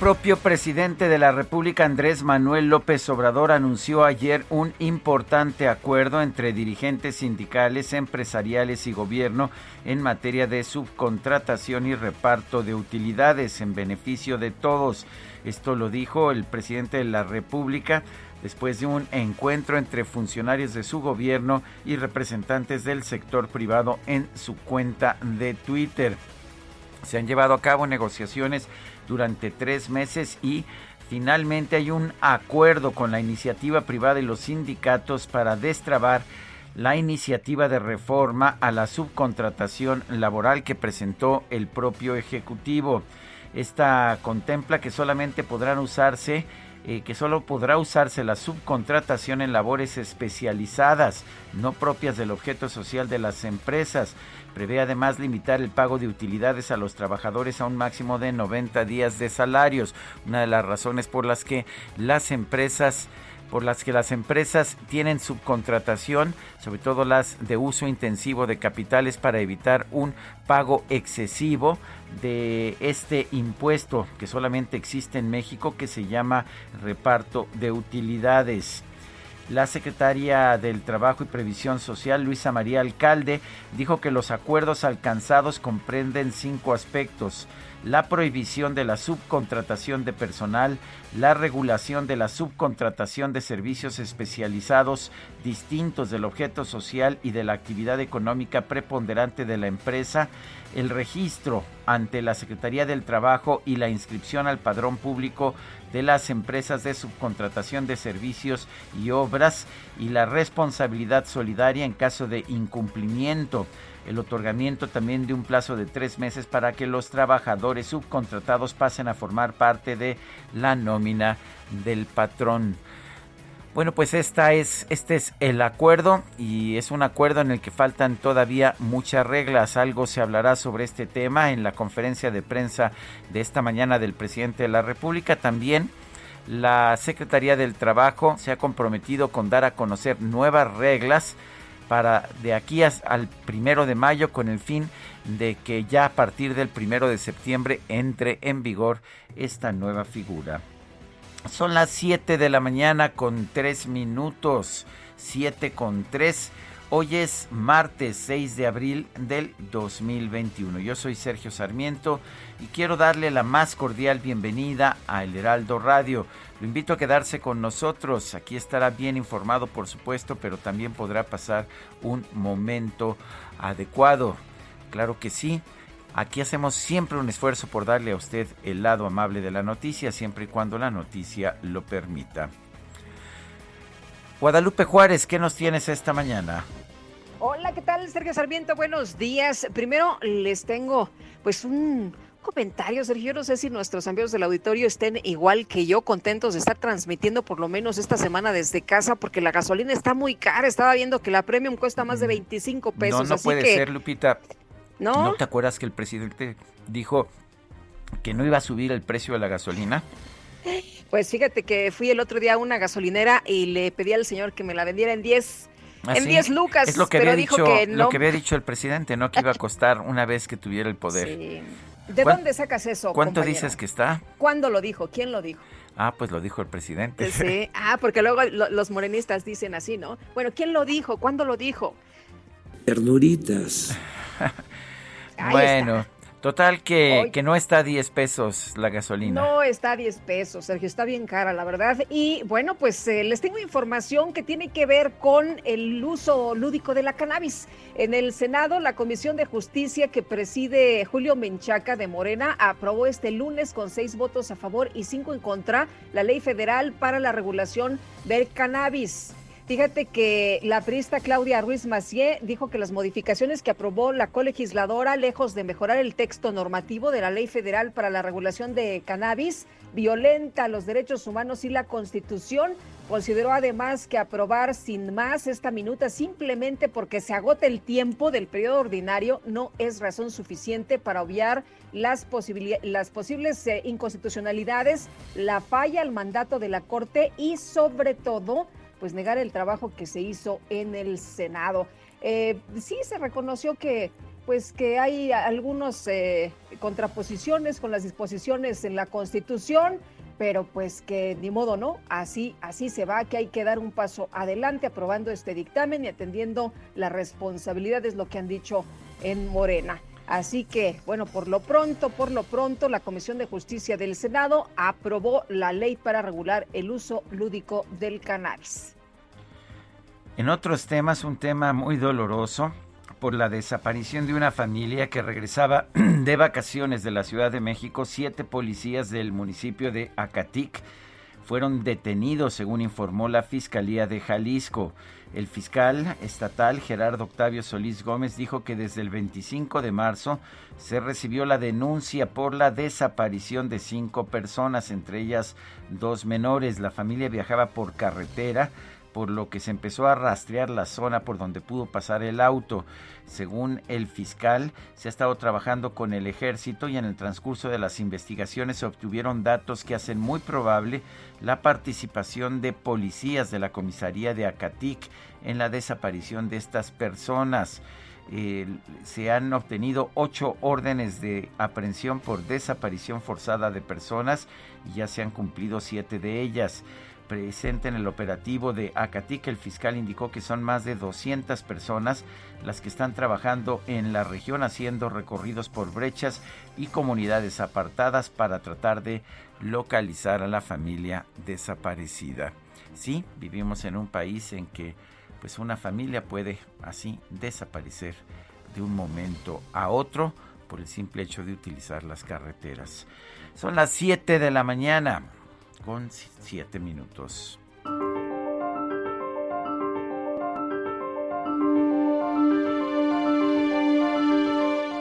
Propio presidente de la República, Andrés Manuel López Obrador, anunció ayer un importante acuerdo entre dirigentes sindicales, empresariales y gobierno en materia de subcontratación y reparto de utilidades en beneficio de todos. Esto lo dijo el presidente de la República después de un encuentro entre funcionarios de su gobierno y representantes del sector privado en su cuenta de Twitter. Se han llevado a cabo negociaciones durante tres meses y finalmente hay un acuerdo con la iniciativa privada y los sindicatos para destrabar la iniciativa de reforma a la subcontratación laboral que presentó el propio Ejecutivo. Esta contempla que solamente podrán usarse eh, que solo podrá usarse la subcontratación en labores especializadas, no propias del objeto social de las empresas. Prevé además limitar el pago de utilidades a los trabajadores a un máximo de 90 días de salarios, una de las razones por las que las empresas por las que las empresas tienen subcontratación, sobre todo las de uso intensivo de capitales para evitar un pago excesivo de este impuesto que solamente existe en México que se llama reparto de utilidades. La secretaria del Trabajo y Previsión Social, Luisa María Alcalde, dijo que los acuerdos alcanzados comprenden cinco aspectos la prohibición de la subcontratación de personal, la regulación de la subcontratación de servicios especializados distintos del objeto social y de la actividad económica preponderante de la empresa, el registro ante la Secretaría del Trabajo y la inscripción al padrón público de las empresas de subcontratación de servicios y obras y la responsabilidad solidaria en caso de incumplimiento el otorgamiento también de un plazo de tres meses para que los trabajadores subcontratados pasen a formar parte de la nómina del patrón. Bueno, pues esta es, este es el acuerdo y es un acuerdo en el que faltan todavía muchas reglas. Algo se hablará sobre este tema en la conferencia de prensa de esta mañana del presidente de la República. También la Secretaría del Trabajo se ha comprometido con dar a conocer nuevas reglas para de aquí al primero de mayo con el fin de que ya a partir del primero de septiembre entre en vigor esta nueva figura. Son las 7 de la mañana con 3 minutos, 7 con 3. Hoy es martes 6 de abril del 2021. Yo soy Sergio Sarmiento y quiero darle la más cordial bienvenida a El Heraldo Radio. Lo invito a quedarse con nosotros. Aquí estará bien informado, por supuesto, pero también podrá pasar un momento adecuado. Claro que sí. Aquí hacemos siempre un esfuerzo por darle a usted el lado amable de la noticia, siempre y cuando la noticia lo permita. Guadalupe Juárez, ¿qué nos tienes esta mañana? Hola, ¿qué tal, Sergio Sarmiento? Buenos días. Primero les tengo pues un comentario, Sergio. Yo no sé si nuestros amigos del auditorio estén igual que yo, contentos de estar transmitiendo por lo menos esta semana desde casa, porque la gasolina está muy cara. Estaba viendo que la premium cuesta más de 25 pesos. No, no puede ser, Lupita. ¿No? ¿No te acuerdas que el presidente dijo que no iba a subir el precio de la gasolina? Pues fíjate que fui el otro día a una gasolinera y le pedí al señor que me la vendiera en 10 ¿Ah, en sí? 10 lucas, Es lo que, pero había dijo dicho, que no. lo que había dicho el presidente, ¿no? Que iba a costar una vez que tuviera el poder. Sí. ¿De ¿Cuán- dónde sacas eso? ¿Cuánto compañero? dices que está? ¿Cuándo lo dijo? ¿Quién lo dijo? Ah, pues lo dijo el presidente. Sí, ah, porque luego los morenistas dicen así, ¿no? Bueno, ¿quién lo dijo? ¿Cuándo lo dijo? Ternuritas. bueno, Total que, que, no está a 10 pesos la gasolina. No está a 10 pesos, Sergio, está bien cara, la verdad. Y bueno, pues eh, les tengo información que tiene que ver con el uso lúdico de la cannabis. En el Senado, la Comisión de Justicia que preside Julio Menchaca de Morena aprobó este lunes con seis votos a favor y cinco en contra la ley federal para la regulación del cannabis. Fíjate que la priista Claudia Ruiz Macié dijo que las modificaciones que aprobó la colegisladora, lejos de mejorar el texto normativo de la Ley Federal para la Regulación de Cannabis, violenta los derechos humanos y la Constitución. Consideró además que aprobar sin más esta minuta simplemente porque se agota el tiempo del periodo ordinario no es razón suficiente para obviar las, posibles eh, inconstitucionalidades, la falla al mandato de la Corte y sobre todo pues negar el trabajo que se hizo en el Senado. Eh, sí se reconoció que pues que hay algunas eh, contraposiciones con las disposiciones en la Constitución, pero pues que ni modo, ¿no? Así, así se va, que hay que dar un paso adelante aprobando este dictamen y atendiendo las responsabilidades, lo que han dicho en Morena. Así que, bueno, por lo pronto, por lo pronto, la Comisión de Justicia del Senado aprobó la ley para regular el uso lúdico del cannabis. En otros temas, un tema muy doloroso por la desaparición de una familia que regresaba de vacaciones de la Ciudad de México. Siete policías del municipio de Acatic fueron detenidos, según informó la Fiscalía de Jalisco. El fiscal estatal Gerardo Octavio Solís Gómez dijo que desde el 25 de marzo se recibió la denuncia por la desaparición de cinco personas, entre ellas dos menores. La familia viajaba por carretera por lo que se empezó a rastrear la zona por donde pudo pasar el auto. Según el fiscal, se ha estado trabajando con el ejército y en el transcurso de las investigaciones se obtuvieron datos que hacen muy probable la participación de policías de la comisaría de Acatic en la desaparición de estas personas. se han obtenido ocho órdenes de aprehensión por desaparición forzada de personas y ya se han cumplido siete de ellas presente en el operativo de Acatic, el fiscal indicó que son más de 200 personas las que están trabajando en la región haciendo recorridos por brechas y comunidades apartadas para tratar de localizar a la familia desaparecida. Sí, vivimos en un país en que pues una familia puede así desaparecer de un momento a otro por el simple hecho de utilizar las carreteras. Son las 7 de la mañana con 7 minutos.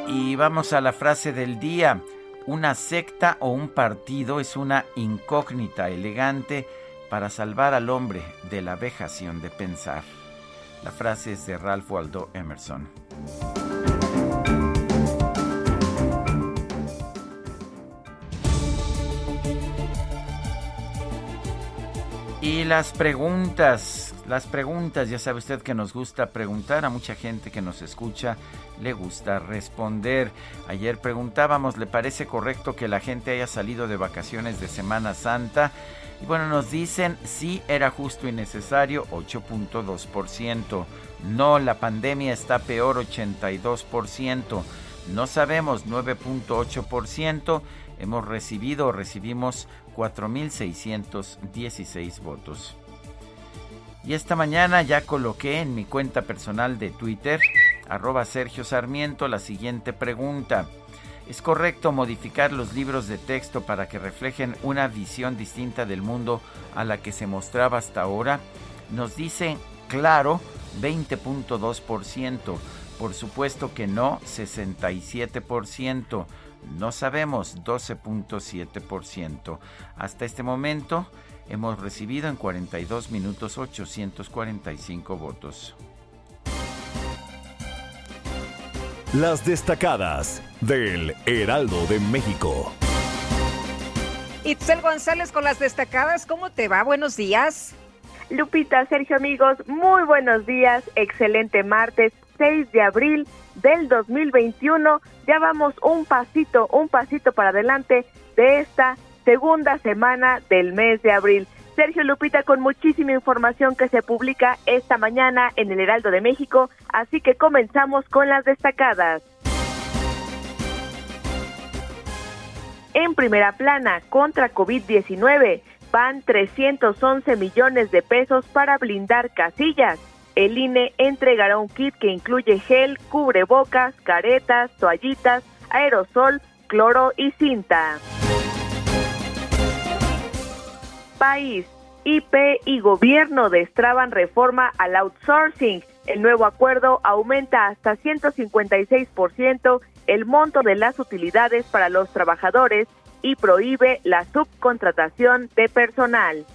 Y vamos a la frase del día. Una secta o un partido es una incógnita elegante para salvar al hombre de la vejación de pensar. La frase es de Ralph Waldo Emerson. Y las preguntas, las preguntas, ya sabe usted que nos gusta preguntar, a mucha gente que nos escucha le gusta responder. Ayer preguntábamos, ¿le parece correcto que la gente haya salido de vacaciones de Semana Santa? Y bueno, nos dicen, sí, era justo y necesario, 8.2%. No, la pandemia está peor, 82%. No sabemos, 9.8%. Hemos recibido recibimos 4.616 votos. Y esta mañana ya coloqué en mi cuenta personal de Twitter, arroba Sergio Sarmiento, la siguiente pregunta. ¿Es correcto modificar los libros de texto para que reflejen una visión distinta del mundo a la que se mostraba hasta ahora? Nos dicen claro 20.2%, por supuesto que no 67%. No sabemos 12.7%. Hasta este momento hemos recibido en 42 minutos 845 votos. Las destacadas del Heraldo de México. Itzel González con las destacadas, ¿cómo te va? Buenos días. Lupita, Sergio, amigos, muy buenos días. Excelente martes, 6 de abril del 2021. Ya vamos un pasito, un pasito para adelante de esta segunda semana del mes de abril. Sergio Lupita con muchísima información que se publica esta mañana en el Heraldo de México, así que comenzamos con las destacadas. En primera plana, contra COVID-19, van 311 millones de pesos para blindar casillas. El INE entregará un kit que incluye gel, cubrebocas, caretas, toallitas, aerosol, cloro y cinta. País, IP y gobierno destraban reforma al outsourcing. El nuevo acuerdo aumenta hasta 156% el monto de las utilidades para los trabajadores y prohíbe la subcontratación de personal.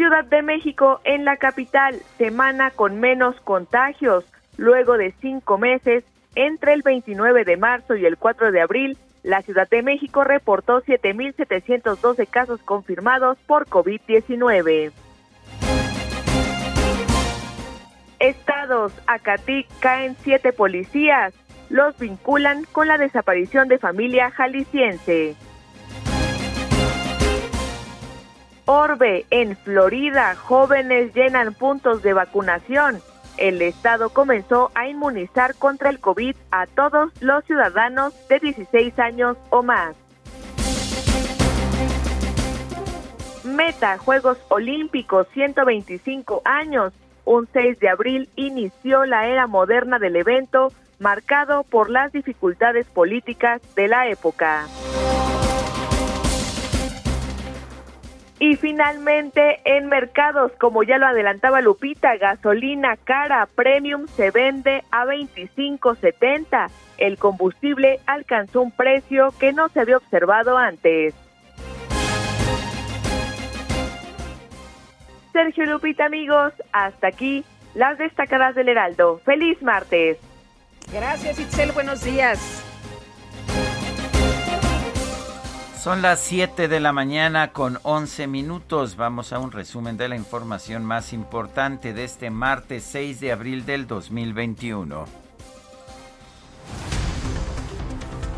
Ciudad de México en la capital, semana con menos contagios. Luego de cinco meses, entre el 29 de marzo y el 4 de abril, la Ciudad de México reportó 7.712 casos confirmados por COVID-19. Estados, Acatí caen siete policías, los vinculan con la desaparición de familia jalisciense. Orbe, en Florida, jóvenes llenan puntos de vacunación. El Estado comenzó a inmunizar contra el COVID a todos los ciudadanos de 16 años o más. Meta Juegos Olímpicos 125 años. Un 6 de abril inició la era moderna del evento marcado por las dificultades políticas de la época. Y finalmente, en mercados, como ya lo adelantaba Lupita, gasolina cara premium se vende a 25.70. El combustible alcanzó un precio que no se había observado antes. Sergio Lupita, amigos, hasta aquí las destacadas del Heraldo. Feliz martes. Gracias, Itzel. Buenos días. Son las 7 de la mañana con 11 minutos. Vamos a un resumen de la información más importante de este martes 6 de abril del 2021.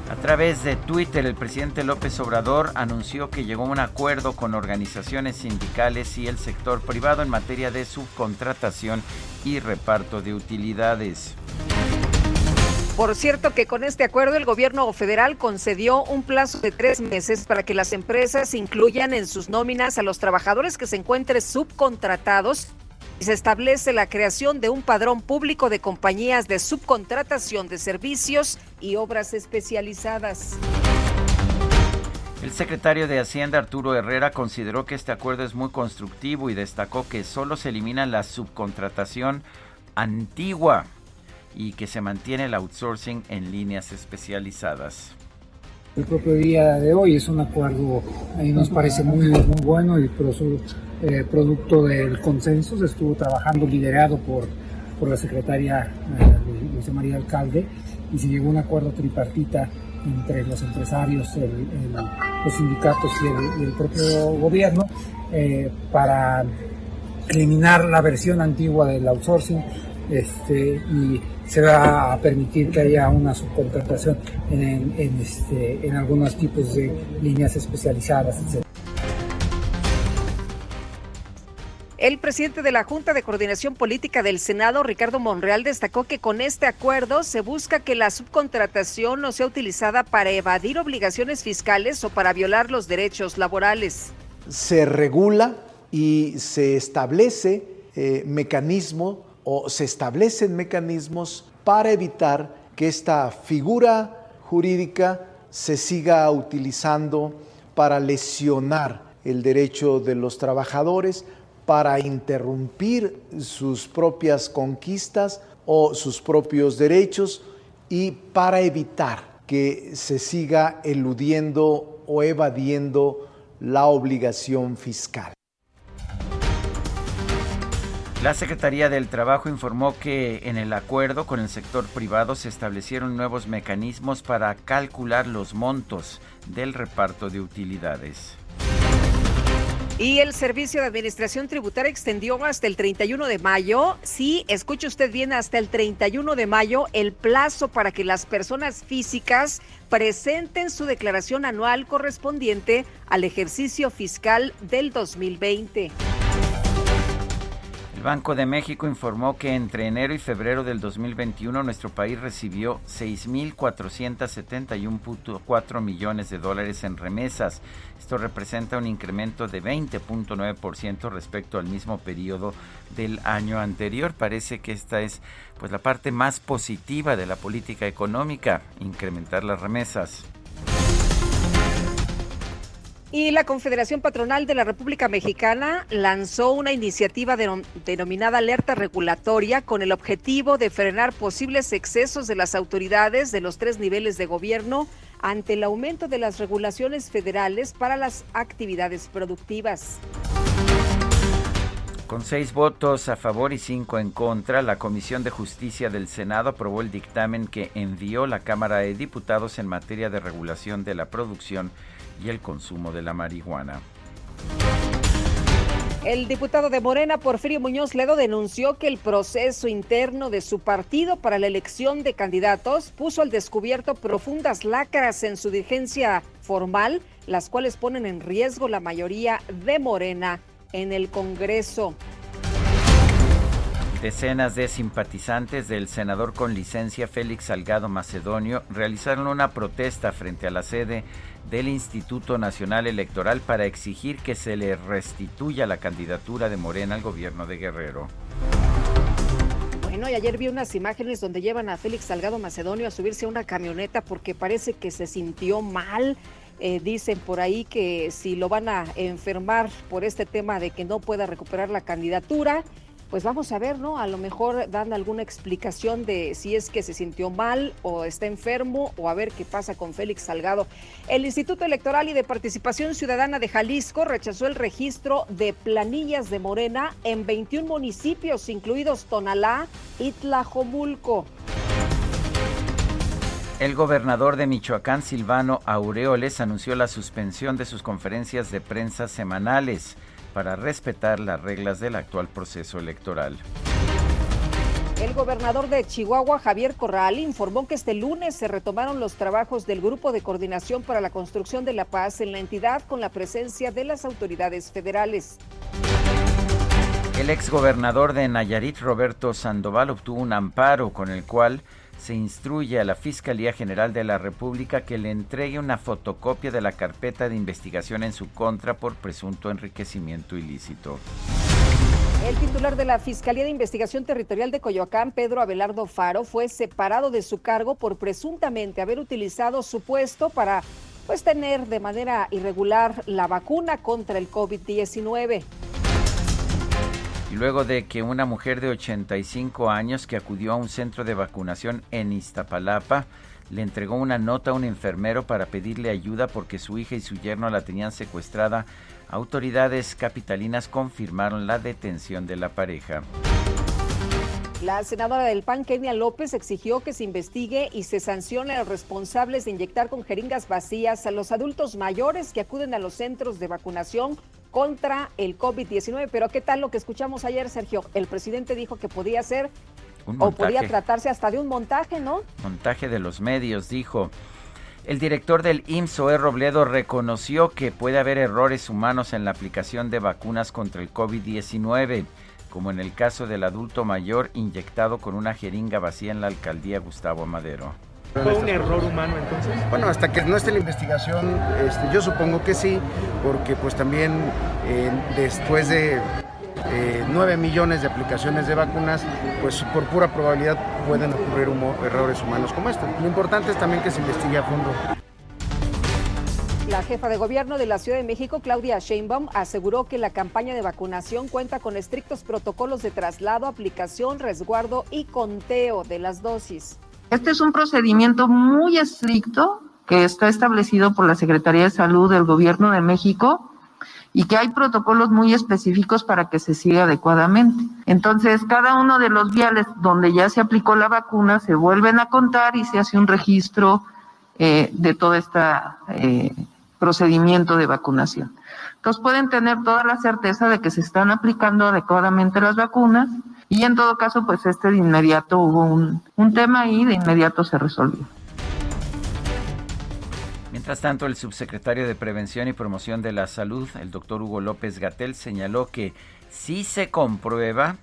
A través de Twitter, el presidente López Obrador anunció que llegó a un acuerdo con organizaciones sindicales y el sector privado en materia de subcontratación y reparto de utilidades. Por cierto que con este acuerdo el gobierno federal concedió un plazo de tres meses para que las empresas incluyan en sus nóminas a los trabajadores que se encuentren subcontratados y se establece la creación de un padrón público de compañías de subcontratación de servicios y obras especializadas. El secretario de Hacienda Arturo Herrera consideró que este acuerdo es muy constructivo y destacó que solo se elimina la subcontratación antigua y que se mantiene el outsourcing en líneas especializadas. El propio día de hoy es un acuerdo, a mí nos parece muy, muy bueno y eh, producto del consenso. Se estuvo trabajando liderado por, por la secretaria eh, Luisa María Alcalde y se llegó a un acuerdo tripartita entre los empresarios, los sindicatos y el, propio gobierno eh, para eliminar la versión antigua del outsourcing este, y se va a permitir que haya una subcontratación en, este, en algunos tipos de líneas especializadas, etc. El presidente de la Junta de Coordinación Política del Senado, Ricardo Monreal, destacó que con este acuerdo se busca que la subcontratación no sea utilizada para evadir obligaciones fiscales o para violar los derechos laborales. Se regula y se establece eh, mecanismo o se establecen mecanismos para evitar que esta figura jurídica se siga utilizando para lesionar el derecho de los trabajadores, para interrumpir sus propias conquistas o sus propios derechos y para evitar que se siga eludiendo o evadiendo la obligación fiscal. La Secretaría del Trabajo informó que en el acuerdo con el sector privado se establecieron nuevos mecanismos para calcular los montos del reparto de utilidades. Y el Servicio de Administración Tributaria extendió hasta el 31 de mayo, sí, escuche usted bien, hasta el 31 de mayo el plazo para que las personas físicas presenten su declaración anual correspondiente al ejercicio fiscal del 2020. El Banco de México informó que entre enero y febrero del 2021 nuestro país recibió 6.471.4 millones de dólares en remesas. Esto representa un incremento de 20.9% respecto al mismo periodo del año anterior. Parece que esta es pues la parte más positiva de la política económica, incrementar las remesas. Y la Confederación Patronal de la República Mexicana lanzó una iniciativa denominada alerta regulatoria con el objetivo de frenar posibles excesos de las autoridades de los tres niveles de gobierno ante el aumento de las regulaciones federales para las actividades productivas. Con seis votos a favor y cinco en contra, la Comisión de Justicia del Senado aprobó el dictamen que envió la Cámara de Diputados en materia de regulación de la producción y el consumo de la marihuana. El diputado de Morena, Porfirio Muñoz Ledo, denunció que el proceso interno de su partido para la elección de candidatos puso al descubierto profundas lacras en su dirigencia formal, las cuales ponen en riesgo la mayoría de Morena en el Congreso. Decenas de simpatizantes del senador con licencia Félix Salgado Macedonio realizaron una protesta frente a la sede del Instituto Nacional Electoral para exigir que se le restituya la candidatura de Morena al gobierno de Guerrero. Bueno, y ayer vi unas imágenes donde llevan a Félix Salgado Macedonio a subirse a una camioneta porque parece que se sintió mal. Eh, dicen por ahí que si lo van a enfermar por este tema de que no pueda recuperar la candidatura, pues vamos a ver, ¿no? A lo mejor dan alguna explicación de si es que se sintió mal o está enfermo o a ver qué pasa con Félix Salgado. El Instituto Electoral y de Participación Ciudadana de Jalisco rechazó el registro de planillas de Morena en 21 municipios, incluidos Tonalá y Tlajomulco. El gobernador de Michoacán, Silvano Aureoles, anunció la suspensión de sus conferencias de prensa semanales para respetar las reglas del actual proceso electoral. El gobernador de Chihuahua, Javier Corral, informó que este lunes se retomaron los trabajos del Grupo de Coordinación para la Construcción de la Paz en la entidad con la presencia de las autoridades federales. El exgobernador de Nayarit, Roberto Sandoval, obtuvo un amparo con el cual se instruye a la Fiscalía General de la República que le entregue una fotocopia de la carpeta de investigación en su contra por presunto enriquecimiento ilícito. El titular de la Fiscalía de Investigación Territorial de Coyoacán, Pedro Abelardo Faro, fue separado de su cargo por presuntamente haber utilizado su puesto para pues tener de manera irregular la vacuna contra el COVID-19 y luego de que una mujer de 85 años que acudió a un centro de vacunación en Iztapalapa le entregó una nota a un enfermero para pedirle ayuda porque su hija y su yerno la tenían secuestrada, autoridades capitalinas confirmaron la detención de la pareja. La senadora del PAN, Kenia López, exigió que se investigue y se sancione a los responsables de inyectar con jeringas vacías a los adultos mayores que acuden a los centros de vacunación contra el COVID-19. Pero ¿qué tal lo que escuchamos ayer, Sergio? El presidente dijo que podía ser o podía tratarse hasta de un montaje, ¿no? Montaje de los medios, dijo. El director del IMSS, E. Robledo, reconoció que puede haber errores humanos en la aplicación de vacunas contra el COVID-19, como en el caso del adulto mayor inyectado con una jeringa vacía en la alcaldía Gustavo Madero. ¿Fue un error humano entonces? Bueno, hasta que no esté la investigación, este, yo supongo que sí, porque pues también eh, después de eh, 9 millones de aplicaciones de vacunas, pues por pura probabilidad pueden ocurrir humo, errores humanos como este. Lo importante es también que se investigue a fondo. La jefa de gobierno de la Ciudad de México, Claudia Sheinbaum, aseguró que la campaña de vacunación cuenta con estrictos protocolos de traslado, aplicación, resguardo y conteo de las dosis. Este es un procedimiento muy estricto que está establecido por la Secretaría de Salud del Gobierno de México y que hay protocolos muy específicos para que se siga adecuadamente. Entonces, cada uno de los viales donde ya se aplicó la vacuna se vuelven a contar y se hace un registro eh, de toda esta eh, procedimiento de vacunación. Entonces pueden tener toda la certeza de que se están aplicando adecuadamente las vacunas y en todo caso, pues este de inmediato hubo un, un tema y de inmediato se resolvió. Mientras tanto, el subsecretario de Prevención y Promoción de la Salud, el doctor Hugo López Gatel, señaló que si se comprueba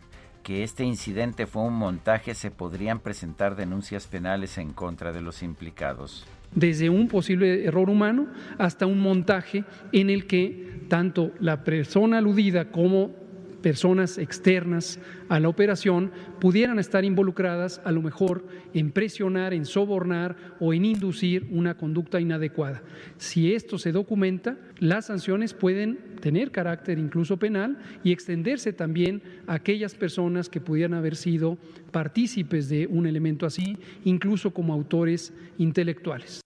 que este incidente fue un montaje, se podrían presentar denuncias penales en contra de los implicados. Desde un posible error humano hasta un montaje en el que tanto la persona aludida como personas externas a la operación pudieran estar involucradas a lo mejor en presionar, en sobornar o en inducir una conducta inadecuada. Si esto se documenta, las sanciones pueden tener carácter incluso penal y extenderse también a aquellas personas que pudieran haber sido partícipes de un elemento así, incluso como autores intelectuales.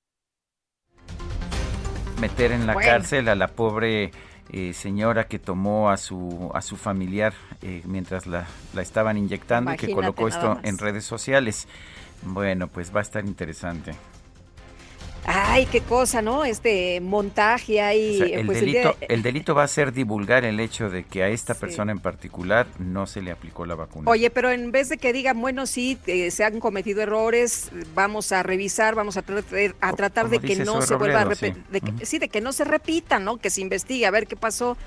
Meter en la cárcel a la pobre eh, señora que tomó a su, a su familiar eh, mientras la, la, estaban inyectando y que colocó esto en redes sociales. Bueno, pues va a estar interesante. Ay, qué cosa, ¿no? Este montaje ahí. el, pues, delito, el, delito va a ser divulgar el hecho de que a esta persona en particular no se le aplicó la vacuna. Oye, pero en vez de que digan, bueno, sí, eh, se han cometido errores, vamos a revisar, vamos a, a tratar de que no se vuelva a repetir, sí. de que no se repita, ¿no? Que se investigue a ver qué pasó.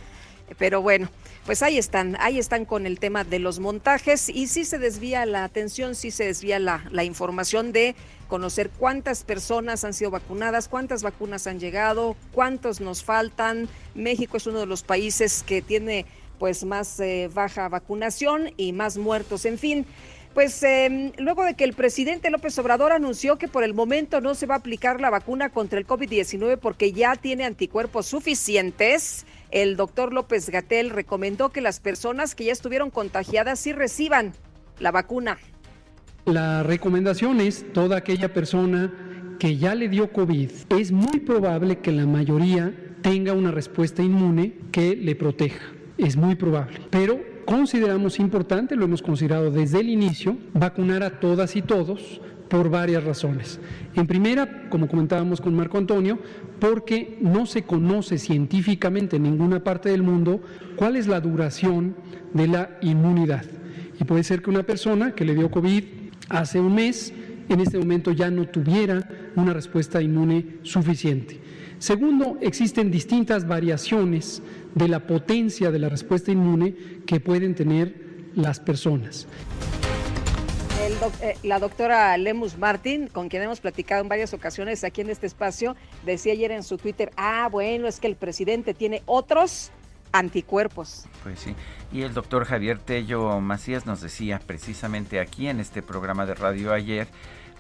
Pero bueno, pues ahí están, ahí están con el tema de los montajes y sí se desvía la atención, sí se desvía la, la información de conocer cuántas personas han sido vacunadas, cuántas vacunas han llegado, cuántos nos faltan. México es uno de los países que tiene pues más eh, baja vacunación y más muertos, en fin. Pues em, luego de que el presidente López Obrador anunció que por el momento no se va a aplicar la vacuna contra el COVID-19 porque ya tiene anticuerpos suficientes, el doctor López Gatel recomendó que las personas que ya estuvieron contagiadas sí reciban la vacuna. La recomendación es toda aquella persona que ya le dio COVID, es muy probable que la mayoría tenga una respuesta inmune que le proteja. Es muy probable. Pero consideramos importante, lo hemos considerado desde el inicio, vacunar a todas y todos por varias razones. En primera, como comentábamos con Marco Antonio, porque no se conoce científicamente en ninguna parte del mundo cuál es la duración de la inmunidad. Y puede ser que una persona que le dio COVID hace un mes, en este momento ya no tuviera una respuesta inmune suficiente. Segundo, existen distintas variaciones de la potencia de la respuesta inmune que pueden tener las personas. Eh, la doctora Lemus Martín, con quien hemos platicado en varias ocasiones aquí en este espacio, decía ayer en su Twitter, ah, bueno, es que el presidente tiene otros anticuerpos. Pues sí. Y el doctor Javier Tello Macías nos decía precisamente aquí en este programa de radio ayer,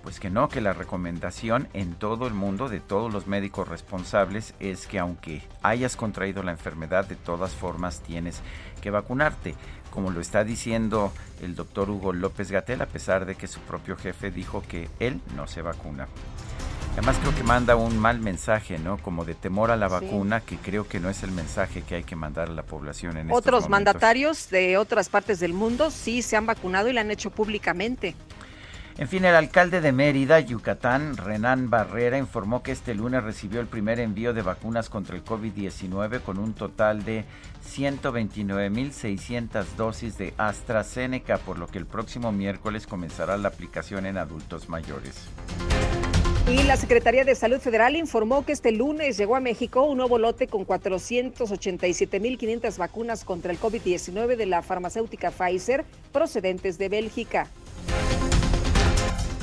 pues que no, que la recomendación en todo el mundo de todos los médicos responsables es que aunque hayas contraído la enfermedad, de todas formas tienes que vacunarte, como lo está diciendo el doctor Hugo López Gatel, a pesar de que su propio jefe dijo que él no se vacuna. Además creo que manda un mal mensaje, ¿no? Como de temor a la vacuna, que creo que no es el mensaje que hay que mandar a la población en Otros mandatarios de otras partes del mundo sí se han vacunado y lo han hecho públicamente. En fin, el alcalde de Mérida, Yucatán, Renan Barrera, informó que este lunes recibió el primer envío de vacunas contra el COVID-19 con un total de 129.600 dosis de AstraZeneca, por lo que el próximo miércoles comenzará la aplicación en adultos mayores. Y la Secretaría de Salud Federal informó que este lunes llegó a México un nuevo lote con 487.500 vacunas contra el COVID-19 de la farmacéutica Pfizer procedentes de Bélgica.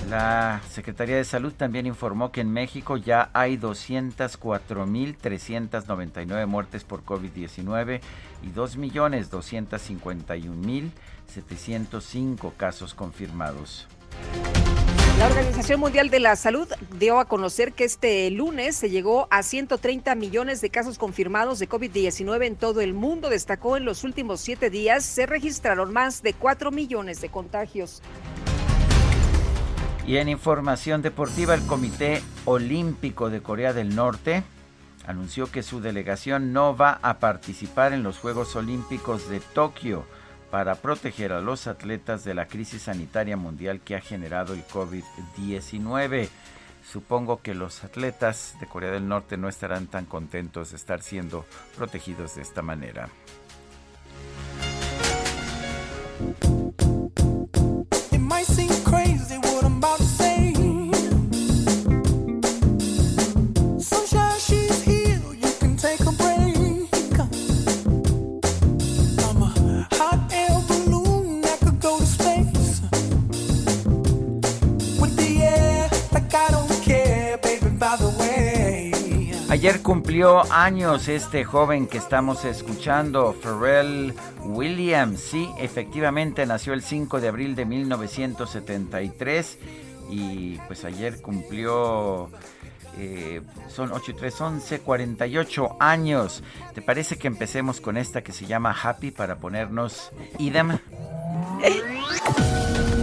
La Secretaría de Salud también informó que en México ya hay 204.399 muertes por COVID-19 y 2.251.705 casos confirmados. La Organización Mundial de la Salud dio a conocer que este lunes se llegó a 130 millones de casos confirmados de COVID-19 en todo el mundo. Destacó en los últimos siete días se registraron más de 4 millones de contagios. Y en información deportiva, el Comité Olímpico de Corea del Norte anunció que su delegación no va a participar en los Juegos Olímpicos de Tokio para proteger a los atletas de la crisis sanitaria mundial que ha generado el COVID-19. supongo que los atletas de Corea del Norte no estarán tan contentos de estar siendo protegidos de esta manera. Ayer cumplió años este joven que estamos escuchando, Pharrell Williams. Sí, efectivamente nació el 5 de abril de 1973 y pues ayer cumplió, eh, son 8 y 3, 11, 48 años. ¿Te parece que empecemos con esta que se llama Happy para ponernos idem?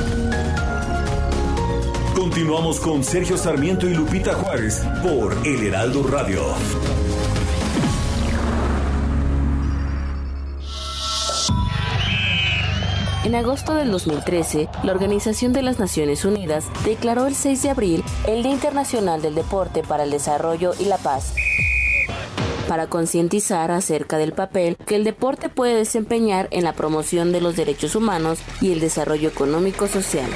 Continuamos con Sergio Sarmiento y Lupita Juárez por El Heraldo Radio. En agosto del 2013, la Organización de las Naciones Unidas declaró el 6 de abril el Día Internacional del Deporte para el Desarrollo y la Paz para concientizar acerca del papel que el deporte puede desempeñar en la promoción de los derechos humanos y el desarrollo económico social.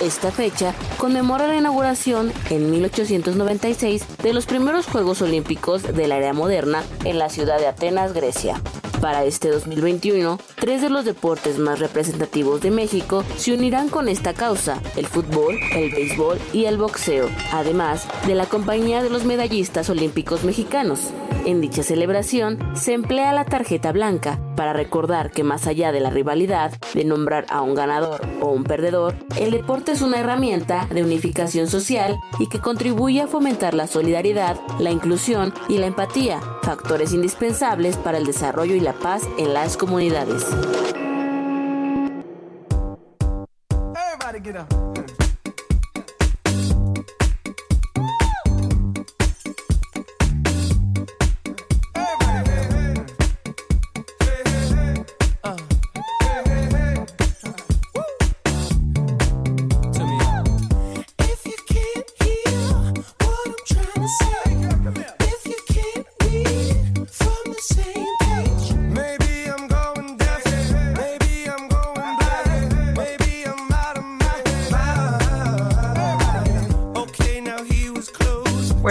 Esta fecha conmemora la inauguración en 1896 de los primeros Juegos Olímpicos de la era moderna en la ciudad de Atenas, Grecia. Para este 2021, tres de los deportes más representativos de México se unirán con esta causa, el fútbol, el béisbol y el boxeo, además de la compañía de los medallistas olímpicos mexicanos. En dicha celebración se emplea la tarjeta blanca para recordar que más allá de la rivalidad, de nombrar a un ganador o un perdedor, el deporte es una herramienta de unificación social y que contribuye a fomentar la solidaridad, la inclusión y la empatía, factores indispensables para el desarrollo y la paz en las comunidades.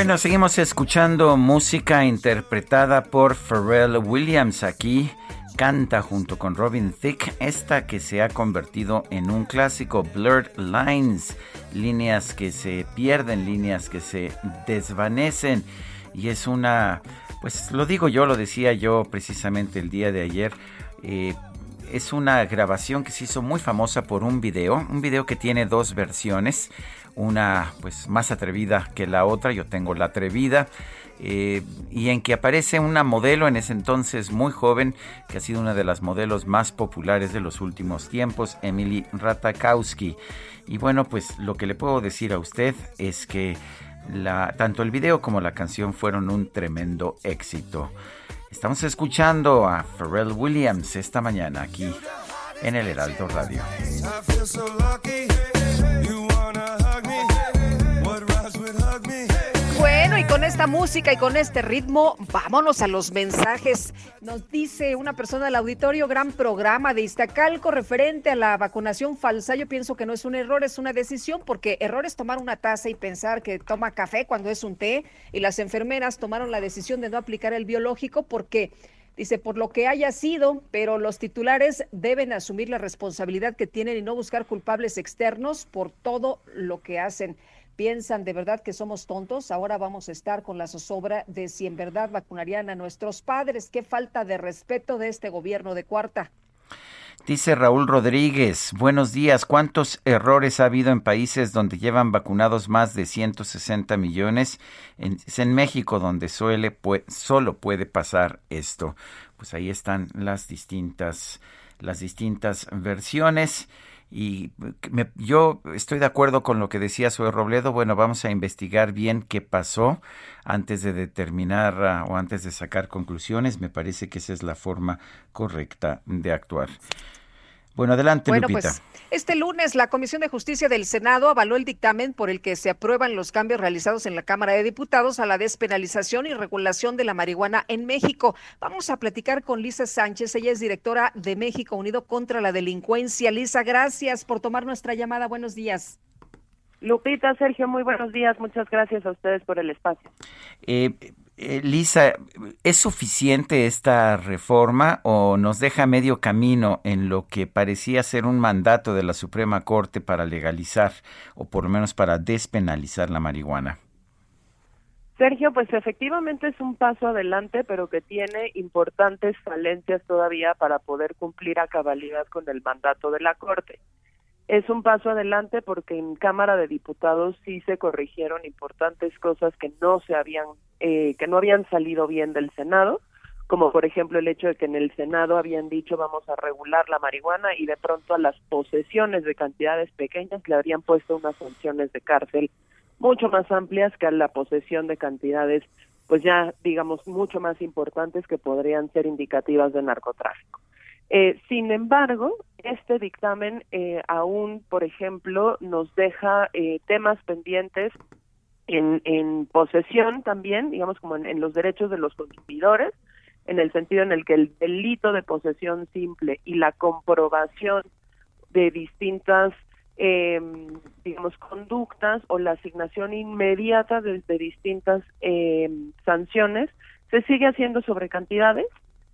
Bueno, seguimos escuchando música interpretada por Pharrell Williams aquí. Canta junto con Robin Thicke esta que se ha convertido en un clásico, Blurred Lines, líneas que se pierden, líneas que se desvanecen. Y es una, pues lo digo yo, lo decía yo precisamente el día de ayer. Eh, es una grabación que se hizo muy famosa por un video, un video que tiene dos versiones una pues más atrevida que la otra, yo tengo la atrevida, eh, y en que aparece una modelo en ese entonces muy joven, que ha sido una de las modelos más populares de los últimos tiempos, Emily Ratakowski. Y bueno, pues lo que le puedo decir a usted es que la, tanto el video como la canción fueron un tremendo éxito. Estamos escuchando a Pharrell Williams esta mañana aquí en el Heraldo Radio. Bueno, y con esta música y con este ritmo, vámonos a los mensajes. Nos dice una persona del auditorio, gran programa de Iztacalco referente a la vacunación falsa. Yo pienso que no es un error, es una decisión, porque error es tomar una taza y pensar que toma café cuando es un té, y las enfermeras tomaron la decisión de no aplicar el biológico porque Dice, por lo que haya sido, pero los titulares deben asumir la responsabilidad que tienen y no buscar culpables externos por todo lo que hacen piensan de verdad que somos tontos. Ahora vamos a estar con la zozobra de si en verdad vacunarían a nuestros padres. Qué falta de respeto de este gobierno de cuarta. Dice Raúl Rodríguez, buenos días. ¿Cuántos errores ha habido en países donde llevan vacunados más de 160 millones? es en México donde suele, solo puede pasar esto. Pues ahí están las distintas, las distintas versiones. Y yo estoy de acuerdo con lo que decía Zoe Robledo. Bueno, vamos a investigar bien qué pasó antes de determinar ah, o antes de sacar conclusiones. Me parece que esa es la forma correcta de actuar. Bueno, adelante, bueno, Pues, este lunes la Comisión de Justicia del Senado avaló el dictamen por el que se aprueban los cambios realizados en la Cámara de Diputados a la despenalización y regulación de la marihuana en México. Vamos a platicar con Lisa Sánchez, ella es directora de México Unido contra la Delincuencia. Lisa, gracias por tomar nuestra llamada. Buenos días. Lupita, Sergio, muy buenos días. Muchas gracias a ustedes por el espacio. Eh, eh, Lisa, ¿es suficiente esta reforma o nos deja medio camino en lo que parecía ser un mandato de la Suprema Corte para legalizar o por lo menos para despenalizar la marihuana? Sergio, pues efectivamente es un paso adelante, pero que tiene importantes falencias todavía para poder cumplir a cabalidad con el mandato de la Corte es un paso adelante porque en Cámara de Diputados sí se corrigieron importantes cosas que no se habían eh, que no habían salido bien del Senado como por ejemplo el hecho de que en el Senado habían dicho vamos a regular la marihuana y de pronto a las posesiones de cantidades pequeñas le habrían puesto unas sanciones de cárcel mucho más amplias que a la posesión de cantidades pues ya digamos mucho más importantes que podrían ser indicativas de narcotráfico. Eh, sin embargo, este dictamen eh, aún, por ejemplo, nos deja eh, temas pendientes en, posesión también, digamos como en, los derechos de los consumidores, en el sentido en el que el delito de posesión simple y la comprobación de distintas, eh, digamos, conductas o la asignación inmediata de, de distintas eh, sanciones se sigue haciendo sobre cantidades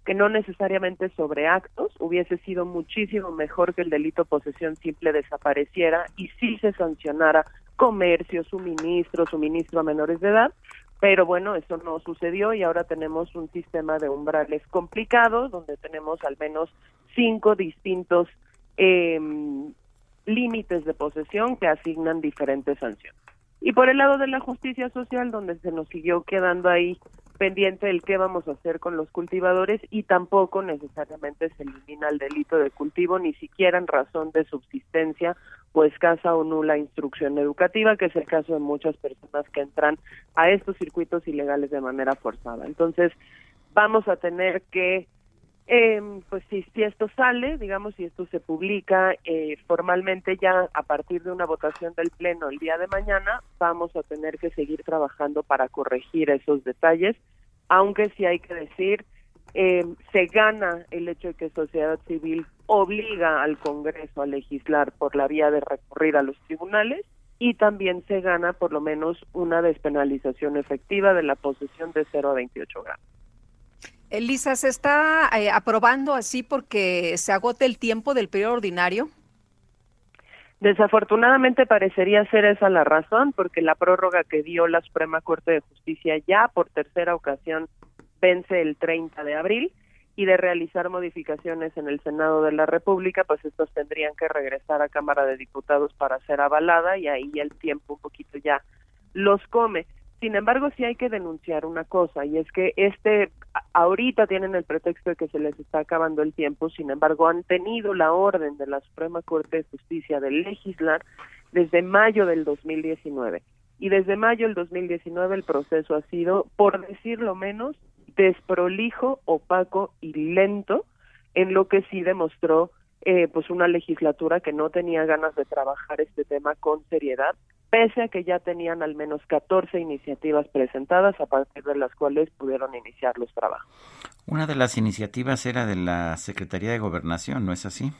que no necesariamente sobre actos, hubiese sido muchísimo mejor que el delito posesión simple desapareciera y sí se sancionara comercio, suministro, suministro a menores de edad, pero bueno, eso no sucedió y ahora tenemos un sistema de umbrales complicados donde tenemos al menos cinco distintos em, límites de posesión que asignan diferentes sanciones. Y por el lado de la justicia social, donde se nos siguió quedando ahí pendiente del qué vamos a hacer con los cultivadores y tampoco necesariamente se elimina el delito de cultivo, ni siquiera en razón de subsistencia o escasa o nula instrucción educativa, que es el caso de muchas personas que entran a estos circuitos ilegales de manera forzada. Entonces, vamos a tener que eh, pues si, si esto sale, digamos, si esto se publica eh, formalmente ya a partir de una votación del Pleno el día de mañana, vamos a tener que seguir trabajando para corregir esos detalles, aunque sí hay que decir, eh, se gana el hecho de que sociedad civil obliga al Congreso a legislar por la vía de recurrir a los tribunales y también se gana por lo menos una despenalización efectiva de la posesión de 0 a 28 gramos. Elisa, ¿se está eh, aprobando así porque se agote el tiempo del periodo ordinario? Desafortunadamente parecería ser esa la razón, porque la prórroga que dio la Suprema Corte de Justicia ya por tercera ocasión vence el 30 de abril y de realizar modificaciones en el Senado de la República, pues estos tendrían que regresar a Cámara de Diputados para ser avalada y ahí el tiempo un poquito ya los come. Sin embargo, sí hay que denunciar una cosa, y es que este, ahorita tienen el pretexto de que se les está acabando el tiempo, sin embargo, han tenido la orden de la Suprema Corte de Justicia de legislar desde mayo del 2019. Y desde mayo del 2019 el proceso ha sido, por decirlo menos, desprolijo, opaco y lento, en lo que sí demostró eh, pues una legislatura que no tenía ganas de trabajar este tema con seriedad pese a que ya tenían al menos 14 iniciativas presentadas a partir de las cuales pudieron iniciar los trabajos. Una de las iniciativas era de la Secretaría de Gobernación, ¿no es así?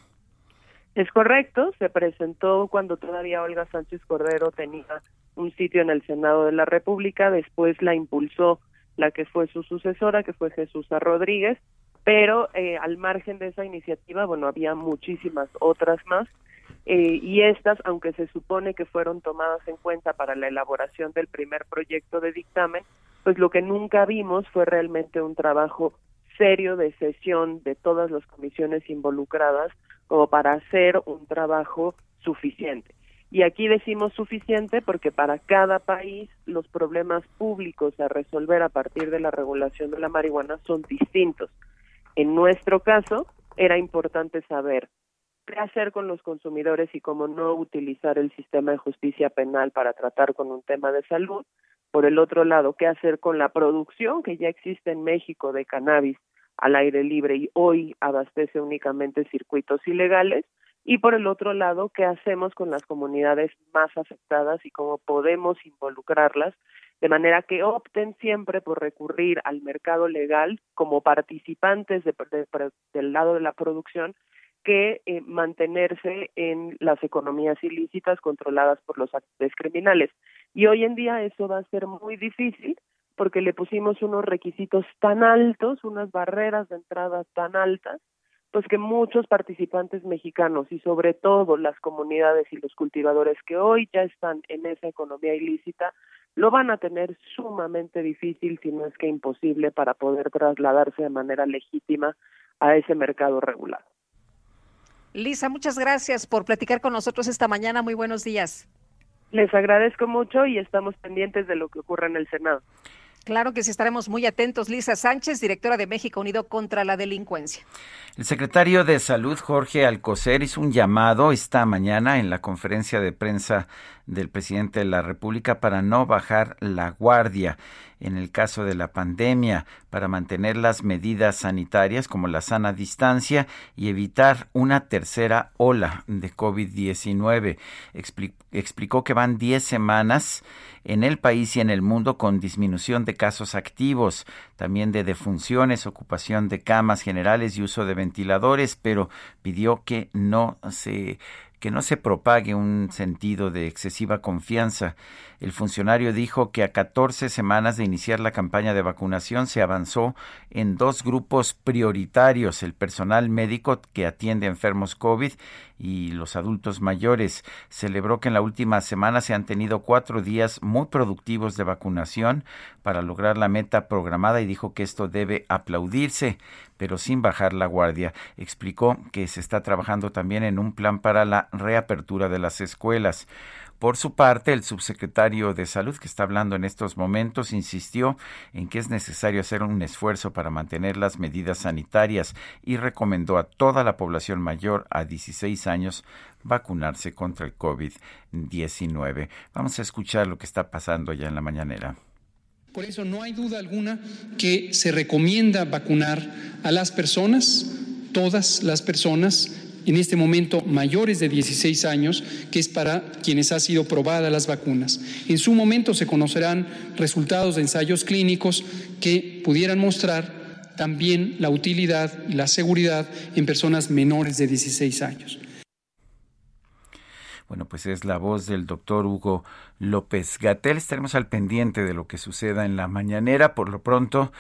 Es correcto, se presentó cuando todavía Olga Sánchez Cordero tenía un sitio en el Senado de la República, después la impulsó la que fue su sucesora, que fue Jesús Rodríguez, pero eh, al margen de esa iniciativa, bueno, había muchísimas otras más eh, y estas, aunque se supone que fueron tomadas en cuenta para la elaboración del primer proyecto de dictamen, pues lo que nunca vimos fue realmente un trabajo serio de sesión de todas las comisiones involucradas como para hacer un trabajo suficiente. Y aquí decimos suficiente porque para cada país los problemas públicos a resolver a partir de la regulación de la marihuana son distintos. En nuestro caso, era importante saber qué hacer con los consumidores y cómo no utilizar el sistema de justicia penal para tratar con un tema de salud. Por el otro lado, qué hacer con la producción que ya existe en México de cannabis al aire libre y hoy abastece únicamente circuitos ilegales y por el otro lado, qué hacemos con las comunidades más afectadas y cómo podemos involucrarlas de manera que opten siempre por recurrir al mercado legal como participantes del lado de la producción que eh, mantenerse en las economías ilícitas controladas por los actores criminales. Y hoy en día eso va a ser muy difícil porque le pusimos unos requisitos tan altos, unas barreras de entrada tan altas, pues que muchos participantes mexicanos y sobre todo las comunidades y los cultivadores que hoy ya están en esa economía ilícita, lo van a tener sumamente difícil, si no es que imposible, para poder trasladarse de manera legítima a ese mercado regulado. Lisa, muchas gracias por platicar con nosotros esta mañana. Muy buenos días. Les agradezco mucho y estamos pendientes de lo que ocurra en el Senado. Claro que sí, estaremos muy atentos. Lisa Sánchez, directora de México Unido contra la Delincuencia. El secretario de Salud, Jorge Alcocer, hizo un llamado esta mañana en la conferencia de prensa del presidente de la República para no bajar la guardia en el caso de la pandemia, para mantener las medidas sanitarias como la sana distancia y evitar una tercera ola de COVID-19. Explicó que van 10 semanas en el país y en el mundo con disminución de casos activos, también de defunciones, ocupación de camas generales y uso de ventiladores, pero pidió que no se que no se propague un sentido de excesiva confianza. El funcionario dijo que a 14 semanas de iniciar la campaña de vacunación se avanzó en dos grupos prioritarios, el personal médico que atiende enfermos COVID y los adultos mayores. Celebró que en la última semana se han tenido cuatro días muy productivos de vacunación para lograr la meta programada y dijo que esto debe aplaudirse pero sin bajar la guardia. Explicó que se está trabajando también en un plan para la reapertura de las escuelas. Por su parte, el subsecretario de Salud, que está hablando en estos momentos, insistió en que es necesario hacer un esfuerzo para mantener las medidas sanitarias y recomendó a toda la población mayor a 16 años vacunarse contra el COVID-19. Vamos a escuchar lo que está pasando ya en la mañanera. Por eso no hay duda alguna que se recomienda vacunar a las personas, todas las personas, en este momento mayores de 16 años, que es para quienes han sido probadas las vacunas. En su momento se conocerán resultados de ensayos clínicos que pudieran mostrar también la utilidad y la seguridad en personas menores de 16 años. Bueno, pues es la voz del doctor Hugo López Gatel. Estaremos al pendiente de lo que suceda en la mañanera. Por lo pronto,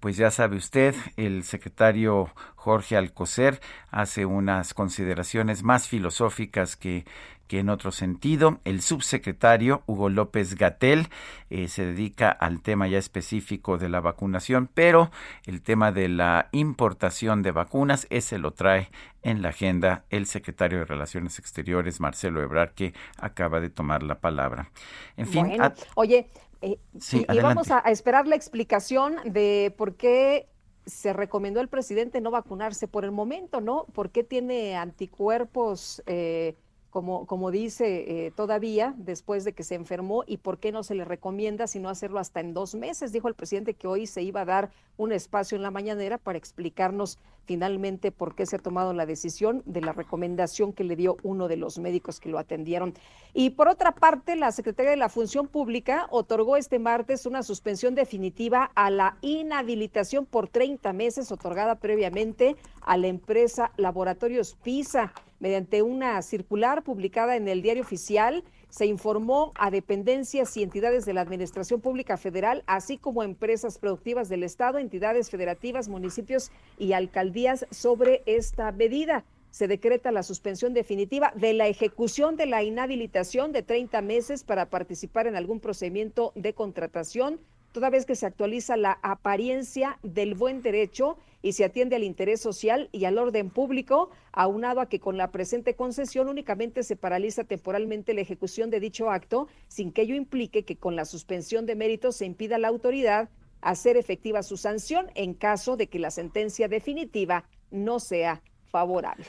pues ya sabe usted, el secretario Jorge Alcocer hace unas consideraciones más filosóficas que, que en otro sentido. El subsecretario Hugo López Gatel eh, se dedica al tema ya específico de la vacunación, pero el tema de la importación de vacunas, ese lo trae en la agenda el secretario de Relaciones Exteriores, Marcelo Ebrard, que acaba de tomar la palabra. En fin, oye, eh, y, vamos a, esperar la explicación de por qué se recomendó al presidente no vacunarse por el momento, ¿no? ¿Por qué tiene anticuerpos? Eh, como, como dice eh, todavía, después de que se enfermó, y por qué no se le recomienda sino hacerlo hasta en dos meses. Dijo el presidente que hoy se iba a dar un espacio en la mañanera para explicarnos finalmente por qué se ha tomado la decisión de la recomendación que le dio uno de los médicos que lo atendieron. Y por otra parte, la Secretaría de la Función Pública otorgó este martes una suspensión definitiva a la inhabilitación por 30 meses otorgada previamente a la empresa Laboratorios PISA mediante una circular publicada en el Diario Oficial se informó a dependencias y entidades de la Administración Pública Federal, así como empresas productivas del Estado, entidades federativas, municipios y alcaldías sobre esta medida. Se decreta la suspensión definitiva de la ejecución de la inhabilitación de 30 meses para participar en algún procedimiento de contratación, toda vez que se actualiza la apariencia del buen derecho y se atiende al interés social y al orden público, aunado a que con la presente concesión únicamente se paraliza temporalmente la ejecución de dicho acto, sin que ello implique que con la suspensión de méritos se impida a la autoridad hacer efectiva su sanción en caso de que la sentencia definitiva no sea favorable.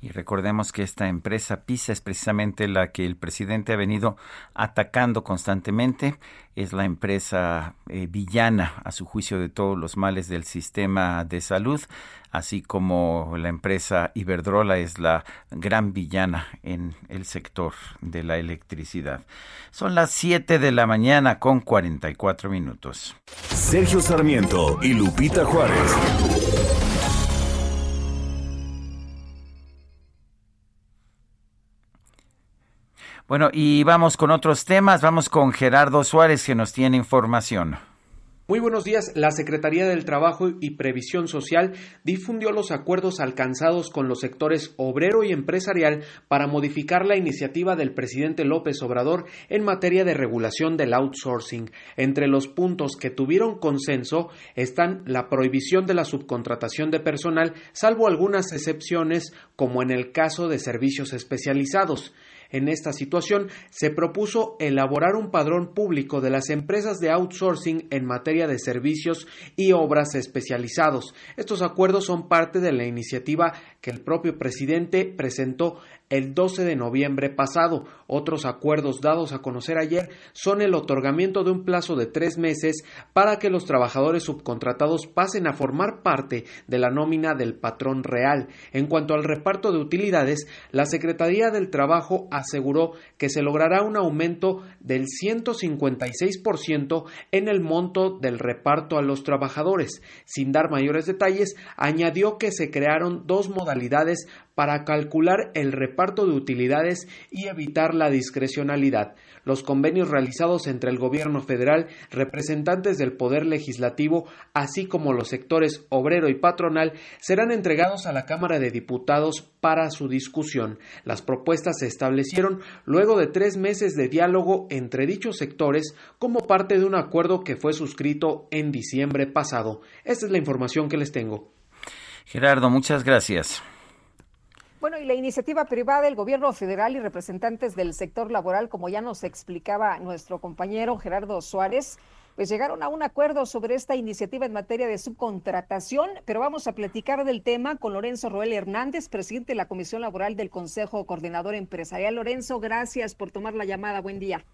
Y recordemos que esta empresa PISA es precisamente la que el presidente ha venido atacando constantemente. Es la empresa eh, villana, a su juicio, de todos los males del sistema de salud, así como la empresa Iberdrola es la gran villana en el sector de la electricidad. Son las 7 de la mañana con 44 minutos. Sergio Sarmiento y Lupita Juárez. Bueno, y vamos con otros temas. Vamos con Gerardo Suárez que nos tiene información. Muy buenos días. La Secretaría del Trabajo y Previsión Social difundió los acuerdos alcanzados con los sectores obrero y empresarial para modificar la iniciativa del presidente López Obrador en materia de regulación del outsourcing. Entre los puntos que tuvieron consenso están la prohibición de la subcontratación de personal, salvo algunas excepciones, como en el caso de servicios especializados. En esta situación, se propuso elaborar un padrón público de las empresas de outsourcing en materia de servicios y obras especializados. Estos acuerdos son parte de la iniciativa que el propio presidente presentó el 12 de noviembre pasado. Otros acuerdos dados a conocer ayer son el otorgamiento de un plazo de tres meses para que los trabajadores subcontratados pasen a formar parte de la nómina del patrón real. En cuanto al reparto de utilidades, la Secretaría del Trabajo aseguró que se logrará un aumento del 156% en el monto del reparto a los trabajadores. Sin dar mayores detalles, añadió que se crearon dos modalidades para calcular el reparto de utilidades y evitar la discrecionalidad. Los convenios realizados entre el gobierno federal, representantes del Poder Legislativo, así como los sectores obrero y patronal, serán entregados a la Cámara de Diputados para su discusión. Las propuestas se establecieron luego de tres meses de diálogo entre dichos sectores como parte de un acuerdo que fue suscrito en diciembre pasado. Esta es la información que les tengo. Gerardo, muchas gracias. Bueno, y la iniciativa privada del gobierno federal y representantes del sector laboral, como ya nos explicaba nuestro compañero Gerardo Suárez, pues llegaron a un acuerdo sobre esta iniciativa en materia de subcontratación, pero vamos a platicar del tema con Lorenzo Roel Hernández, presidente de la Comisión Laboral del Consejo Coordinador Empresarial. Lorenzo, gracias por tomar la llamada. Buen día.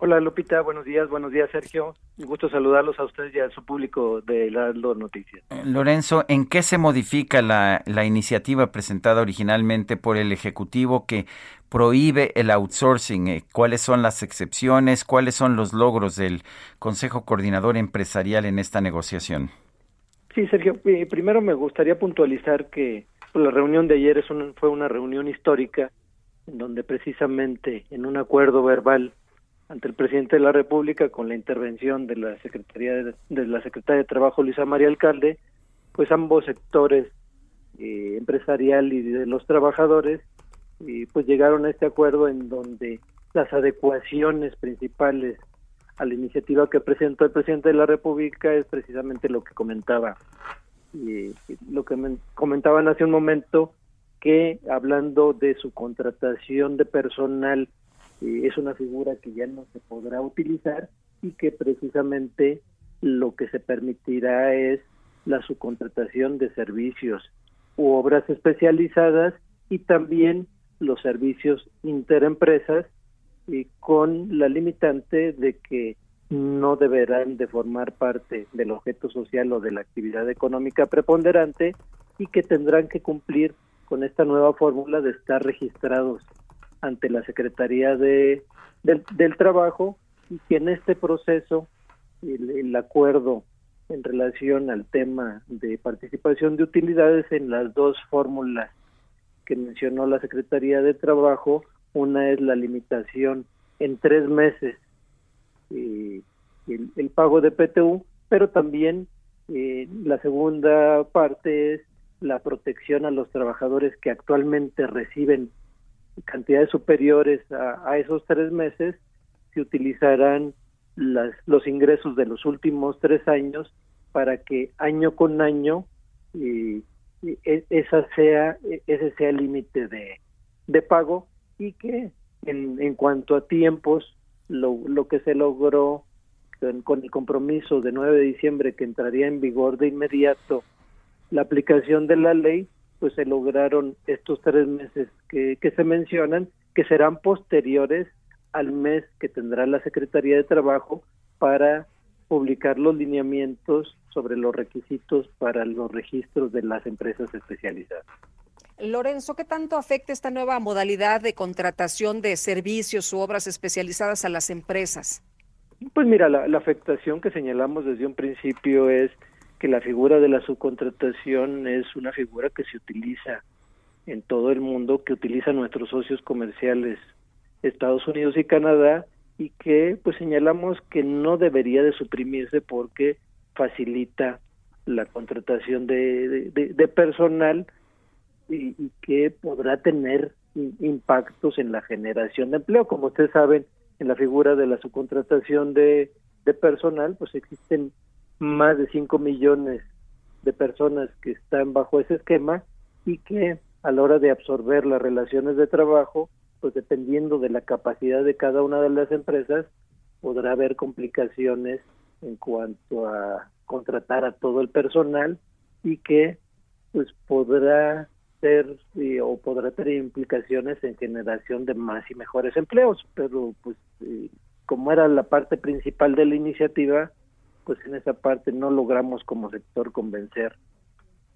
Hola Lupita, buenos días, buenos días Sergio. Un gusto saludarlos a ustedes y a su público de las Noticias. Eh, Lorenzo, ¿en qué se modifica la, la iniciativa presentada originalmente por el Ejecutivo que prohíbe el outsourcing? Eh, ¿Cuáles son las excepciones? ¿Cuáles son los logros del Consejo Coordinador Empresarial en esta negociación? Sí, Sergio, eh, primero me gustaría puntualizar que la reunión de ayer es fue una reunión histórica en donde precisamente en un acuerdo verbal ante el presidente de la República con la intervención de la Secretaría de, la Secretaria de Trabajo Luisa María Alcalde, pues ambos sectores eh, empresarial y de los trabajadores y pues llegaron a este acuerdo en donde las adecuaciones principales a la iniciativa que presentó el presidente de la República es precisamente lo que comentaba y lo que comentaban hace un momento que hablando de su contratación de personal eh, es una figura que ya no se podrá utilizar y que precisamente lo que se permitirá es la subcontratación de servicios u obras especializadas y también los servicios interempresas y con la limitante de que no deberán de formar parte del objeto social o de la actividad económica preponderante y que tendrán que cumplir con esta nueva fórmula de estar registrados ante la Secretaría de, del, Trabajo y que en este proceso el, acuerdo en relación al tema de participación de utilidades en las dos fórmulas que mencionó la Secretaría de Trabajo, una es la limitación en tres meses eh, el, pago de PTU, pero también eh, la segunda parte es la protección a los trabajadores que actualmente reciben cantidades superiores a, esos tres meses, se utilizarán las, los ingresos de los últimos tres años para que año con año y, e, esa sea, e, ese sea el límite de, de pago y que en, en cuanto a tiempos, lo, lo que se logró con, el compromiso de 9 de diciembre que entraría en vigor de inmediato la aplicación de la ley, pues se lograron estos tres meses que, que se mencionan, que serán posteriores al mes que tendrá la Secretaría de Trabajo para publicar los lineamientos sobre los requisitos para los registros de las empresas especializadas. Lorenzo, ¿qué tanto afecta esta nueva modalidad de contratación de servicios u obras especializadas a las empresas? Pues mira, la, afectación que señalamos desde un principio es que la figura de la subcontratación es una figura que se utiliza en todo el mundo, que utilizan nuestros socios comerciales Estados Unidos y Canadá y que pues señalamos que no debería de suprimirse porque facilita la contratación de, de, personal y, y, que podrá tener impactos en la generación de empleo. Como ustedes saben, en la figura de la subcontratación de, de personal, pues existen más de 5 millones de personas que están bajo ese esquema y que a la hora de absorber las relaciones de trabajo, pues dependiendo de la capacidad de cada una de las empresas, podrá haber complicaciones en cuanto a contratar a todo el personal y que pues podrá ser o podrá tener implicaciones en generación de más y mejores empleos, pero pues eh, como era la parte principal de la iniciativa, pues en esa parte no logramos como sector convencer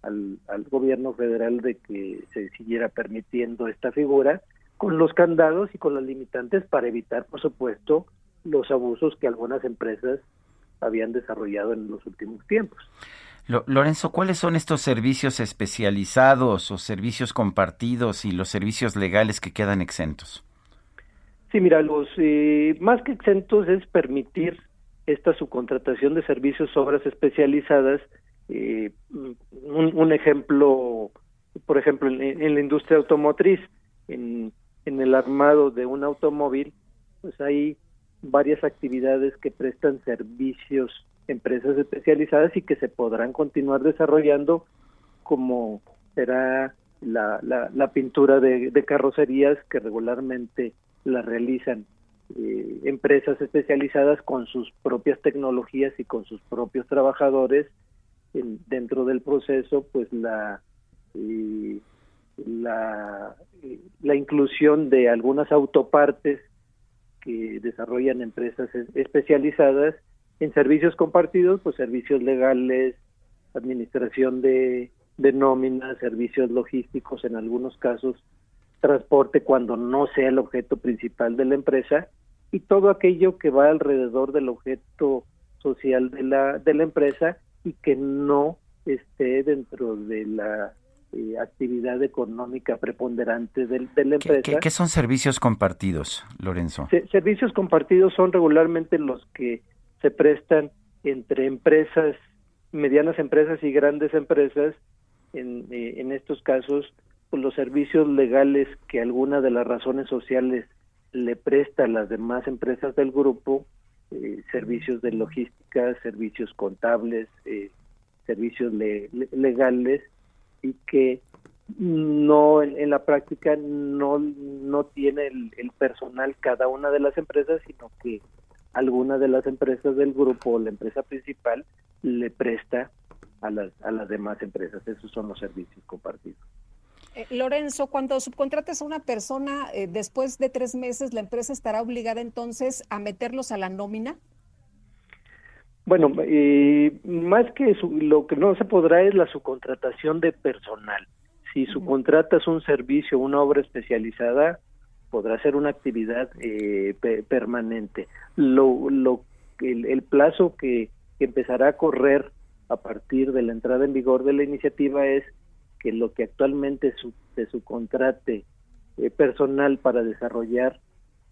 al, al gobierno federal de que se siguiera permitiendo esta figura con los candados y con las limitantes para evitar, por supuesto, los abusos que algunas empresas habían desarrollado en los últimos tiempos. Lorenzo, ¿cuáles son estos servicios especializados o servicios compartidos y los servicios legales que quedan exentos? Sí, mira, los eh, más que exentos es permitir esta subcontratación de servicios, obras especializadas. Eh, un, ejemplo, por ejemplo, en, la industria automotriz, en, en el armado de un automóvil, pues hay varias actividades que prestan servicios empresas especializadas y que se podrán continuar desarrollando como será la, la, pintura de, carrocerías que regularmente la realizan eh, empresas especializadas con sus propias tecnologías y con sus propios trabajadores dentro del proceso pues la eh, la, eh, la inclusión de algunas autopartes que desarrollan empresas especializadas en servicios compartidos, pues servicios legales, administración de, de nóminas, servicios logísticos, en algunos casos transporte cuando no sea el objeto principal de la empresa y todo aquello que va alrededor del objeto social de la, de la empresa y que no esté dentro de la eh, actividad económica preponderante de, la empresa. ¿Qué, son servicios compartidos, Lorenzo? servicios compartidos son regularmente los que se prestan entre empresas, medianas empresas y grandes empresas, en, eh, en estos casos, pues, los servicios legales que alguna de las razones sociales le presta a las demás empresas del grupo, eh, servicios de logística, servicios contables, eh, servicios legales y que no en, la práctica no no tiene el, el, personal cada una de las empresas sino que alguna de las empresas del grupo o la empresa principal le presta a las, a las demás empresas. Esos son los servicios compartidos. Eh, Lorenzo, cuando subcontrates a una persona, eh, después de tres meses, ¿la empresa estará obligada entonces a meterlos a la nómina? Bueno, eh, más que lo que no se podrá es la subcontratación de personal. Si subcontratas un servicio, una obra especializada, podrá ser una actividad eh, permanente. Lo, lo, el, el plazo que, empezará a correr a partir de la entrada en vigor de la iniciativa es que lo que actualmente su, se subcontrate eh, personal para desarrollar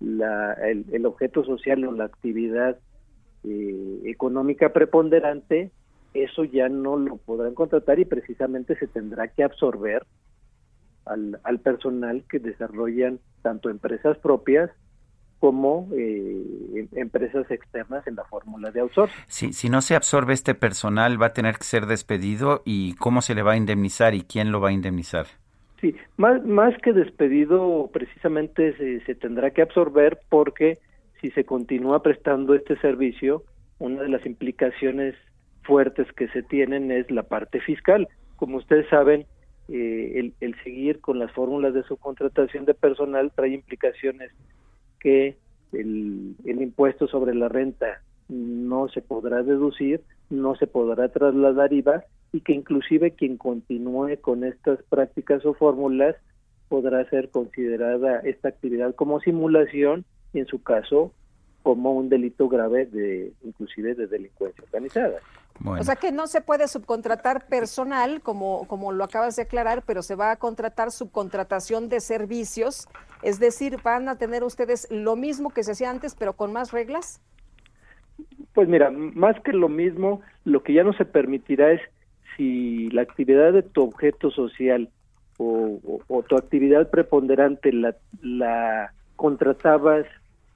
la, el, objeto social o la actividad eh, económica preponderante, eso ya no lo podrán contratar y precisamente se tendrá que absorber al, al personal que desarrollan tanto empresas propias como eh, em, empresas externas en la fórmula de outsourcing. Sí, si no se absorbe este personal, va a tener que ser despedido y cómo se le va a indemnizar y quién lo va a indemnizar. Sí, más, más que despedido, precisamente se, se tendrá que absorber porque si se continúa prestando este servicio, una de las implicaciones fuertes que se tienen es la parte fiscal. Como ustedes saben, eh, el, el, seguir con las fórmulas de subcontratación de personal trae implicaciones que el, el impuesto sobre la renta no se podrá deducir, no se podrá trasladar IVA y que inclusive quien continúe con estas prácticas o fórmulas podrá ser considerada esta actividad como simulación y en su caso como un delito grave de inclusive de delincuencia organizada. O sea que no se puede subcontratar personal, como, como lo acabas de aclarar, pero se va a contratar subcontratación de servicios. Es decir, ¿van a tener ustedes lo mismo que se hacía antes, pero con más reglas? Pues mira, más que lo mismo, lo que ya no se permitirá es si la actividad de tu objeto social o, o, tu actividad preponderante la, la contratabas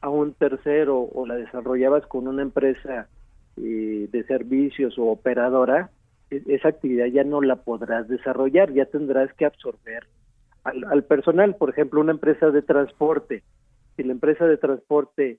a un tercero o la desarrollabas con una empresa eh, de servicios o operadora, e, esa actividad ya no la podrás desarrollar, ya tendrás que absorber al, al personal, por ejemplo, una empresa de transporte. Si la empresa de transporte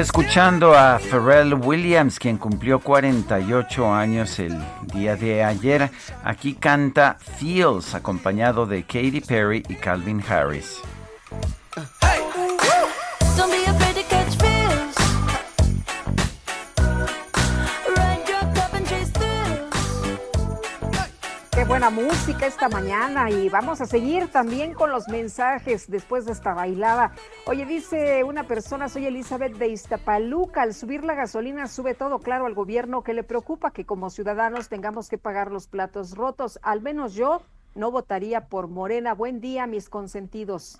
Escuchando a Pharrell Williams, quien cumplió 48 años el día de ayer. Aquí canta Feels, acompañado de Katy Perry y Calvin Harris. Buena música esta mañana y vamos a seguir también con los mensajes después de esta bailada. Oye, dice una persona, soy Elizabeth de Iztapaluca, al subir la gasolina sube todo claro al gobierno que le preocupa que como ciudadanos tengamos que pagar los platos rotos. Al menos yo no votaría por Morena. Buen día, mis consentidos.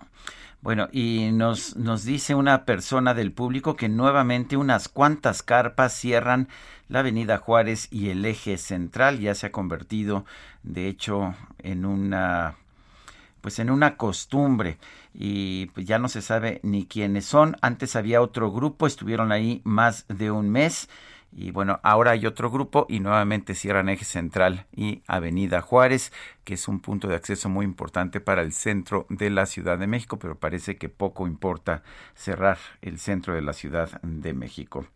Bueno, y nos, nos dice una persona del público que nuevamente unas cuantas carpas cierran la avenida Juárez y el eje central. Ya se ha convertido, de hecho, en una pues en una costumbre y pues ya no se sabe ni quiénes son. Antes había otro grupo, estuvieron ahí más de un mes y bueno, ahora hay otro grupo y nuevamente cierran Eje Central y Avenida Juárez, que es un punto de acceso muy importante para el centro de la Ciudad de México, pero parece que poco importa cerrar el centro de la Ciudad de México.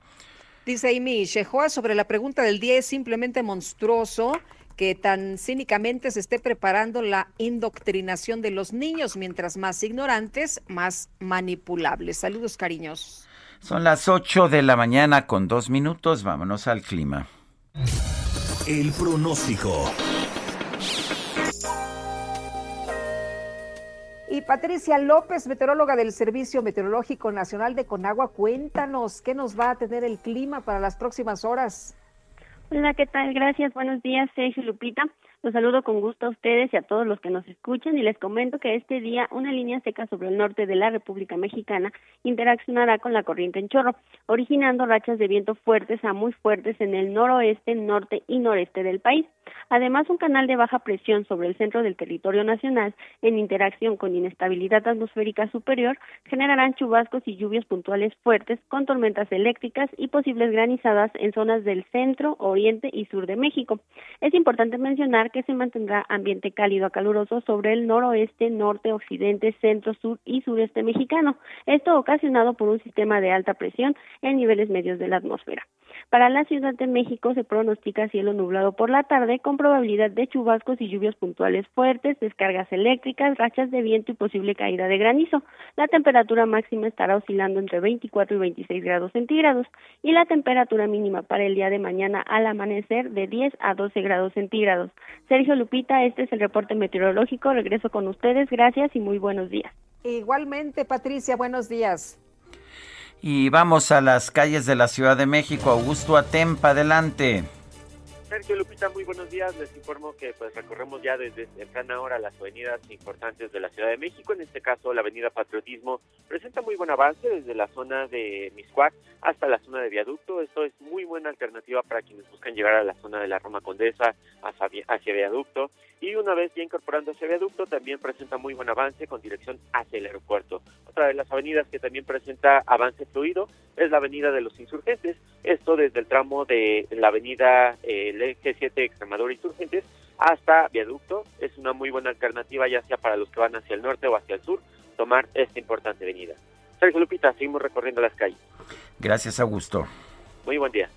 Dice Amy Shehoa sobre la pregunta del día, es simplemente monstruoso que tan cínicamente se esté preparando la indoctrinación de los niños, mientras más ignorantes, más manipulables. Saludos cariños. Son las 8 de la mañana con dos minutos. Vámonos al clima. El pronóstico. Y Patricia López, meteoróloga del Servicio Meteorológico Nacional de Conagua, cuéntanos qué nos va a tener el clima para las próximas horas. Hola, ¿qué tal? Gracias. Buenos días, Sergio Lupita. Los saludo con gusto a ustedes y a todos los que nos escuchan y les comento que este día una línea seca sobre el norte de la República Mexicana interaccionará con la corriente en chorro, originando rachas de viento fuertes a muy fuertes en el noroeste, norte y noreste del país. Además, un canal de baja presión sobre el centro del territorio nacional, en interacción con inestabilidad atmosférica superior, generarán chubascos y lluvias puntuales fuertes con tormentas eléctricas y posibles granizadas en zonas del centro, oriente y sur de México. Es importante mencionar que se mantendrá ambiente cálido a caluroso sobre el noroeste, norte, occidente, centro, sur y sureste mexicano. Esto ocasionado por un sistema de alta presión en niveles medios de la atmósfera. Para la Ciudad de México se pronostica cielo nublado por la tarde con probabilidad de chubascos y lluvias puntuales fuertes, descargas eléctricas, rachas de viento y posible caída de granizo. La temperatura máxima estará oscilando entre 24 y 26 grados centígrados y la temperatura mínima para el día de mañana al amanecer de 10 a 12 grados centígrados. Sergio Lupita, este es el reporte meteorológico. Regreso con ustedes. Gracias y muy buenos días. Igualmente, Patricia, buenos días. Y vamos a las calles de la Ciudad de México. Augusto Atempa, adelante. Sergio Lupita, muy buenos días. Les informo que pues recorremos ya desde temprana hora las avenidas importantes de la Ciudad de México. En este caso, la Avenida Patriotismo presenta muy buen avance desde la zona de Miscuac hasta la zona de Viaducto. Esto es muy buena alternativa para quienes buscan llegar a la zona de la Roma Condesa hacia, hacia Viaducto. Y una vez ya incorporando ese viaducto, también presenta muy buen avance con dirección hacia el aeropuerto. Otra de las avenidas que también presenta avance fluido es la Avenida de los Insurgentes. Esto desde el tramo de la Avenida eh, G7 Extremadura Insurgentes hasta Viaducto. Es una muy buena alternativa ya sea para los que van hacia el norte o hacia el sur, tomar esta importante avenida. Sergio Lupita, seguimos recorriendo las calles. Gracias, Augusto. Muy buen día.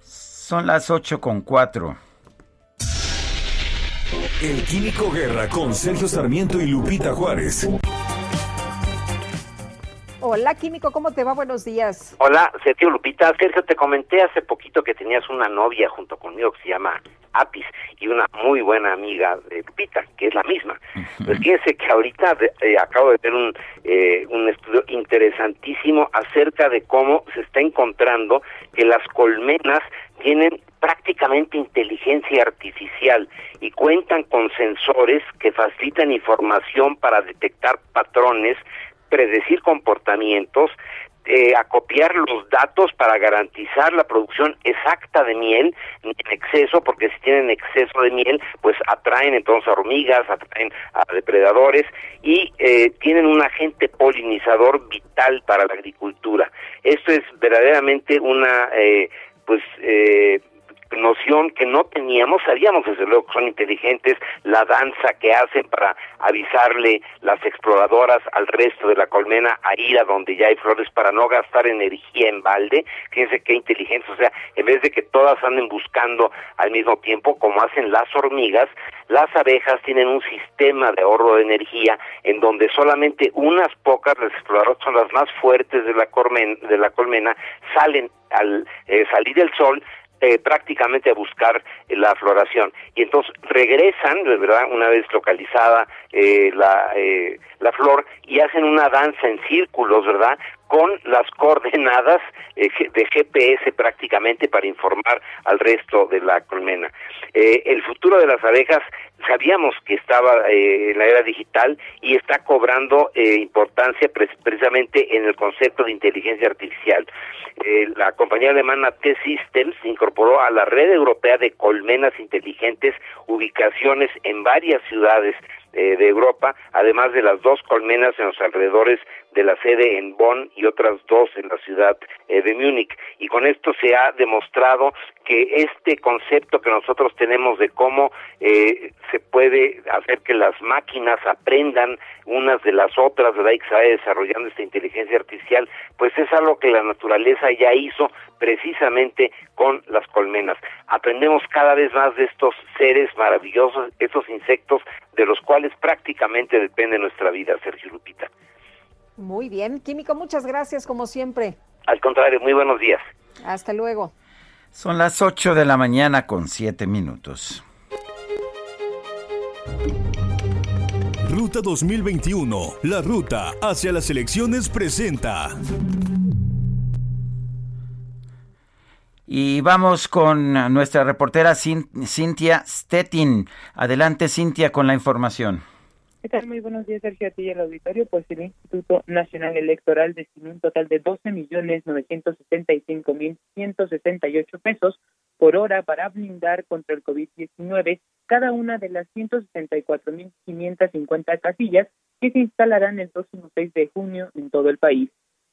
Son las ocho con cuatro. El Químico Guerra con Sergio Sarmiento y Lupita Juárez. Hola, Químico, ¿cómo te va? Buenos días. Hola, Sergio Lupita. Sergio, te comenté hace poquito que tenías una novia junto conmigo que se llama Apis y una muy buena amiga de Lupita, que es la misma. Pues fíjense que ahorita eh, acabo de ver un, eh, un estudio interesantísimo acerca de cómo se está encontrando que las colmenas tienen prácticamente inteligencia artificial y cuentan con sensores que facilitan información para detectar patrones, predecir comportamientos, eh, acopiar los datos para garantizar la producción exacta de miel en exceso, porque si tienen exceso de miel, pues atraen entonces a hormigas, atraen a depredadores y eh, tienen un agente polinizador vital para la agricultura. Esto es verdaderamente una, eh, pues, eh, noción que no teníamos, sabíamos desde luego que son inteligentes, la danza que hacen para avisarle las exploradoras al resto de la colmena a ir a donde ya hay flores para no gastar energía en balde, fíjense qué inteligentes, o sea, en vez de que todas anden buscando al mismo tiempo como hacen las hormigas, las abejas tienen un sistema de ahorro de energía en donde solamente unas pocas, las exploradoras son las más fuertes de la, colmena, de la colmena, salen al eh, salir el sol, eh, prácticamente a buscar la floración. Y entonces regresan verdad una vez localizada eh, la eh, la flor y hacen una danza en círculos verdad con las coordenadas eh, de GPS prácticamente para informar al resto de la colmena. Eh, el futuro de las abejas sabíamos que estaba eh, en la era digital y está cobrando importancia precisamente en el concepto de inteligencia artificial. la compañía alemana T-Systems incorporó a la red europea de colmenas inteligentes ubicaciones en varias ciudades de Europa, además de las dos colmenas en los alrededores de la sede en Bonn y otras dos en la ciudad eh, de Múnich. Y con esto se ha demostrado que este concepto que nosotros tenemos de cómo eh, se puede hacer que las máquinas aprendan unas de las otras, ¿verdad? Y que desarrollando esta inteligencia artificial, pues es algo que la naturaleza ya hizo precisamente con las colmenas. Aprendemos cada vez más de estos seres maravillosos, estos insectos de los cuales prácticamente depende nuestra vida, Sergio Lupita. Muy bien, Químico, muchas gracias como siempre. Al contrario, muy buenos días. Hasta luego. Son las 8 de la mañana con 7 minutos. Ruta 2021, la ruta hacia las elecciones presenta. Y vamos con nuestra reportera Cintia Stettin. Adelante, Cintia, con la información. Muy buenos días, Sergio, a ti y el auditorio. Pues el Instituto Nacional Electoral destinó un total de 12 millones 965 mil 168 pesos por hora para blindar contra el COVID-19 cada una de las 164 mil 550 casillas que se instalarán el próximo 6 de junio en todo el país.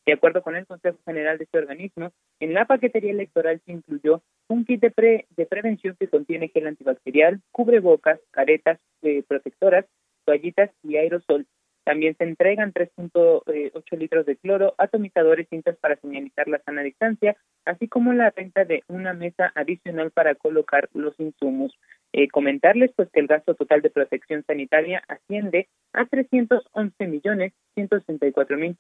De acuerdo con el Consejo General de este organismo, en la paquetería electoral se incluyó un kit de, pre de prevención que contiene gel antibacterial, cubrebocas, caretas eh, protectoras, toallitas y aerosol. También se entregan 3.8 eh, litros de cloro, atomizadores, cintas para señalizar la sana distancia, así como la renta de una mesa adicional para colocar los insumos. Eh, comentarles pues que el gasto total de protección sanitaria asciende a 311 millones 164 mil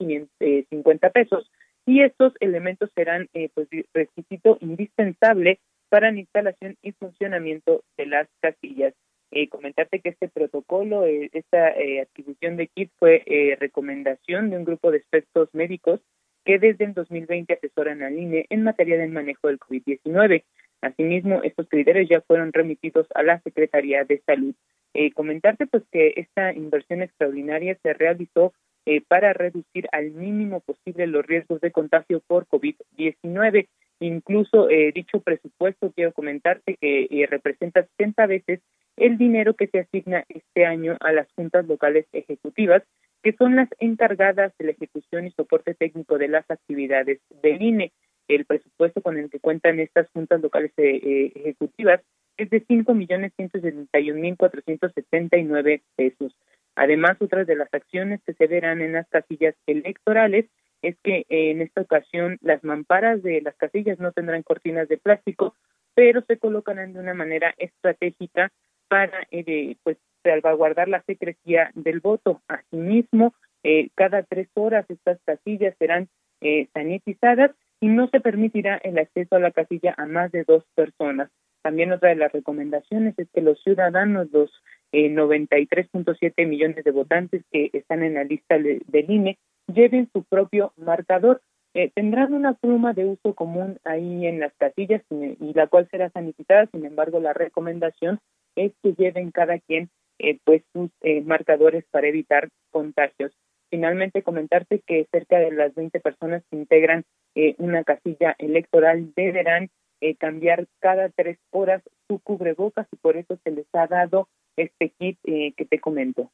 50 pesos y estos elementos serán eh, pues requisito indispensable para la instalación y funcionamiento de las casillas. Eh, comentarte que este protocolo, eh, esta eh, adquisición de kits fue eh, recomendación de un grupo de expertos médicos que desde el 2020 asesoran al INE en materia del manejo del COVID-19. Asimismo, estos criterios ya fueron remitidos a la Secretaría de Salud. Eh, comentarte pues que esta inversión extraordinaria se realizó eh, para reducir al mínimo posible los riesgos de contagio por COVID-19. Incluso dicho presupuesto, quiero comentarte que representa 60 veces el dinero que se asigna este año a las juntas locales ejecutivas, que son las encargadas de la ejecución y soporte técnico de las actividades del INE. El presupuesto con el que cuentan estas juntas locales eh, eh ejecutivas es de cinco millones ciento mil cuatrocientos setenta y nueve pesos. Además, otras de las acciones que se verán en las casillas electorales es que en esta ocasión las mamparas de las casillas no tendrán cortinas de plástico, pero se colocarán de una manera estratégica para eh, pues salvaguardar la secrecía del voto. Asimismo, eh, cada tres horas estas casillas serán eh, sanitizadas y no se permitirá el acceso a la casilla a más de dos personas. También otra de las recomendaciones es que los ciudadanos, los eh, 93.7 millones de votantes que están en la lista del INE, lleven su propio marcador. Eh, tendrán una pluma de uso común ahí en las casillas y la cual será sanitizada. Sin embargo, la recomendación es que lleven cada quien eh, pues sus eh, marcadores para evitar contagios. Finalmente, comentarte que cerca de las 20 personas que integran eh, una casilla electoral deberán eh, cambiar cada tres horas su cubrebocas y por eso se les ha dado este kit eh, que te comento.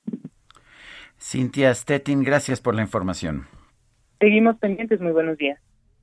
Cintia Stettin, gracias por la información. Seguimos pendientes, muy buenos días.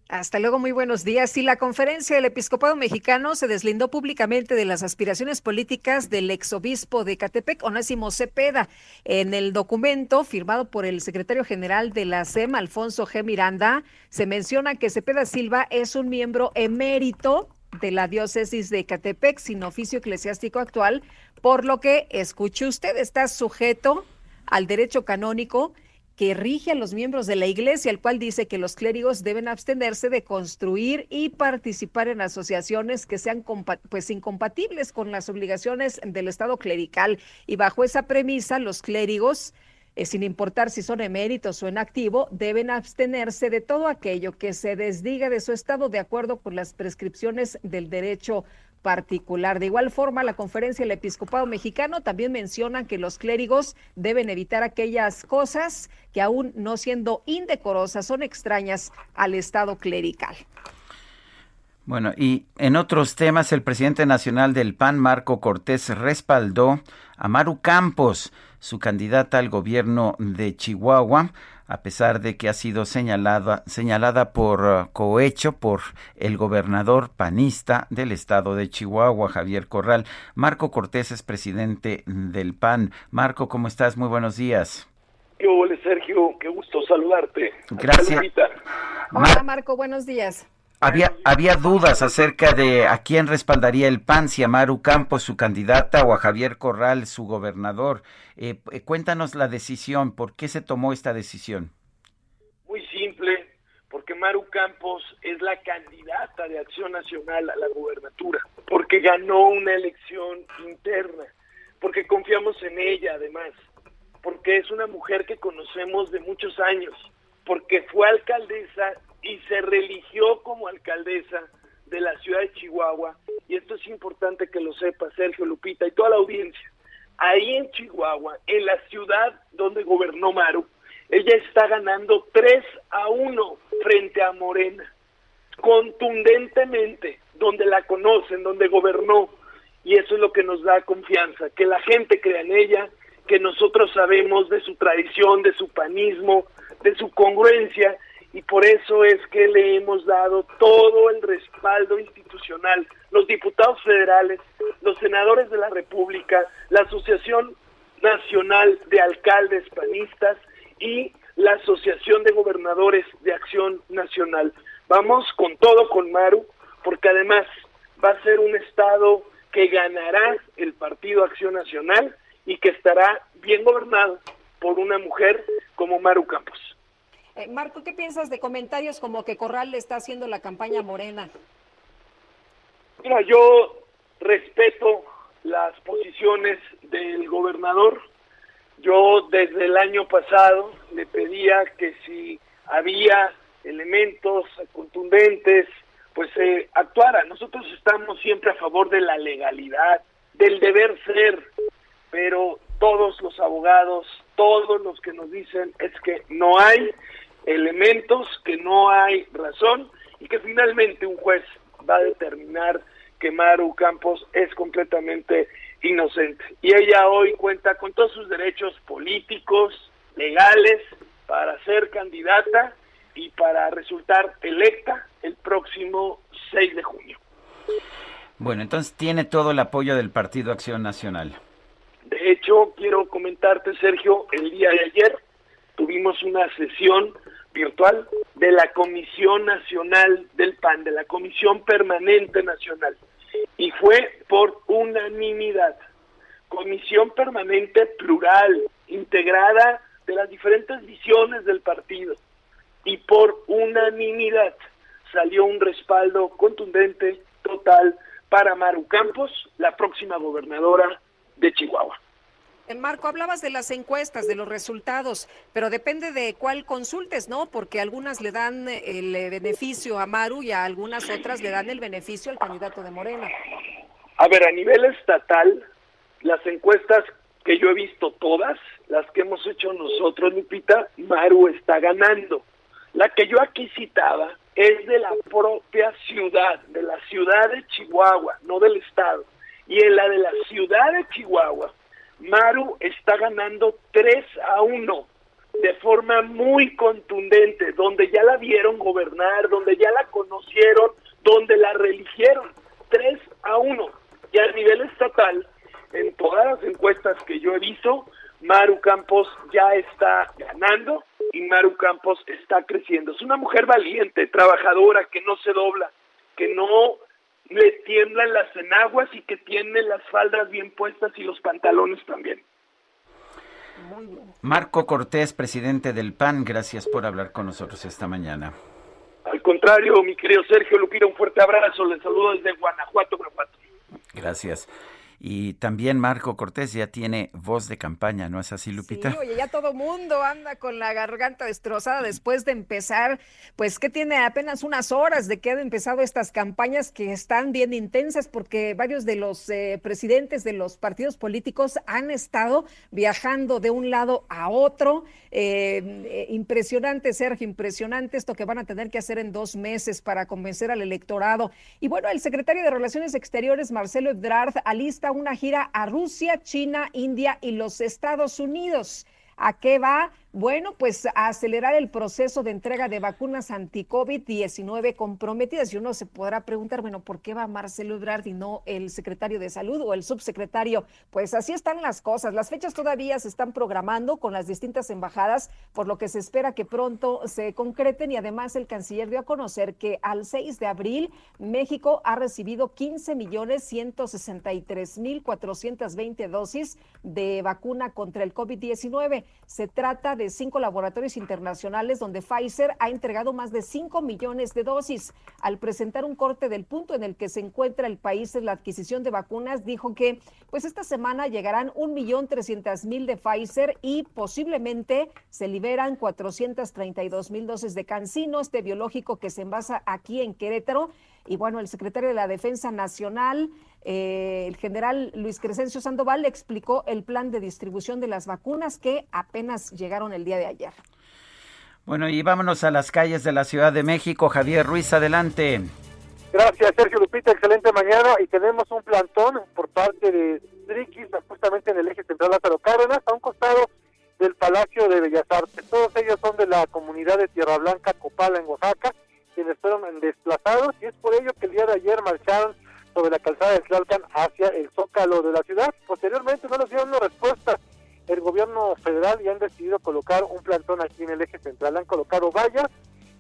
Hasta luego, muy buenos días. Y la conferencia del episcopado mexicano se deslindó públicamente de las aspiraciones políticas del exobispo de Catepec, Onésimo Cepeda. En el documento firmado por el secretario general de la SEM, Alfonso G. Miranda, se menciona que Cepeda Silva es un miembro emérito de la diócesis de Catepec sin oficio eclesiástico actual, por lo que, escuche usted, está sujeto al derecho canónico que rige a los miembros de la iglesia, el cual dice que los clérigos deben abstenerse de construir y participar en asociaciones que sean pues incompatibles con las obligaciones del Estado clerical. Y bajo esa premisa, los clérigos eh, sin importar si son eméritos o en activo, deben abstenerse de todo aquello que se desdiga de su estado de acuerdo con las prescripciones del derecho particular. De igual forma, la conferencia del episcopado mexicano también menciona que los clérigos deben evitar aquellas cosas que aún no siendo indecorosas son extrañas al estado clerical. Bueno, y en otros temas, el presidente nacional del PAN, Marco Cortés, respaldó a Maru Campos, su candidata al gobierno de Chihuahua, a pesar de que ha sido señalada, señalada por uh, cohecho por el gobernador panista del estado de Chihuahua, Javier Corral. Marco Cortés es presidente del PAN. Marco, ¿cómo estás? Muy buenos días. ¿Qué hola, Sergio? Qué gusto saludarte. Gracias. Hola, Marco, buenos días. Había, había dudas acerca de a quién respaldaría el PAN, si a Maru Campos, su candidata, o a Javier Corral, su gobernador. Eh, cuéntanos la decisión, ¿por qué se tomó esta decisión? Muy simple, porque Maru Campos es la candidata de Acción Nacional a la gubernatura, porque ganó una elección interna, porque confiamos en ella además, porque es una mujer que conocemos de muchos años, porque fue alcaldesa y se religió como alcaldesa de la ciudad de Chihuahua, y esto es importante que lo sepa Sergio Lupita y toda la audiencia, ahí en Chihuahua, en la ciudad donde gobernó Maru, ella está ganando 3 a 1 frente a Morena, contundentemente, donde la conocen, donde gobernó, y eso es lo que nos da confianza, que la gente crea en ella, que nosotros sabemos de su tradición, de su panismo, de su congruencia, y por eso es que le hemos dado todo el respaldo institucional, los diputados federales, los senadores de la República, la Asociación Nacional de Alcaldes Panistas y la Asociación de Gobernadores de Acción Nacional. Vamos con todo con Maru, porque además va a ser un estado que ganará el Partido Acción Nacional y que estará bien gobernado por una mujer como Maru Campos. Eh, Marco, ¿qué piensas de comentarios como que Corral le está haciendo la campaña morena? Mira, yo respeto las posiciones del gobernador. Yo desde el año pasado le pedía que si había elementos contundentes, pues se actuara. Nosotros estamos siempre a favor de la legalidad, del deber ser, pero todos los abogados, todos los que nos dicen es que no hay elementos, que no hay razón y que finalmente un juez va a determinar que Maru Campos es completamente inocente. Y ella hoy cuenta con todos sus derechos políticos, legales, para ser candidata y para resultar electa el próximo 6 de junio. Bueno, entonces tiene todo el apoyo del Partido Acción Nacional. De hecho, quiero comentarte, Sergio, el día de ayer tuvimos una sesión virtual de la Comisión Nacional del PAN, de la Comisión Permanente Nacional, y fue por unanimidad. Comisión permanente plural, integrada de las diferentes visiones del partido, y por unanimidad salió un respaldo contundente, total, para Maru Campos, la próxima gobernadora de Chihuahua. Eh, Marco, hablabas de las encuestas, de los resultados, pero depende de cuál consultes, ¿no? Porque algunas le dan el eh, beneficio a Maru y a algunas otras le dan el beneficio al candidato de Morena. A ver, a nivel estatal, las encuestas que yo he visto todas, las que hemos hecho nosotros, Lupita, Maru está ganando. La que yo aquí citaba es de la propia ciudad, de la ciudad de Chihuahua, no del estado. Y en la de la ciudad de Chihuahua, Maru está ganando 3 a 1 de forma muy contundente, donde ya la vieron gobernar, donde ya la conocieron, donde la religieron. 3 a 1. Y a nivel estatal, en todas las encuestas que yo he visto, Maru Campos ya está ganando y Maru Campos está creciendo. Es una mujer valiente, trabajadora, que no se dobla, que no le tiemblan las enaguas y que tiene las faldas bien puestas y los pantalones también. Marco Cortés, presidente del PAN, gracias por hablar con nosotros esta mañana. Al contrario, mi querido Sergio Lupira, un fuerte abrazo, les saludo desde Guanajuato, Guanajuato. Gracias. Y también Marco Cortés ya tiene voz de campaña, ¿no es así, Lupita? Sí, oye, ya todo mundo anda con la garganta destrozada después de empezar, pues que tiene apenas unas horas de que han empezado estas campañas que están bien intensas porque varios de los eh, presidentes de los partidos políticos han estado viajando de un lado a otro. Eh, eh, impresionante, Sergio, impresionante esto que van a tener que hacer en dos meses para convencer al electorado. Y bueno, el secretario de Relaciones Exteriores, Marcelo Ebrard, alista una gira a Rusia, China, India y los Estados Unidos. ¿A qué va? Bueno, pues acelerar el proceso de entrega de vacunas anti-COVID-19 comprometidas. Y uno se podrá preguntar, bueno, ¿por qué va Marcelo Ebrard y no el secretario de Salud o el subsecretario? Pues así están las cosas. Las fechas todavía se están programando con las distintas embajadas, por lo que se espera que pronto se concreten. Y además el canciller dio a conocer que al 6 de abril México ha recibido 15 millones 163 mil 420 dosis de vacuna contra el COVID-19. Se trata de cinco laboratorios internacionales donde Pfizer ha entregado más de 5 millones de dosis. Al presentar un corte del punto en el que se encuentra el país en la adquisición de vacunas, dijo que pues esta semana llegarán un millón trescientas mil de Pfizer y posiblemente se liberan 432 mil dosis de Cancino, este biológico que se envasa aquí en Querétaro. Y bueno, el secretario de la Defensa Nacional, eh, el general Luis Crescencio Sandoval, le explicó el plan de distribución de las vacunas que apenas llegaron el día de ayer. Bueno, y vámonos a las calles de la Ciudad de México. Javier Ruiz, adelante. Gracias, Sergio Lupita. Excelente mañana. Y tenemos un plantón por parte de Triquis, justamente en el eje central Lázaro Cárdenas, a un costado del Palacio de Bellas Artes. Todos ellos son de la comunidad unidad de Tierra Blanca, Copala, en Oaxaca, quienes fueron desplazados y es por ello que el día de ayer marcharon sobre la calzada de Tlalpan hacia el zócalo de la ciudad. Posteriormente no les dieron una respuesta el gobierno federal y han decidido colocar un plantón aquí en el eje central. Han colocado vallas,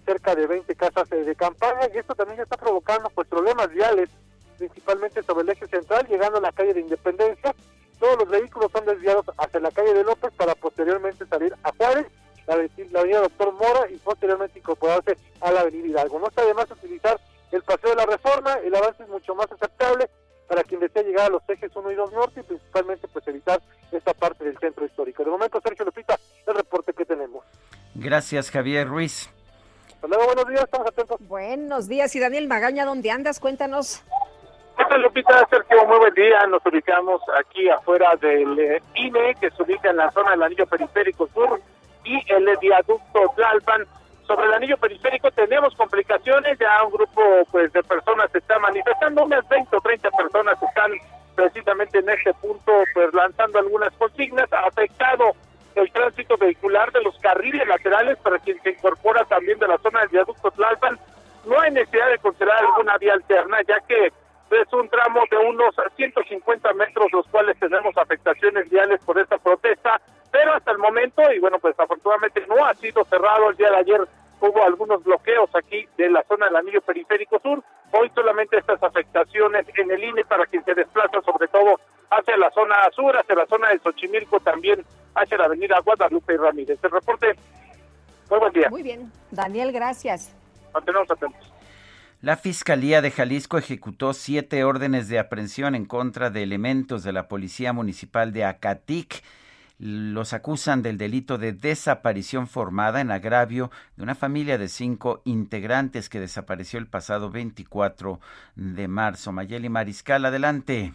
cerca de 20 casas de campaña y esto también está provocando pues problemas viales, principalmente sobre el eje central, llegando a la calle de Independencia. Todos los vehículos son desviados hacia la calle de López para posteriormente salir a Juárez, la, avenida Doctor Mora y posteriormente incorporarse a la avenida Hidalgo. No está de más utilizar el paseo de la reforma, el avance es mucho más aceptable para quien desea llegar a los ejes 1 y 2 norte y principalmente pues evitar esta parte del centro histórico. De momento, Sergio Lupita, el reporte que tenemos. Gracias, Javier Ruiz. Hasta luego, buenos días, estamos atentos. Buenos días, y Daniel Magaña, ¿dónde andas? Cuéntanos. ¿Qué tal, Lupita? Sergio, muy buen día. Nos ubicamos aquí afuera del eh, INE, que se ubica en la zona del anillo periférico sur, y el viaducto Tlalpan. Sobre el anillo periférico tenemos complicaciones, ya un grupo pues de personas se está manifestando, unas 20 o 30 personas están precisamente en este punto pues lanzando algunas consignas, ha afectado el tránsito vehicular de los carriles laterales para quien se incorpora también de la zona del viaducto Tlalpan. No hay necesidad de considerar alguna vía alterna, ya que es un tramo de unos 150 metros, los cuales tenemos afectaciones viales por esta protesta, pero hasta el momento, y bueno, pues afortunadamente no ha sido cerrado el día de ayer, hubo algunos bloqueos aquí de la zona del anillo periférico sur, hoy solamente estas afectaciones en el INE para quien se desplaza sobre todo hacia la zona sur, hacia la zona de Xochimilco, también hacia la avenida Guadalupe y Ramírez. El reporte, muy buen día. Muy bien, Daniel, gracias. Mantenemos atentos. La Fiscalía de Jalisco ejecutó siete órdenes de aprehensión en contra de elementos de la Policía Municipal de Acatic. Los acusan del delito de desaparición formada en agravio de una familia de cinco integrantes que desapareció el pasado 24 de marzo. Mayeli Mariscal, adelante.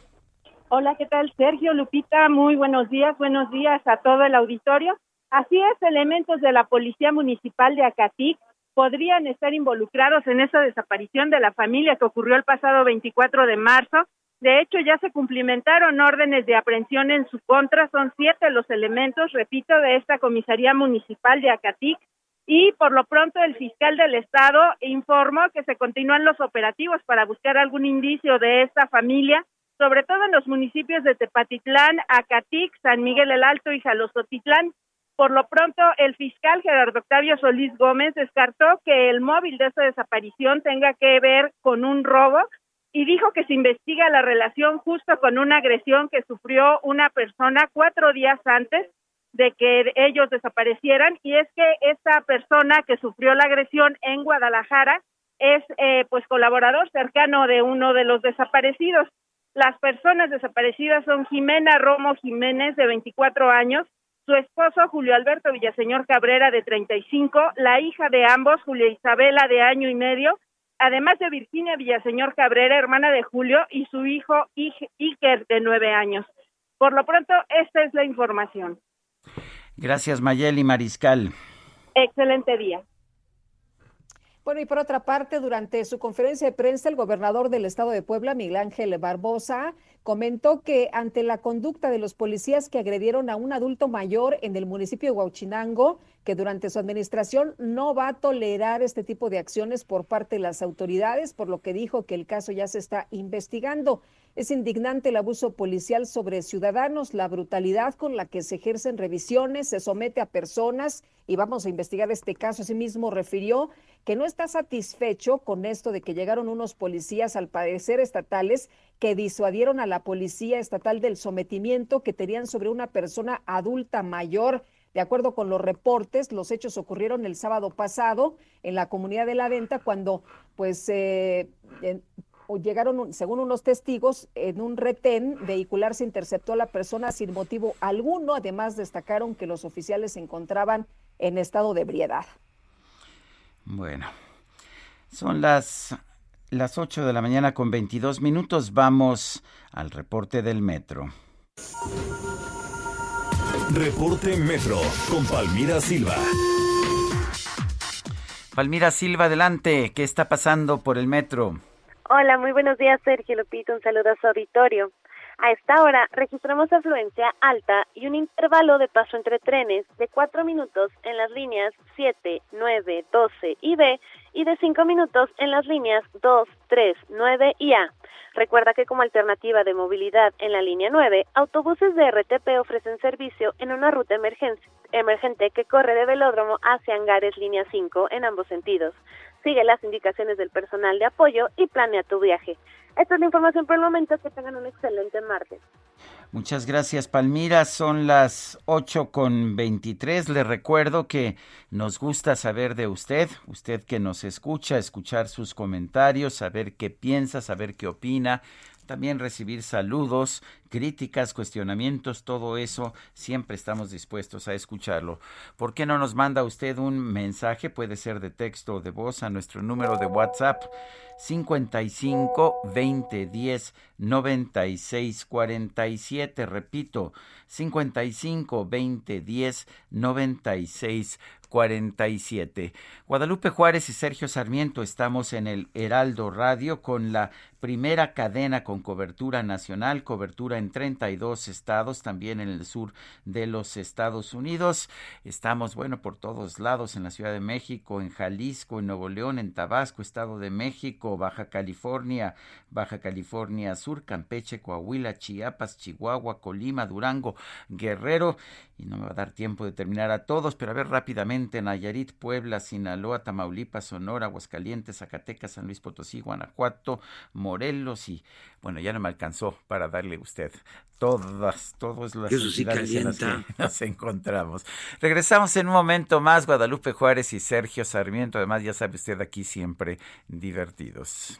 Hola, ¿qué tal? Sergio, Lupita, muy buenos días, buenos días a todo el auditorio. Así es, elementos de la Policía Municipal de Acatic podrían estar involucrados en esa desaparición de la familia que ocurrió el pasado 24 de marzo. De hecho, ya se cumplimentaron órdenes de aprehensión en su contra. Son siete los elementos, repito, de esta comisaría municipal de Acatic. Y por lo pronto el fiscal del estado informó que se continúan los operativos para buscar algún indicio de esta familia, sobre todo en los municipios de Tepatitlán, Acatic, San Miguel el Alto y Jalostotitlán. Por lo pronto, el fiscal Gerardo Octavio Solís Gómez descartó que el móvil de esta desaparición tenga que ver con un robo y dijo que se investiga la relación justo con una agresión que sufrió una persona cuatro días antes de que ellos desaparecieran y es que esta persona que sufrió la agresión en Guadalajara es eh, pues colaborador cercano de uno de los desaparecidos. Las personas desaparecidas son Jimena Romo Jiménez de 24 años su esposo Julio Alberto Villaseñor Cabrera de 35, la hija de ambos, Julia Isabela de año y medio, además de Virginia Villaseñor Cabrera, hermana de Julio, y su hijo Iker de nueve años. Por lo pronto, esta es la información. Gracias, Mayeli Mariscal. Excelente día. Bueno, y por otra parte, durante su conferencia de prensa, el gobernador del estado de Puebla, Miguel Ángel Barbosa, comentó que ante la conducta de los policías que agredieron a un adulto mayor en el municipio de Huauchinango, que durante su administración no va a tolerar este tipo de acciones por parte de las autoridades, por lo que dijo que el caso ya se está investigando. Es indignante el abuso policial sobre ciudadanos, la brutalidad con la que se ejercen revisiones, se somete a personas y vamos a investigar este caso. Asimismo, refirió que no está satisfecho con esto de que llegaron unos policías, al parecer estatales, que disuadieron a la policía estatal del sometimiento que tenían sobre una persona adulta mayor. De acuerdo con los reportes, los hechos ocurrieron el sábado pasado en la comunidad de la venta cuando pues eh, llegaron, según unos testigos, en un retén vehicular se interceptó a la persona sin motivo alguno. Además, destacaron que los oficiales se encontraban en estado de ebriedad. Bueno, son las, las 8 de la mañana con 22 minutos. Vamos al reporte del metro. Reporte Metro con Palmira Silva. Palmira Silva, adelante. ¿Qué está pasando por el metro? Hola, muy buenos días, Sergio Lupito. Un saludo a su auditorio. A esta hora registramos afluencia alta y un intervalo de paso entre trenes de 4 minutos en las líneas 7, 9, 12 y B y de 5 minutos en las líneas 2, 3, 9 y A. Recuerda que como alternativa de movilidad en la línea 9, autobuses de RTP ofrecen servicio en una ruta emergente que corre de Velódromo hacia Angares línea 5 en ambos sentidos. Sigue las indicaciones del personal de apoyo y planea tu viaje. Esta es la información por el momento. Que tengan un excelente martes. Muchas gracias, Palmira. Son las 8 con 23. Le recuerdo que nos gusta saber de usted, usted que nos escucha, escuchar sus comentarios, saber qué piensa, saber qué opina también recibir saludos, críticas, cuestionamientos, todo eso, siempre estamos dispuestos a escucharlo. ¿Por qué no nos manda usted un mensaje? Puede ser de texto o de voz a nuestro número de WhatsApp 55 20 10 96 47. Repito, 55 20 10 96 47. Guadalupe Juárez y Sergio Sarmiento estamos en el Heraldo Radio con la primera cadena con cobertura nacional, cobertura en 32 estados, también en el sur de los Estados Unidos. Estamos, bueno, por todos lados, en la Ciudad de México, en Jalisco, en Nuevo León, en Tabasco, Estado de México, Baja California, Baja California Sur, Campeche, Coahuila, Chiapas, Chihuahua, Colima, Durango, Guerrero. Y no me va a dar tiempo de terminar a todos, pero a ver rápidamente, Nayarit, Puebla, Sinaloa, Tamaulipas, Sonora, Aguascalientes, Zacatecas, San Luis Potosí, Guanajuato, Morelos y bueno, ya no me alcanzó para darle a usted todas, todas las ciudades en las que nos encontramos. Regresamos en un momento más, Guadalupe Juárez y Sergio Sarmiento, además ya sabe usted aquí siempre divertidos.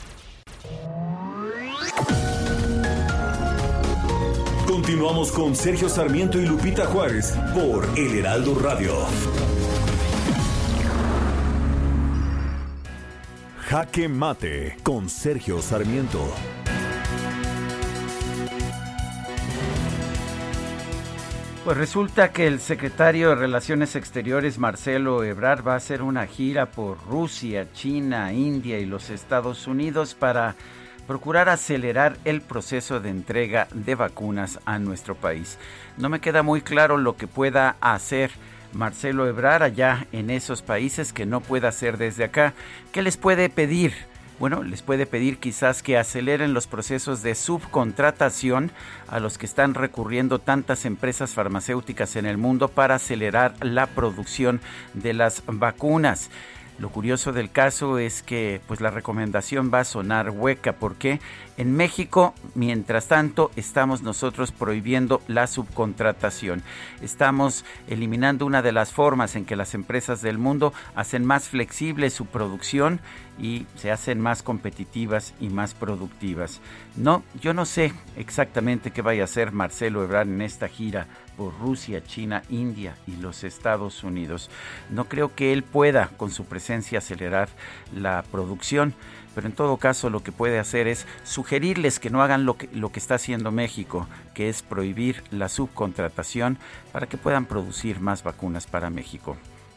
Continuamos con Sergio Sarmiento y Lupita Juárez por El Heraldo Radio. Jaque Mate con Sergio Sarmiento. Pues resulta que el secretario de Relaciones Exteriores, Marcelo Ebrard, va a hacer una gira por Rusia, China, India y los Estados Unidos para procurar acelerar el proceso de entrega de vacunas a nuestro país. No me queda muy claro lo que pueda hacer Marcelo Ebrard allá en esos países que no pueda hacer desde acá. ¿Qué les puede pedir? Bueno, les puede pedir quizás que aceleren los procesos de subcontratación a los que están recurriendo tantas empresas farmacéuticas en el mundo para acelerar la producción de las vacunas. Lo curioso del caso es que pues la recomendación va a sonar hueca porque en México, mientras tanto, estamos nosotros prohibiendo la subcontratación. Estamos eliminando una de las formas en que las empresas del mundo hacen más flexible su producción y se hacen más competitivas y más productivas. No, yo no sé exactamente qué vaya a hacer Marcelo Ebrard en esta gira por Rusia, China, India y los Estados Unidos. No creo que él pueda con su presencia acelerar la producción pero en todo caso lo que puede hacer es sugerirles que no hagan lo que, lo que está haciendo México, que es prohibir la subcontratación para que puedan producir más vacunas para México.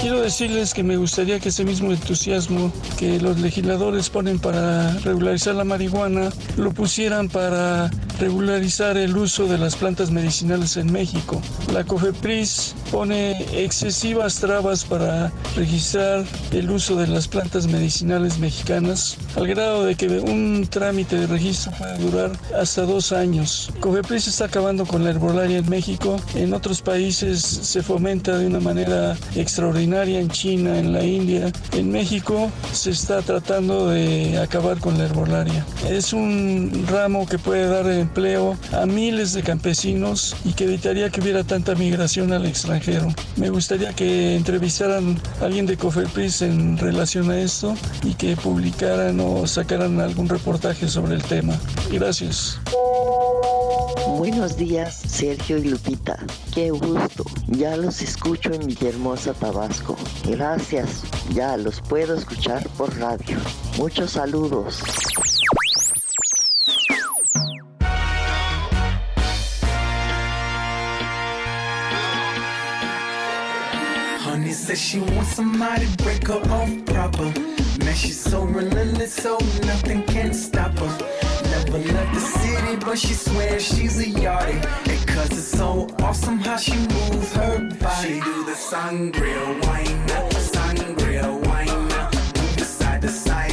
Quiero decirles que me gustaría que ese mismo entusiasmo que los legisladores ponen para regularizar la marihuana, lo pusieran para regularizar el uso de las plantas medicinales en México. La COFEPRIS pone excesivas trabas para registrar el uso de las plantas medicinales mexicanas, al grado de que un trámite de registro puede durar hasta dos años. COFEPRIS está acabando con la herbolaria en México, en otros países se fomenta de una manera extraordinaria en China, en la India. En México se está tratando de acabar con la herbolaria. Es un ramo que puede dar empleo a miles de campesinos y que evitaría que hubiera tanta migración al extranjero. Me gustaría que entrevistaran a alguien de Cofepris en relación a esto y que publicaran o sacaran algún reportaje sobre el tema. Gracias. Buenos días, Sergio y Lupita. Qué gusto. Ya los escucho en Villahermosa, Tabasco. Gracias. Ya los puedo escuchar por radio. Muchos saludos. Honey says she wants somebody break her off proper. Man, she's so relentless, so nothing can stop her. Never left the city, but she swears she's a yardie. It's so awesome how she moves her body. She do the sangria wine, sangria wine, move side to side,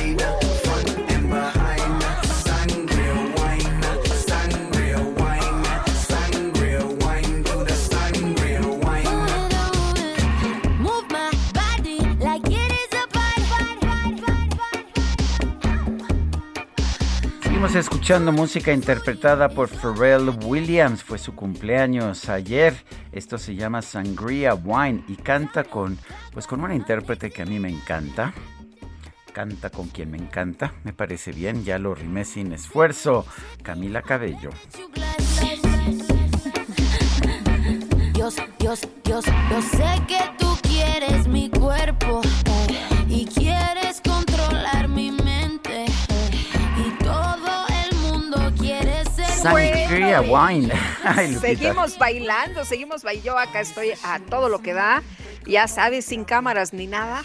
Seguimos escuchando música interpretada por Pharrell Williams. Fue su cumpleaños ayer. Esto se llama Sangria Wine y canta con, pues con una intérprete que a mí me encanta. Canta con quien me encanta. Me parece bien. Ya lo rimé sin esfuerzo. Camila Cabello. Yo, yo, yo, yo sé que tú quieres mi cuerpo y quieres controlar Wine. Ay. Seguimos bailando, seguimos bailando. Yo acá estoy a todo lo que da. Ya sabes, sin cámaras ni nada.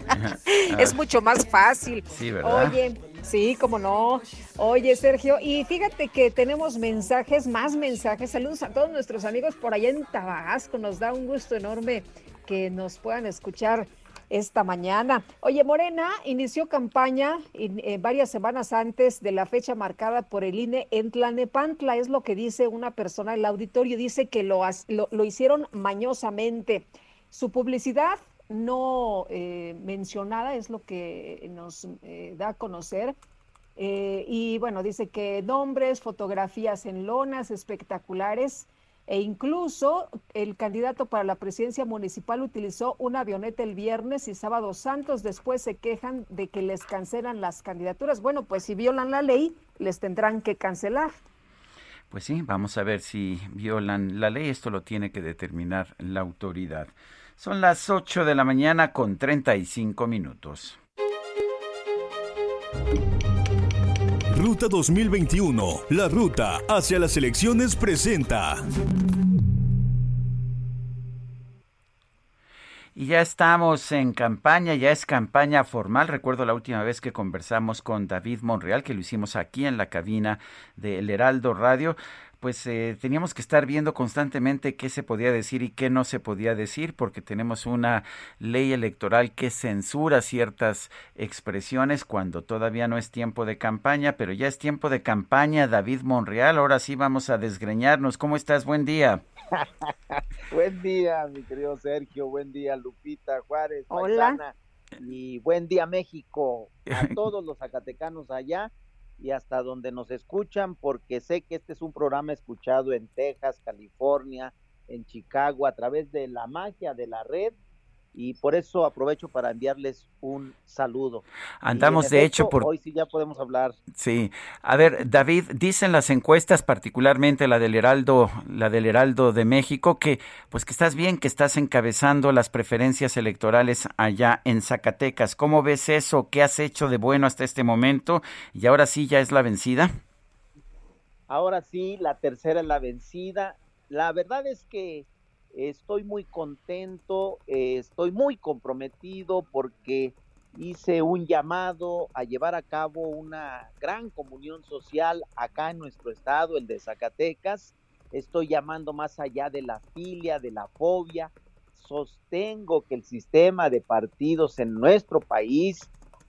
es mucho más fácil. Sí, ¿verdad? Oye, sí, cómo no. Oye, Sergio, y fíjate que tenemos mensajes, más mensajes. Saludos a todos nuestros amigos por allá en Tabasco. Nos da un gusto enorme que nos puedan escuchar esta mañana. Oye, Morena inició campaña eh, varias semanas antes de la fecha marcada por el INE en Tlanepantla, es lo que dice una persona del auditorio, dice que lo, lo hicieron mañosamente. Su publicidad no eh, mencionada es lo que nos eh, da a conocer. Eh, y bueno, dice que nombres, fotografías en lonas espectaculares e incluso el candidato para la presidencia municipal utilizó una avioneta el viernes y sábado santos. Después se quejan de que les cancelan las candidaturas. Bueno, pues si violan la ley, les tendrán que cancelar. Pues sí, vamos a ver si violan la ley. Esto lo tiene que determinar la autoridad. Son las 8 de la mañana con 35 minutos. Ruta 2021, la ruta hacia las elecciones presenta. Y ya estamos en campaña, ya es campaña formal. Recuerdo la última vez que conversamos con David Monreal, que lo hicimos aquí en la cabina del Heraldo Radio. Pues eh, teníamos que estar viendo constantemente qué se podía decir y qué no se podía decir, porque tenemos una ley electoral que censura ciertas expresiones cuando todavía no es tiempo de campaña, pero ya es tiempo de campaña. David Monreal, ahora sí vamos a desgreñarnos. ¿Cómo estás? Buen día. buen día, mi querido Sergio. Buen día, Lupita Juárez. Hola. Paisana, Y buen día, México. A todos los zacatecanos allá y hasta donde nos escuchan, porque sé que este es un programa escuchado en Texas, California, en Chicago, a través de la magia de la red. Y por eso aprovecho para enviarles un saludo. Andamos, de hecho, por Hoy sí ya podemos hablar. Sí, a ver, David, dicen las encuestas, particularmente la del Heraldo, la del Heraldo de México, que pues que estás bien, que estás encabezando las preferencias electorales allá en Zacatecas. ¿Cómo ves eso? ¿Qué has hecho de bueno hasta este momento? Y ahora sí ya es la vencida. Ahora sí, la tercera es la vencida. La verdad es que estoy muy contento, eh, estoy muy comprometido porque hice un llamado a llevar a cabo una gran comunión social acá en nuestro estado, el de Zacatecas. Estoy llamando más allá de la filia, de la fobia. Sostengo que el sistema de partidos en nuestro país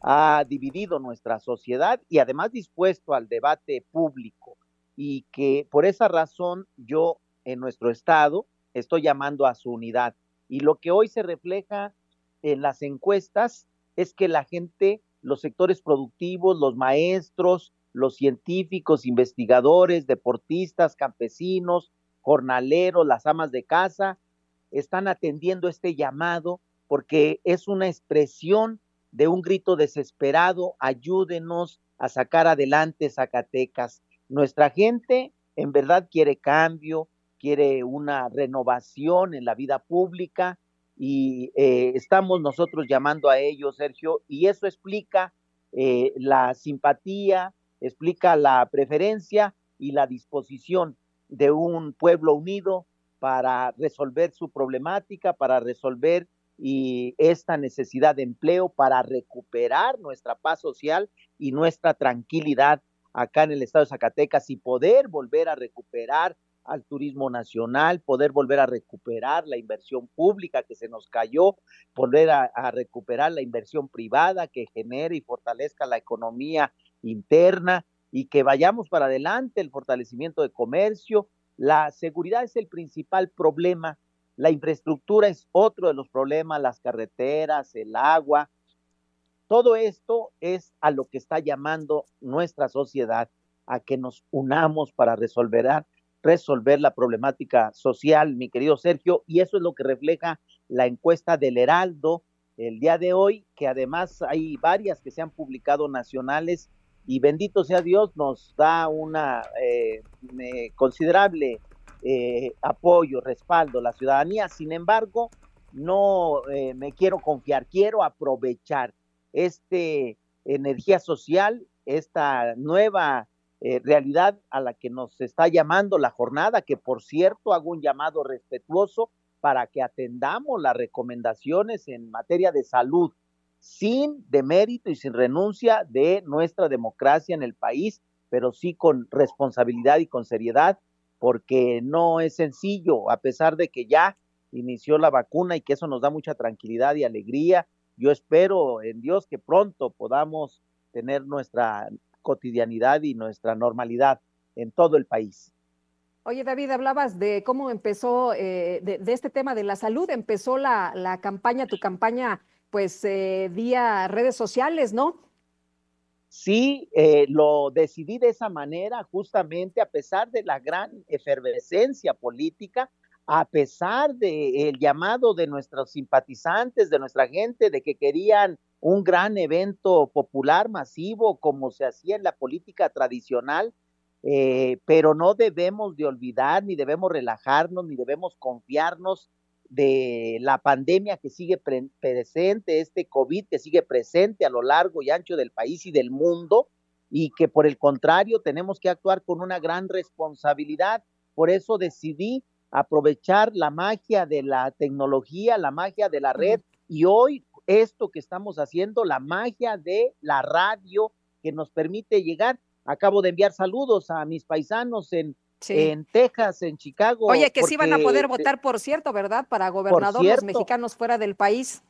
ha dividido nuestra sociedad y además dispuesto al debate público y que por esa razón yo en nuestro estado estoy llamando a su unidad. Y lo que hoy se refleja en las encuestas es que la gente, los sectores productivos, los maestros, los científicos, investigadores, deportistas, campesinos, jornaleros, las amas de casa, están atendiendo este llamado porque es una expresión de un grito desesperado, ayúdenos a sacar adelante Zacatecas. Nuestra gente en verdad quiere cambio, quiere una renovación en la vida pública y eh, estamos nosotros llamando a ellos, Sergio, y eso explica eh, la simpatía, explica la preferencia y la disposición de un pueblo unido para resolver su problemática, para resolver y esta necesidad de empleo, para recuperar nuestra paz social y nuestra tranquilidad acá en el estado de Zacatecas y poder volver a recuperar al turismo nacional, poder volver a recuperar la inversión pública que se nos cayó, volver a, recuperar la inversión privada que genere y fortalezca la economía interna y que vayamos para adelante, el fortalecimiento de comercio. La seguridad es el principal problema, la infraestructura es otro de los problemas, las carreteras, el agua. Todo esto es a lo que está llamando nuestra sociedad, a que nos unamos para resolver, resolver la problemática social, mi querido Sergio, y eso es lo que refleja la encuesta del Heraldo el día de hoy, que además hay varias que se han publicado nacionales y bendito sea Dios nos da una eh, considerable eh, apoyo, respaldo la ciudadanía. Sin embargo, no eh, me quiero confiar, quiero aprovechar este energía social, esta nueva eh, realidad a la que nos está llamando la jornada, que por cierto hago un llamado respetuoso para que atendamos las recomendaciones en materia de salud sin demérito y sin renuncia de nuestra democracia en el país, pero sí con responsabilidad y con seriedad, porque no es sencillo, a pesar de que ya inició la vacuna y que eso nos da mucha tranquilidad y alegría. Yo espero en Dios que pronto podamos tener nuestra cotidianidad y nuestra normalidad en todo el país. Oye, David, hablabas de cómo empezó, eh, de, de, este tema de la salud, empezó la, la campaña, tu campaña pues eh, vía redes sociales, ¿no? Sí, eh, lo decidí de esa manera, justamente a pesar de la gran efervescencia política, a pesar del el llamado de nuestros simpatizantes, de nuestra gente, de que querían un gran evento popular masivo como se hacía en la política tradicional, eh, pero no debemos de olvidar, ni debemos relajarnos, ni debemos confiarnos de la pandemia que sigue presente, este COVID que sigue presente a lo largo y ancho del país y del mundo, y que por el contrario tenemos que actuar con una gran responsabilidad. Por eso decidí aprovechar la magia de la tecnología, la magia de la red, y hoy esto que estamos haciendo, la magia de la radio que nos permite llegar. Acabo de enviar saludos a mis paisanos en en Texas, en Chicago. Oye, que sí van a poder votar, por cierto, ¿verdad? Para gobernador los mexicanos fuera del país.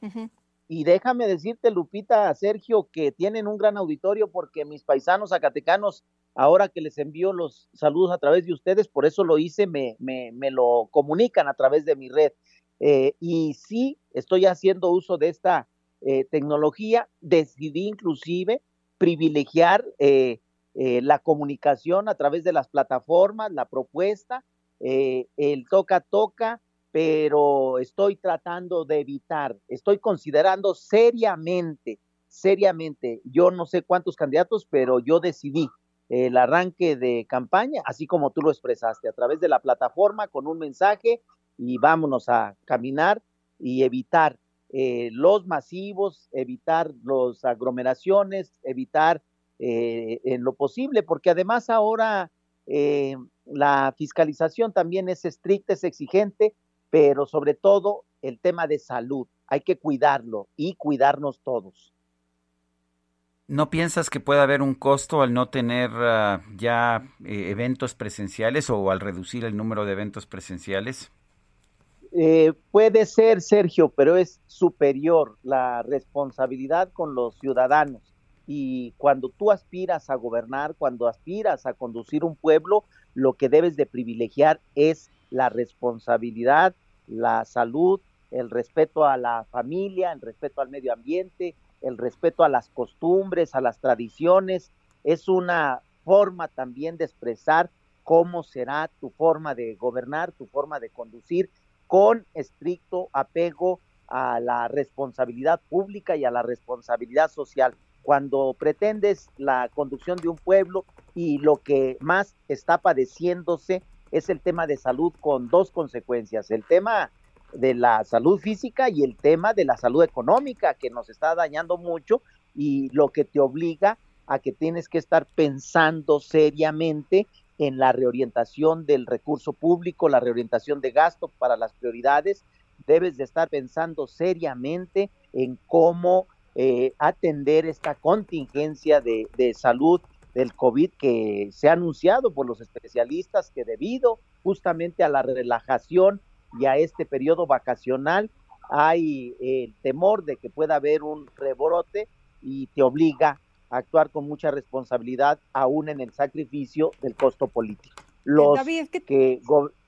Y déjame decirte, Lupita, Sergio, que tienen un gran auditorio porque mis paisanos zacatecanos, ahora que les envío los saludos a través de ustedes, por eso lo hice, me, me, me lo comunican a través de mi red. Eh, y sí, estoy haciendo uso de esta eh, tecnología. Decidí inclusive privilegiar eh, eh, la comunicación a través de las plataformas, la propuesta, eh, el toca-toca, pero estoy tratando de evitar, estoy considerando seriamente, seriamente, yo no sé cuántos candidatos, pero yo decidí el arranque de campaña, así como tú lo expresaste, a través de la plataforma con un mensaje y vámonos a caminar y evitar eh, los masivos, evitar las aglomeraciones, evitar eh, en lo posible, porque además ahora eh, la fiscalización también es estricta, es exigente, pero sobre todo el tema de salud, hay que cuidarlo y cuidarnos todos. ¿No piensas que puede haber un costo al no tener uh, ya eh, eventos presenciales o al reducir el número de eventos presenciales? Eh, puede ser, Sergio, pero es superior la responsabilidad con los ciudadanos y cuando tú aspiras a gobernar, cuando aspiras a conducir un pueblo, lo que debes de privilegiar es la responsabilidad, la salud, el respeto a la familia, el respeto al medio ambiente, el respeto a las costumbres, a las tradiciones. Es una forma también de expresar cómo será tu forma de gobernar, tu forma de conducir, con estricto apego a la responsabilidad pública y a la responsabilidad social. Cuando pretendes la conducción de un pueblo y lo que más está padeciéndose es el tema de salud con dos consecuencias, el tema de la salud física y el tema de la salud económica que nos está dañando mucho y lo que te obliga a que tienes que estar pensando seriamente en la reorientación del recurso público, la reorientación de gasto para las prioridades. Debes de estar pensando seriamente en cómo eh, atender esta contingencia de, de salud del COVID que se ha anunciado por los especialistas que debido justamente a la relajación y a este periodo vacacional hay el temor de que pueda haber un rebrote y te obliga actuar con mucha responsabilidad aún en el sacrificio del costo político. Los que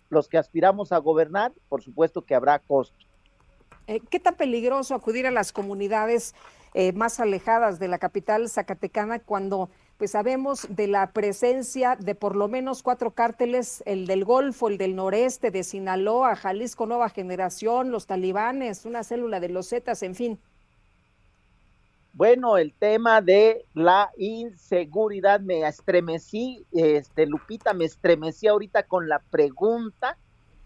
los que aspiramos a gobernar, por supuesto que habrá costo. Eh, ¿Qué tan peligroso acudir a las comunidades eh, más alejadas de la capital zacatecana cuando pues sabemos de la presencia de por lo menos cuatro cárteles, el del Golfo, el del noreste, de Sinaloa, Jalisco Nueva Generación, los talibanes, una célula de los Zetas, en fin. Bueno, el tema de la inseguridad me estremecí, este Lupita, me estremecí ahorita con la pregunta,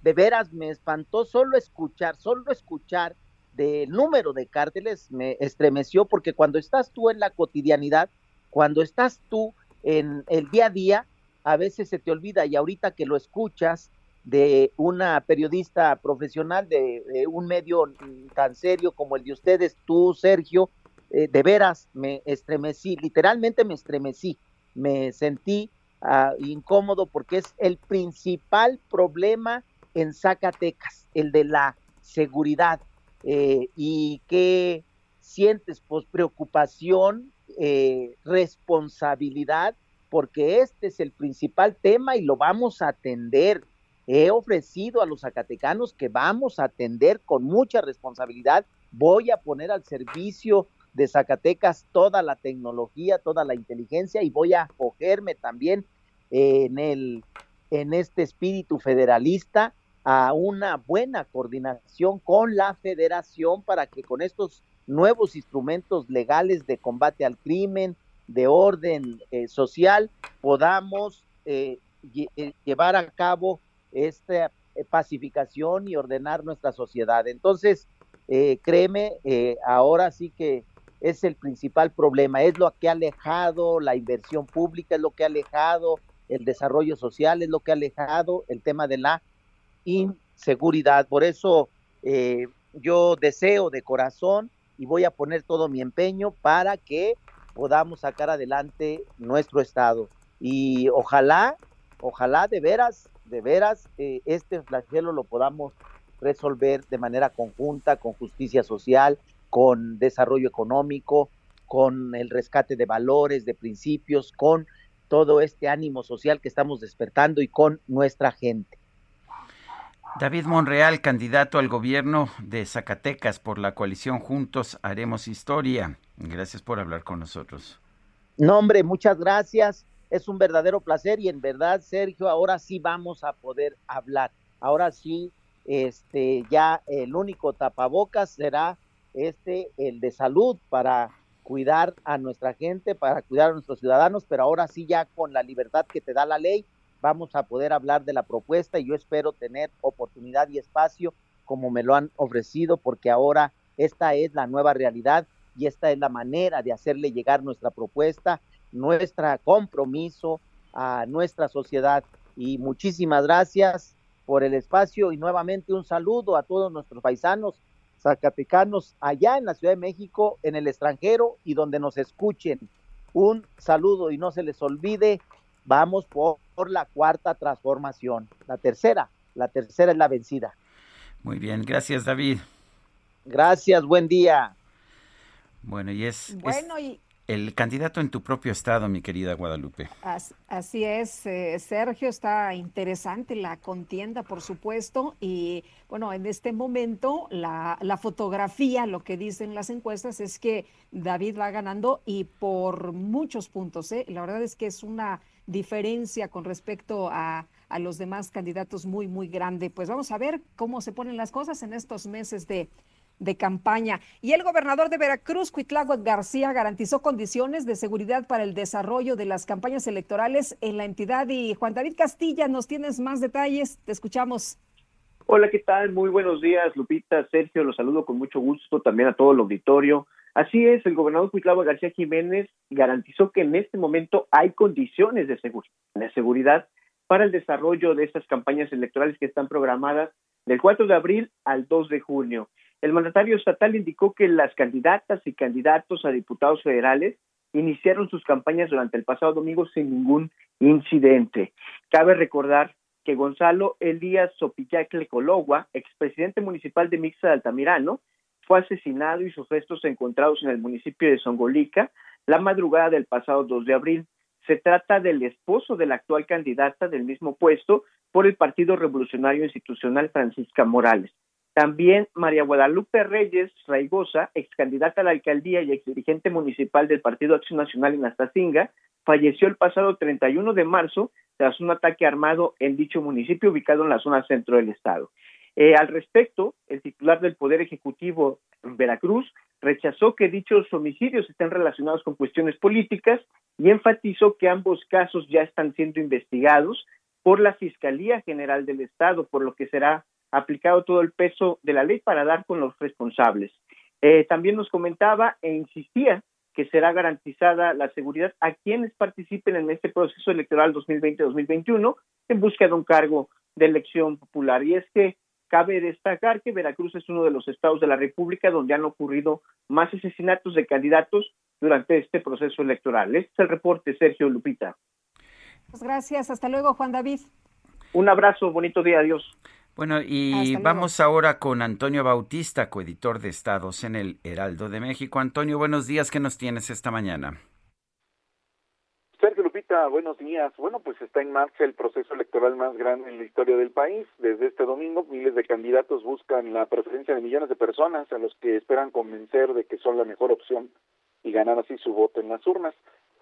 de veras me espantó solo escuchar, solo escuchar del número de cárteles me estremeció porque cuando estás tú en la cotidianidad, cuando estás tú en el día a día, a veces se te olvida y ahorita que lo escuchas de una periodista profesional de, un medio tan serio como el de ustedes, tú, Sergio, eh, de veras me estremecí, literalmente me estremecí, me sentí ah, incómodo porque es el principal problema en Zacatecas, el de la seguridad. Eh, y qué sientes, pues preocupación, eh, responsabilidad, porque este es el principal tema y lo vamos a atender. He ofrecido a los zacatecanos que vamos a atender con mucha responsabilidad. Voy a poner al servicio de Zacatecas toda la tecnología, toda la inteligencia y voy a acogerme también en el en este espíritu federalista a una buena coordinación con la federación para que con estos nuevos instrumentos legales de combate al crimen, de orden eh, social, podamos eh, eh, llevar a cabo esta pacificación y ordenar nuestra sociedad. Entonces, créeme, ahora sí que es el principal problema, es lo que ha alejado la inversión pública, es lo que ha alejado el desarrollo social, es lo que ha alejado el tema de la inseguridad. Por eso yo deseo de corazón y voy a poner todo mi empeño para que podamos sacar adelante nuestro estado. Y ojalá, ojalá de veras, de veras, eh, este flagelo lo podamos resolver de manera conjunta, con justicia social, con desarrollo económico, con el rescate de valores, de principios, con todo este ánimo social que estamos despertando y con nuestra gente. David Monreal, candidato al gobierno de Zacatecas por la coalición Juntos Haremos Historia. Gracias por hablar con nosotros. No, hombre, muchas gracias. Es un verdadero placer y en verdad, Sergio, ahora sí vamos a poder hablar. Ahora sí, este, ya el único tapabocas será este, el de salud para cuidar a nuestra gente, para cuidar a nuestros ciudadanos, pero ahora sí ya con la libertad que te da la ley vamos a poder hablar de la propuesta y yo espero tener oportunidad y espacio como me lo han ofrecido porque ahora esta es la nueva realidad y esta es la manera de hacerle llegar nuestra propuesta, nuestro compromiso a nuestra sociedad. Y muchísimas gracias por el espacio y nuevamente un saludo a todos nuestros paisanos zacatecanos allá en la Ciudad de México, en el extranjero y donde nos escuchen. Un saludo y no se les olvide Vamos por, la cuarta transformación. La tercera, la tercera es la vencida. Muy bien, gracias David. Gracias, buen día. Bueno, y es, bueno, y el candidato en tu propio estado, mi querida Guadalupe. Así es, eh, Sergio, está interesante la contienda, por supuesto, y bueno, en este momento la, fotografía, lo que dicen las encuestas es que David va ganando y por muchos puntos, ¿eh? la verdad es que es una diferencia con respecto a, a los demás candidatos muy, muy grande. Pues vamos a ver cómo se ponen las cosas en estos meses de de campaña. Y el gobernador de Veracruz, Cuitláhuac García, garantizó condiciones de seguridad para el desarrollo de las campañas electorales en la entidad. Y Juan David Castilla, nos tienes más detalles. Te escuchamos. Hola, ¿qué tal? Muy buenos días, Lupita, Sergio, los saludo con mucho gusto, también a todo el auditorio. Así es, el gobernador Cuitláhuac García Jiménez garantizó que en este momento hay condiciones de, de seguridad para el desarrollo de estas campañas electorales que están programadas del 4 de abril al 2 de junio. El mandatario estatal indicó que las candidatas y candidatos a diputados federales iniciaron sus campañas durante el pasado domingo sin ningún incidente. Cabe recordar que Gonzalo Elías Sopillacle Cologua, expresidente municipal de Mixa de Altamirano, fue asesinado y sus restos encontrados en el municipio de Songolica la madrugada del pasado 2 de abril. Se trata del esposo de la actual candidata del mismo puesto por el Partido Revolucionario Institucional Francisca Morales. También María Guadalupe Reyes Raigosa, ex candidata a la alcaldía y ex dirigente municipal del Partido Acción Nacional en Astacinga, falleció el pasado 31 de marzo tras un ataque armado en dicho municipio ubicado en la zona centro del estado. Eh, al respecto, el titular del Poder Ejecutivo en Veracruz rechazó que dichos homicidios estén relacionados con cuestiones políticas y enfatizó que ambos casos ya están siendo investigados por la Fiscalía General del Estado, por lo que será aplicado todo el peso de la ley para dar con los responsables. Eh, también nos comentaba e insistía que será garantizada la seguridad a quienes participen en este proceso electoral 2020-2021 en busca de un cargo de elección popular. Y es que cabe destacar que Veracruz es uno de los estados de la República donde han ocurrido más asesinatos de candidatos durante este proceso electoral. Este es el reporte, Sergio Lupita. Pues gracias. Hasta luego, Juan David. Un abrazo, bonito día, adiós. Bueno, y vamos ahora con Antonio Bautista, coeditor de Estados en el Heraldo de México. Antonio, buenos días, ¿qué nos tienes esta mañana? Sergio Lupita, buenos días. Bueno, pues está en marcha el proceso electoral más grande en la historia del país. Desde este domingo, miles de candidatos buscan la preferencia de millones de personas a los que esperan convencer de que son la mejor opción y ganar así su voto en las urnas.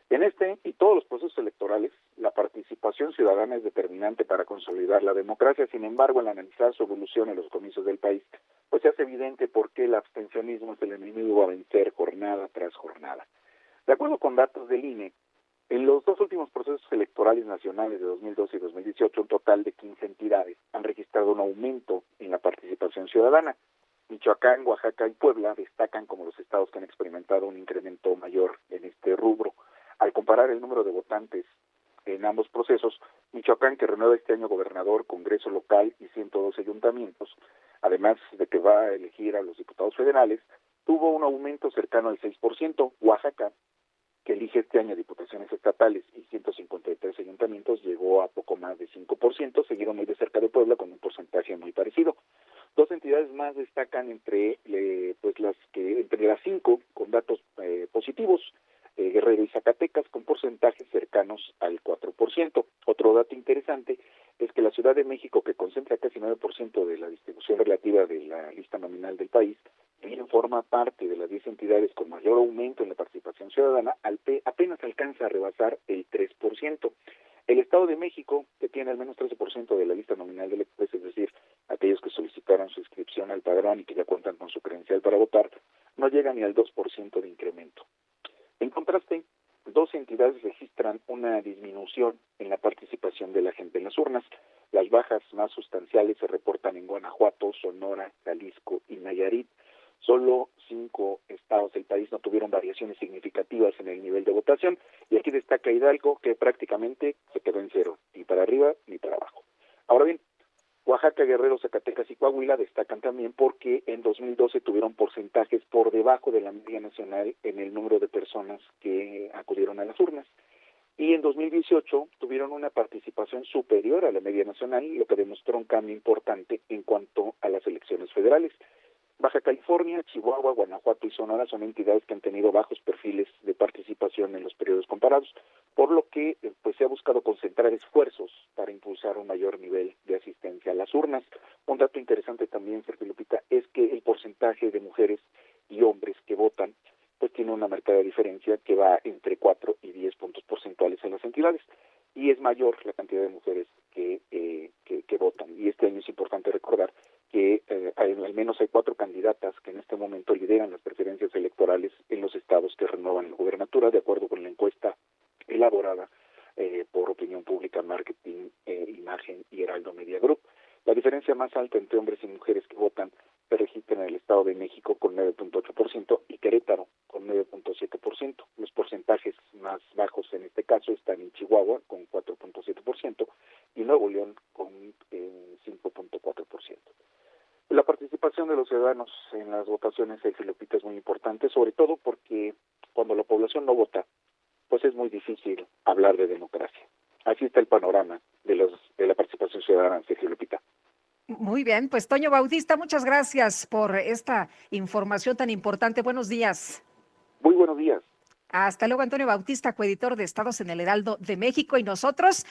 En este y todos los procesos electorales, la participación ciudadana es determinante para consolidar la democracia. Sin embargo, al analizar su evolución en los comicios del país, pues se hace evidente por qué el abstencionismo es el enemigo a vencer jornada tras jornada. De acuerdo con datos del INE, en los dos últimos procesos electorales nacionales de 2012 y 2018, un total de 15 entidades han registrado un aumento en la participación ciudadana. Michoacán, Oaxaca y Puebla destacan como los estados que han experimentado un incremento mayor en este rubro. Al comparar el número de votantes en ambos procesos, Michoacán, que renueva este año gobernador, Congreso local y 112 ayuntamientos, además de que va a elegir a los diputados federales, tuvo un aumento cercano al 6%. Oaxaca, que elige este año diputaciones estatales y 153 ayuntamientos, llegó a poco más de 5%, seguido muy de cerca de Puebla con un porcentaje muy parecido. Dos entidades más destacan entre eh, pues las que entre las cinco con datos eh, positivos. Eh, Guerrero y Zacatecas con porcentajes cercanos al 4%. Otro dato interesante es que la Ciudad de México, que concentra casi 9% de la distribución relativa de la lista nominal del país, también forma parte de las 10 entidades con mayor aumento en la participación ciudadana, al apenas alcanza a rebasar el 3%. El Estado de México, que tiene al menos 13% de la lista nominal del país, es decir, aquellos que solicitaron su inscripción al padrón y que ya cuentan con su credencial para votar, no llega ni al 2% de incremento. En contraste, dos entidades registran una disminución en la participación de la gente en las urnas. Las bajas más sustanciales se reportan en Guanajuato, Sonora, Jalisco y Nayarit. Solo cinco estados del país no tuvieron variaciones significativas en el nivel de votación y aquí destaca Hidalgo que prácticamente se quedó en cero, ni para arriba ni para abajo. Ahora bien, Oaxaca, Guerrero, Zacatecas y Coahuila destacan también porque en 2012 tuvieron porcentajes por debajo de la media nacional en el número de personas que acudieron a las urnas. Y en 2018 tuvieron una participación superior a la media nacional, lo que demostró un cambio importante en cuanto a las elecciones federales. Baja California, Chihuahua, Guanajuato y Sonora son entidades que han tenido bajos perfiles de participación en los periodos comparados, por lo que eh, pues se ha buscado concentrar esfuerzos para impulsar un mayor nivel de asistencia a las urnas. Un dato interesante también, Sergio Lupita, es que el porcentaje de mujeres y hombres que votan pues tiene una marcada diferencia que va entre 4 y 10 puntos porcentuales en las entidades y es mayor la cantidad de mujeres que, eh, que, que votan. Y este año es importante recordar que eh, al menos hay cuatro candidatas que en este momento lideran las preferencias electorales en los estados que renuevan la gubernatura, de acuerdo con la encuesta elaborada eh, por Opinión Pública, Marketing, eh, Imagen y Heraldo Media Group. La diferencia más alta entre hombres y mujeres que votan se registra en el Estado de México con 9.8% y Querétaro con 9.7%. Los porcentajes más bajos en este caso están en Chihuahua con 4.7% y Nuevo León con eh, 5.4%. La participación de los ciudadanos en las votaciones de Filipita es muy importante, sobre todo porque cuando la población no vota, pues es muy difícil hablar de democracia. Así está el panorama de, los, de la participación ciudadana en Filipita. Muy bien, pues Toño Bautista, muchas gracias por esta información tan importante. Buenos días. Muy buenos días. Hasta luego, Antonio Bautista, coeditor de Estados en el Heraldo de México. Y nosotros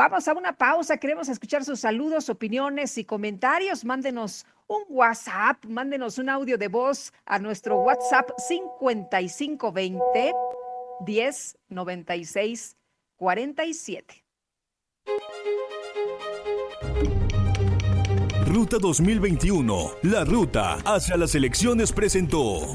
vamos a una pausa. Queremos escuchar sus saludos, opiniones y comentarios. Mándenos un WhatsApp, mándenos un audio de voz a nuestro WhatsApp 5520 10 96 47. Ruta 2021, la ruta hacia las elecciones presentó.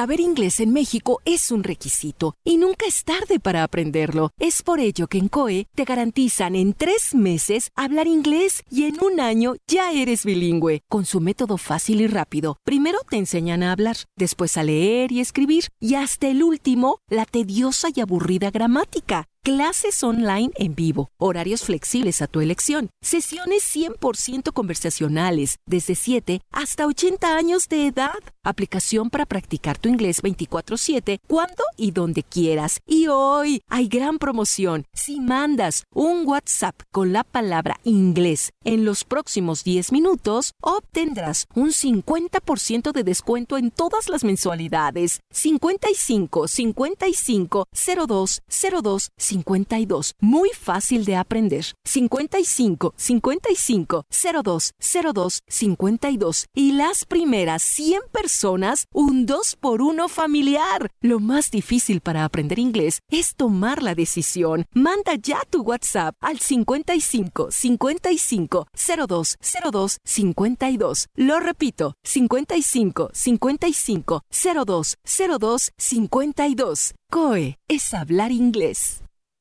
Saber inglés en México es un requisito y nunca es tarde para aprenderlo. Es por ello que en COE te garantizan en tres meses hablar inglés y en un año ya eres bilingüe. Con su método fácil y rápido, primero te enseñan a hablar, después a leer y escribir y hasta el último, la tediosa y aburrida gramática. Clases online en vivo, horarios flexibles a tu elección, sesiones 100% conversacionales, desde 7 hasta 80 años de edad, aplicación para practicar tu inglés 24/7 cuando y donde quieras. Y hoy hay gran promoción. Si mandas un WhatsApp con la palabra inglés en los próximos 10 minutos, obtendrás un 50% de descuento en todas las mensualidades. 55 55 02 02 52. Muy fácil de aprender. 55 55 02 02 52. Y las primeras 100 personas, un 2 por 1 familiar. Lo más difícil para aprender inglés es tomar la decisión. Manda ya tu WhatsApp al 55 55 02 02 52. Lo repito, 55 55 02 02 52. COE es hablar inglés.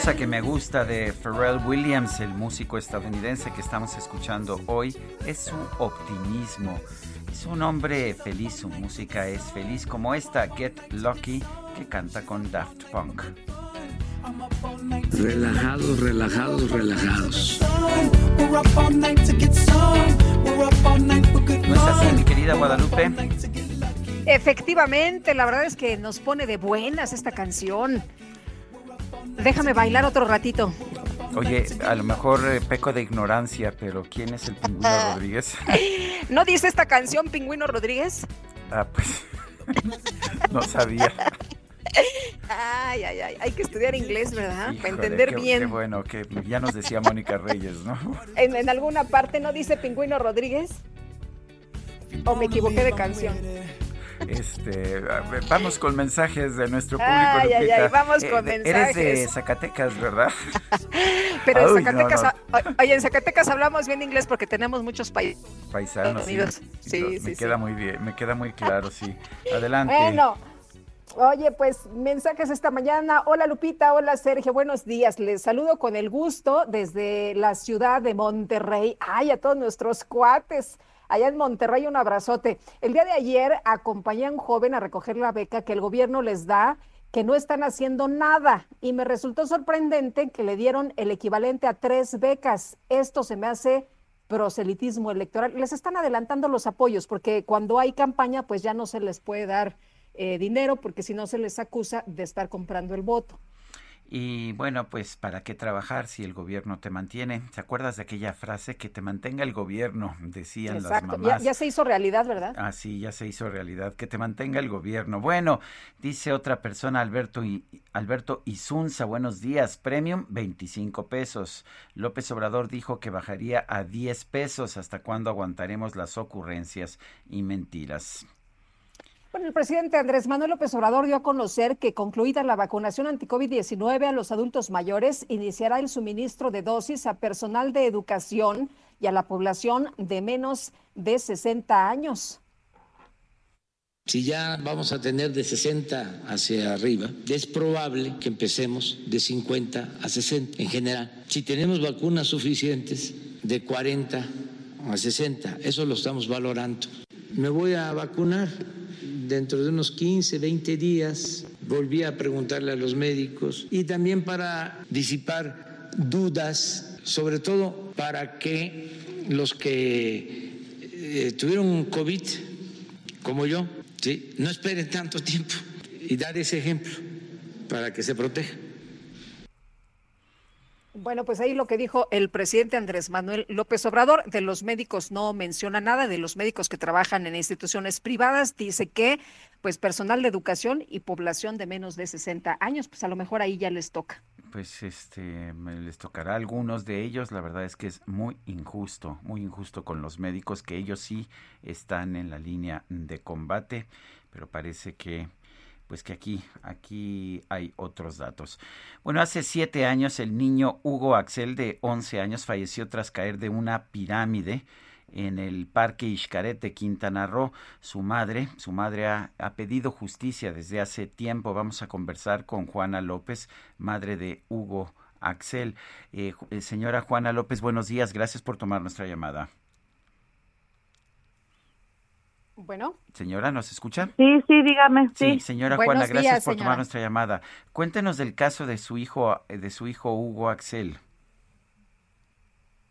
Cosa que me gusta de Pharrell Williams, el músico estadounidense que estamos escuchando hoy, es su optimismo. Es un hombre feliz, su música es feliz, como esta Get Lucky que canta con Daft Punk. Relajados, relajados, relajados. ¿No es así, mi querida Guadalupe? Efectivamente, la verdad es que nos pone de buenas esta canción. Déjame bailar otro ratito. Oye, a lo mejor eh, peco de ignorancia, pero ¿quién es el pingüino Rodríguez? ¿No dice esta canción Pingüino Rodríguez? Ah, pues no sabía. Ay, ay, ay, hay que estudiar inglés, ¿verdad? Para entender qué- Qué bien. bueno, que ya nos decía Mónica Reyes, ¿no? ¿En, en alguna parte no dice Pingüino Rodríguez? ¿O me equivoqué de canción? Este, vamos con mensajes de nuestro público. Ay, ay, Lupita. ay, vamos Eh, con de- Eres de mensajes. Zacatecas, ¿verdad? Pero en no, Zacatecas, no. oye, en Zacatecas hablamos bien inglés porque tenemos muchos países. Paisanos. sí. Amigos, sí, sí, Me sí. queda muy bien, me queda muy claro, sí. Adelante. Bueno, oye, pues mensajes esta mañana. Hola Lupita, hola Sergio, buenos días. Les saludo con el gusto desde la ciudad de Monterrey. Ay, a todos nuestros cuates. Allá en Monterrey, un abrazote. El día de ayer acompañé a un joven a recoger la beca que el gobierno les da, que no están haciendo nada. Y me resultó sorprendente que le dieron el equivalente a tres becas. Esto se me hace proselitismo electoral. Les están adelantando los apoyos porque cuando hay campaña, pues ya no se les puede dar eh, dinero porque si no se les acusa de estar comprando el voto. Y bueno, pues ¿para qué trabajar si el gobierno te mantiene? ¿Te acuerdas de aquella frase que te mantenga el gobierno? Decían Exacto. las Ya, mamás. ya se hizo realidad, ¿verdad? Ah, sí, ya se hizo realidad. Que te mantenga el gobierno. Bueno, dice otra persona, Alberto, y, Alberto Isunza, buenos días. Premium, 25 pesos. López Obrador dijo que bajaría a 10 pesos. ¿Hasta cuándo aguantaremos las ocurrencias y mentiras? Bueno, el presidente Andrés Manuel López Obrador dio a conocer que concluida la vacunación anti-COVID-19 a los adultos mayores, iniciará el suministro de dosis a personal de educación y a la población de menos de 60 años. Si ya vamos a tener de 60 hacia arriba, es probable que empecemos de 50 a 60 en general. Si tenemos vacunas suficientes, de 40 a 60, eso lo estamos valorando. Me voy a vacunar dentro de unos 15, 20 días. Volví a preguntarle a los médicos y también para disipar dudas, sobre todo para que los que eh, tuvieron COVID, como yo, no esperen tanto tiempo y dar ese ejemplo para que se proteja. Bueno, pues ahí lo que dijo el presidente Andrés Manuel López Obrador, de los médicos no menciona nada, de los médicos que trabajan en instituciones privadas, dice que pues personal de educación y población de menos de 60 años, pues a lo mejor ahí ya les toca. Pues este les tocará a algunos de ellos. La verdad es que es muy injusto, muy injusto con los médicos que ellos sí están en la línea de combate, pero parece que pues que aquí, aquí hay otros datos. Bueno, hace siete años el niño Hugo Axel de 11 años falleció tras caer de una pirámide en el Parque Ixcaret de Quintana Roo. Su madre, su madre ha, pedido justicia desde hace tiempo. Vamos a conversar con Juana López, madre de Hugo Axel. Eh, señora Juana López, buenos días. Gracias por tomar nuestra llamada. Bueno. Señora, ¿nos escucha? Sí, sí, dígame. Sí, sí señora Buenos Juana, gracias días, por señora. tomar nuestra llamada. Cuéntenos del caso de su hijo, de su hijo Hugo Axel.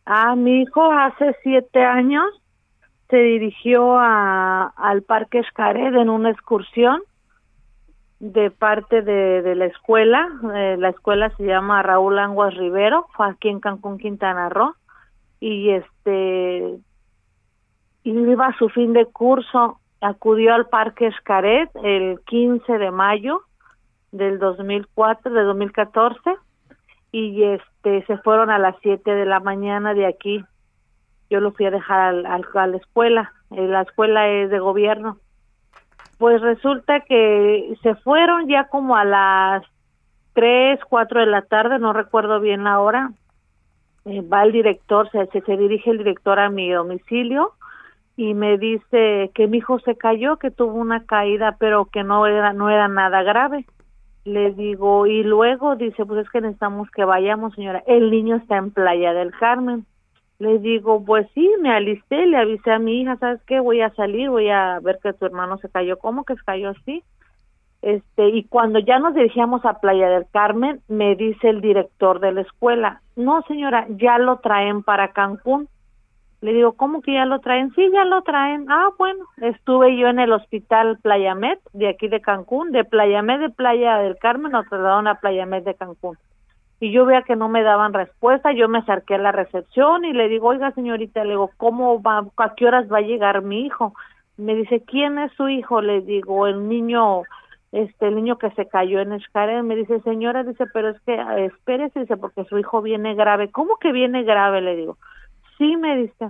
Ah, mi hijo hace siete años se dirigió a, al Parque Escared en una excursión de parte de, de la escuela. Eh, la escuela se llama Raúl Anguas Rivero, fue aquí en Cancún, Quintana Roo. Y este iba a su fin de curso, acudió al Parque Escaret el 15 de mayo del 2004, de 2014, y este se fueron a las 7 de la mañana de aquí. Yo lo fui a dejar al, a la escuela, eh, la escuela es de gobierno. Pues resulta que se fueron ya como a las 3, 4 de la tarde, no recuerdo bien la hora. Eh, va el director, se, se dirige el director a mi domicilio y me dice que mi hijo se cayó, que tuvo una caída, pero que no era no era nada grave. Le digo, y luego dice, pues es que necesitamos que vayamos, señora. El niño está en Playa del Carmen. Le digo, pues sí, me alisté, le avisé a mi hija, ¿sabes qué? Voy a salir, voy a ver que tu hermano se cayó. ¿Cómo que se cayó así? Este, y cuando ya nos dirigíamos a Playa del Carmen, me dice el director de la escuela, no señora, ya lo traen para Cancún. Le digo, ¿cómo que ya lo traen? Sí, ya lo traen. Ah, bueno, estuve yo en el hospital Playa Med de aquí de Cancún, de Playa Med de Playa del Carmen, nos trasladaron a Playa Med de Cancún. Y yo veía que no me daban respuesta, yo me acerqué a la recepción y le digo, oiga señorita, le digo, ¿cómo va, a qué horas va a llegar mi hijo? Me dice, ¿quién es su hijo? Le digo, el niño, este, el niño que se cayó en Xcaret. Me dice, señora, dice, pero es que espérese, dice, porque su hijo viene grave. ¿Cómo que viene grave? Le digo, sí, me dice.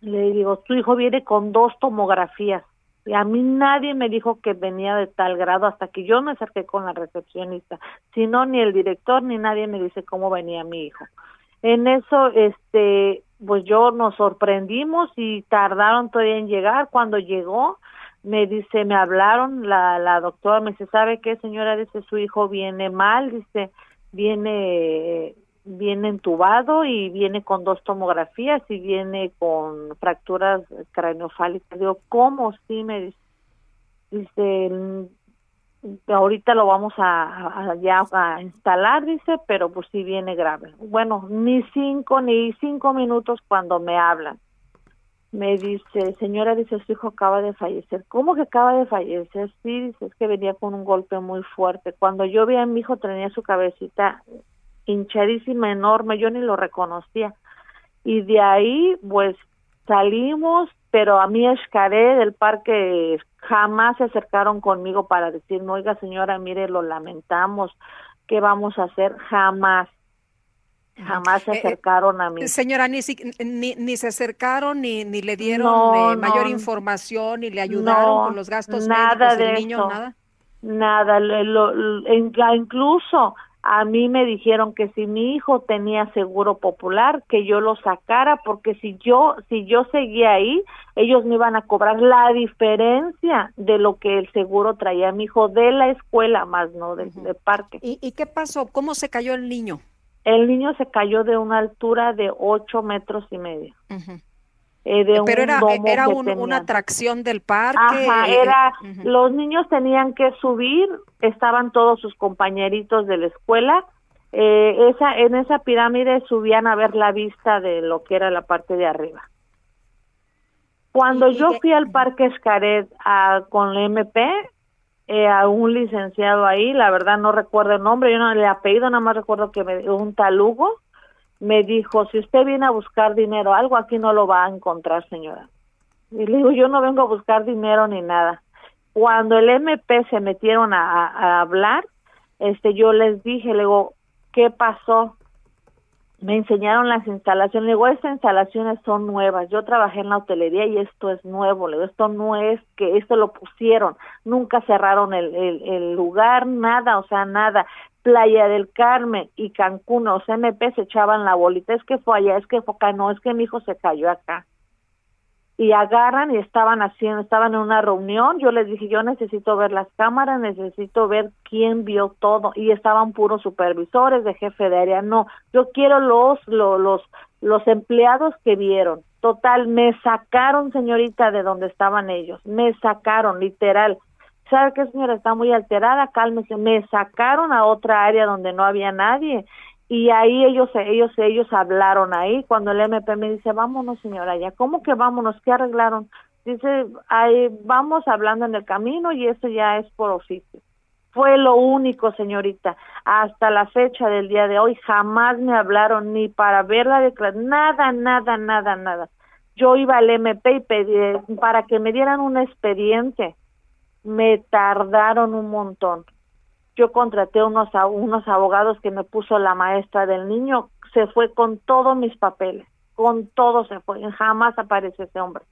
Le digo, tu hijo viene con dos tomografías. Y a mí nadie me dijo que venía de tal grado hasta que yo me acerqué con la recepcionista. Si no, ni el director ni nadie me dice cómo venía mi hijo. En eso, este, pues yo nos sorprendimos y tardaron todavía en llegar. Cuando llegó, me dice, me hablaron, la, la doctora me dice, ¿sabe qué, señora? Dice, su hijo viene mal, dice, viene, viene entubado y viene con dos tomografías y viene con fracturas craneofálicas. Digo, ¿cómo? Sí, me dice. Dice, "Mm, ahorita lo vamos a, a- ya a instalar, dice, pero pues sí viene grave. Bueno, ni cinco, ni cinco minutos cuando me hablan. Me dice, señora, dice, su hijo acaba de fallecer. ¿Cómo que acaba de fallecer? Sí, dice, es que venía con un golpe muy fuerte. Cuando yo vi a mi hijo tenía su cabecita hinchadísima, enorme, yo ni lo reconocía. Y de ahí, pues, salimos, pero a mí Escaré del parque jamás se acercaron conmigo para decirme, oiga señora, mire, lo lamentamos, ¿qué vamos a hacer? Jamás, jamás se Eh, eh, acercaron a mí. Señora, ni, ni, ni se acercaron, ni, ni le dieron No, eh, mayor no. información, ni le ayudaron No, con los gastos nada médicos del de niño, eso. nada. Nada, lo- incluso a mí me dijeron que si mi hijo tenía seguro popular, que yo lo sacara, porque si yo, si yo seguía ahí, ellos me iban a cobrar la diferencia de lo que el seguro traía a mi hijo de la escuela, más no del, del parque. ¿Y, ¿Y qué pasó? ¿Cómo se cayó el niño? El niño se cayó de una altura de ocho metros y medio. Eh, de Pero un era, domo era un- una atracción del parque. Ajá, eh, era, ujú. los niños tenían que subir, estaban todos sus compañeritos de la escuela, eh, esa, en esa pirámide subían a ver la vista de lo que era la parte de arriba. Cuando yo fui al Parque Escaret a, con la MP, eh, a un licenciado ahí, la verdad no recuerdo el nombre, yo no le apellido, nada más recuerdo que me un talugo, me dijo, si usted viene a buscar dinero, algo aquí no lo va a encontrar, señora. Y le digo, yo no vengo a buscar dinero ni nada. Cuando el MP se metieron a, hablar, este, yo les dije, le digo, ¿qué pasó? Me enseñaron las instalaciones, le digo, estas instalaciones son nuevas. Yo trabajé en la hotelería y esto es nuevo, le digo, esto no es que esto lo pusieron, nunca cerraron el, el, el lugar, nada, o sea, nada. Playa del Carmen y Cancún, los MP se echaban la bolita, es que fue allá, es que fue acá, no, es que mi hijo se cayó acá. Y agarran y estaban haciendo, estaban en una reunión, yo les dije, yo necesito ver las cámaras, necesito ver quién vio todo, y estaban puros supervisores de jefe de área, no, yo quiero los, los, los, los empleados que vieron, total, me sacaron señorita de donde estaban ellos, me sacaron, literal, ¿sabe qué señora? Está muy alterada, cálmese, me sacaron a otra área donde no había nadie, y ahí ellos ellos ellos hablaron ahí. Cuando el MP me dice vámonos señora ya cómo que vámonos qué arreglaron dice ahí vamos hablando en el camino y eso ya es por oficio fue lo único señorita. Hasta la fecha del día de hoy jamás me hablaron ni para ver la declaración nada nada nada nada. Yo iba al MP y pedí para que me dieran un expediente me tardaron un montón yo contraté unos, unos abogados que me puso la maestra del niño, se fue con todos mis papeles, con todo se fue, jamás aparece ese hombre.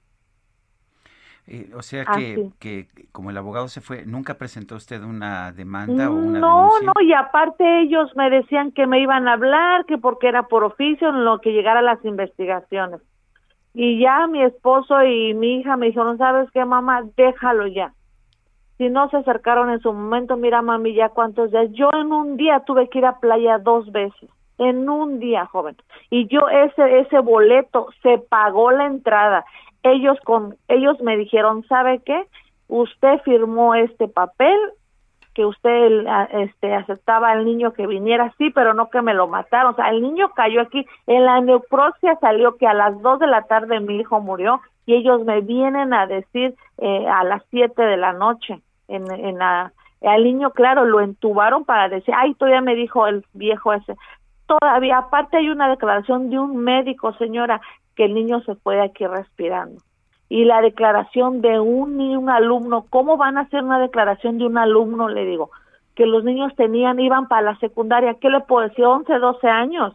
Eh, o sea que, que, como el abogado se fue, ¿nunca presentó usted una demanda o una No, denuncia? no, y aparte ellos me decían que me iban a hablar, que porque era por oficio en lo que llegara las investigaciones. Y ya mi esposo y mi hija me dijeron, ¿sabes qué, mamá? Déjalo ya. Si no se acercaron en su momento, mira, mami, ya cuántos días. Yo en un día tuve que ir a playa dos veces. En un día, joven. Y yo ese ese boleto se pagó la entrada ellos con ellos me dijeron sabe qué usted firmó este papel que usted este aceptaba al niño que viniera sí pero no que me lo mataron o sea el niño cayó aquí en la necropsia salió que a las dos de la tarde mi hijo murió y ellos me vienen a decir eh, a las siete de la noche en, en la al niño claro lo entubaron para decir ay todavía me dijo el viejo ese todavía aparte hay una declaración de un médico señora que el niño se puede aquí respirando. Y la declaración de un, un alumno, ¿cómo van a hacer una declaración de un alumno? Le digo, que los niños tenían, iban para la secundaria, ¿qué le puedo decir? 11, 12 años.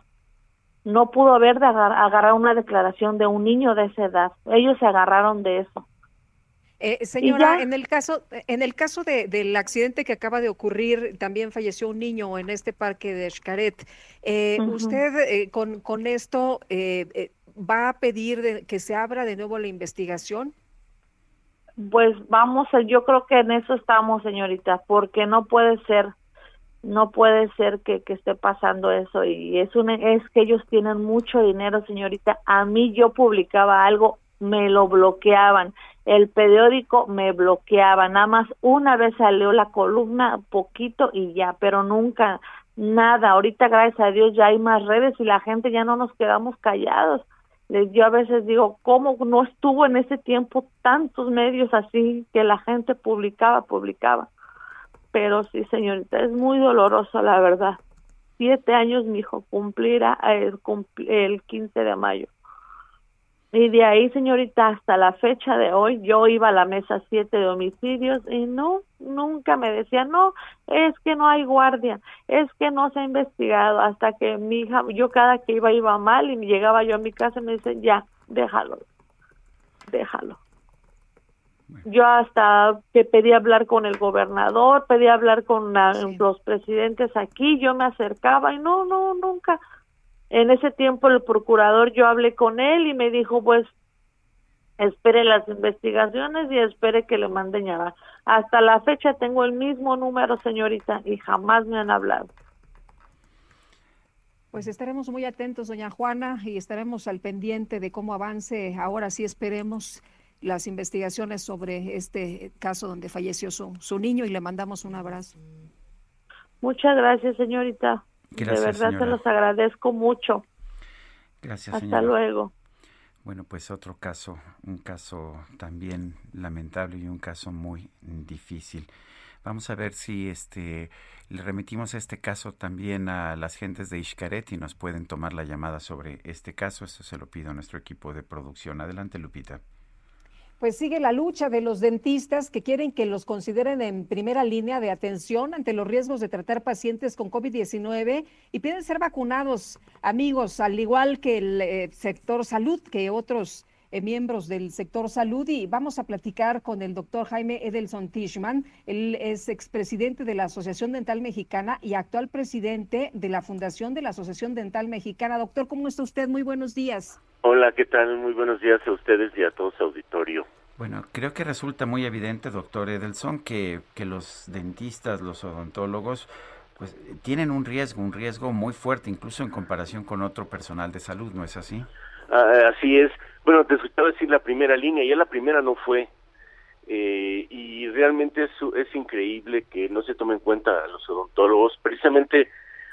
No pudo haber de agarrar una declaración de un niño de esa edad. Ellos se agarraron de eso. Eh, señora, en el caso, en el caso de, del accidente que acaba de ocurrir, también falleció un niño en este parque de Xcaret. Eh, ¿Usted eh, con, con esto eh, va a pedir que se abra de nuevo la investigación? Pues vamos, yo creo que en eso estamos, señorita, porque no puede ser, no puede ser que, que esté pasando eso y es un, es que ellos tienen mucho dinero, señorita. A mí yo publicaba algo, me lo bloqueaban, el periódico me bloqueaba, nada más una vez salió la columna, poquito y ya, pero nunca nada. Ahorita gracias a Dios ya hay más redes y la gente ya no nos quedamos callados yo a veces digo, ¿cómo no estuvo en ese tiempo tantos medios así que la gente publicaba, publicaba? Pero sí, señorita, es muy doloroso, la verdad. Siete años mi hijo cumplirá el, el 15 de mayo. Y de ahí, señorita, hasta la fecha de hoy, yo iba a la mesa 7 de homicidios y no, nunca me decían, no, es que no hay guardia, es que no se ha investigado, hasta que mi hija, yo cada que iba, iba mal y llegaba yo a mi casa y me dicen, ya, déjalo, déjalo. Yo hasta que pedí hablar con el gobernador, pedí hablar con los presidentes aquí, yo me acercaba y no, no, nunca en ese tiempo el procurador yo hablé con él y me dijo pues espere las investigaciones y espere que le manden llamar. Hasta la fecha tengo el mismo número, señorita, y jamás me han hablado. Pues estaremos muy atentos, doña Juana, y estaremos al pendiente de cómo avance. Ahora sí esperemos las investigaciones sobre este caso donde falleció su, su niño y le mandamos un abrazo. Muchas gracias, señorita de verdad se los agradezco mucho. Gracias, Hasta luego. Bueno, pues otro caso, un caso también lamentable y un caso muy difícil. Vamos a ver si este le remitimos este caso también a las gentes de Ishkaret y nos pueden tomar la llamada sobre este caso. Esto se lo pido a nuestro equipo de producción. Adelante, Lupita pues sigue la lucha de los dentistas que quieren que los consideren en primera línea de atención ante los riesgos de tratar pacientes con COVID-19 y piden ser vacunados, amigos, al igual que el eh, sector salud, que otros eh, miembros del sector salud. Y vamos a platicar con el doctor Jaime Edelson Tishman. Él es expresidente de la Asociación Dental Mexicana y actual presidente de la Fundación de la Asociación Dental Mexicana. Doctor, ¿cómo está usted? Muy buenos días. Hola, ¿qué tal? Muy buenos días a ustedes y a todo su auditorio. Bueno, creo que resulta muy evidente, doctor Edelson, que, que los dentistas, los odontólogos, pues tienen un riesgo, un riesgo muy fuerte, incluso en comparación con otro personal de salud, ¿no es así? Ah, así es. Bueno, te escuchaba decir la primera línea, ya la primera no fue. Eh, y realmente es, es increíble que no se tome en cuenta a los odontólogos, precisamente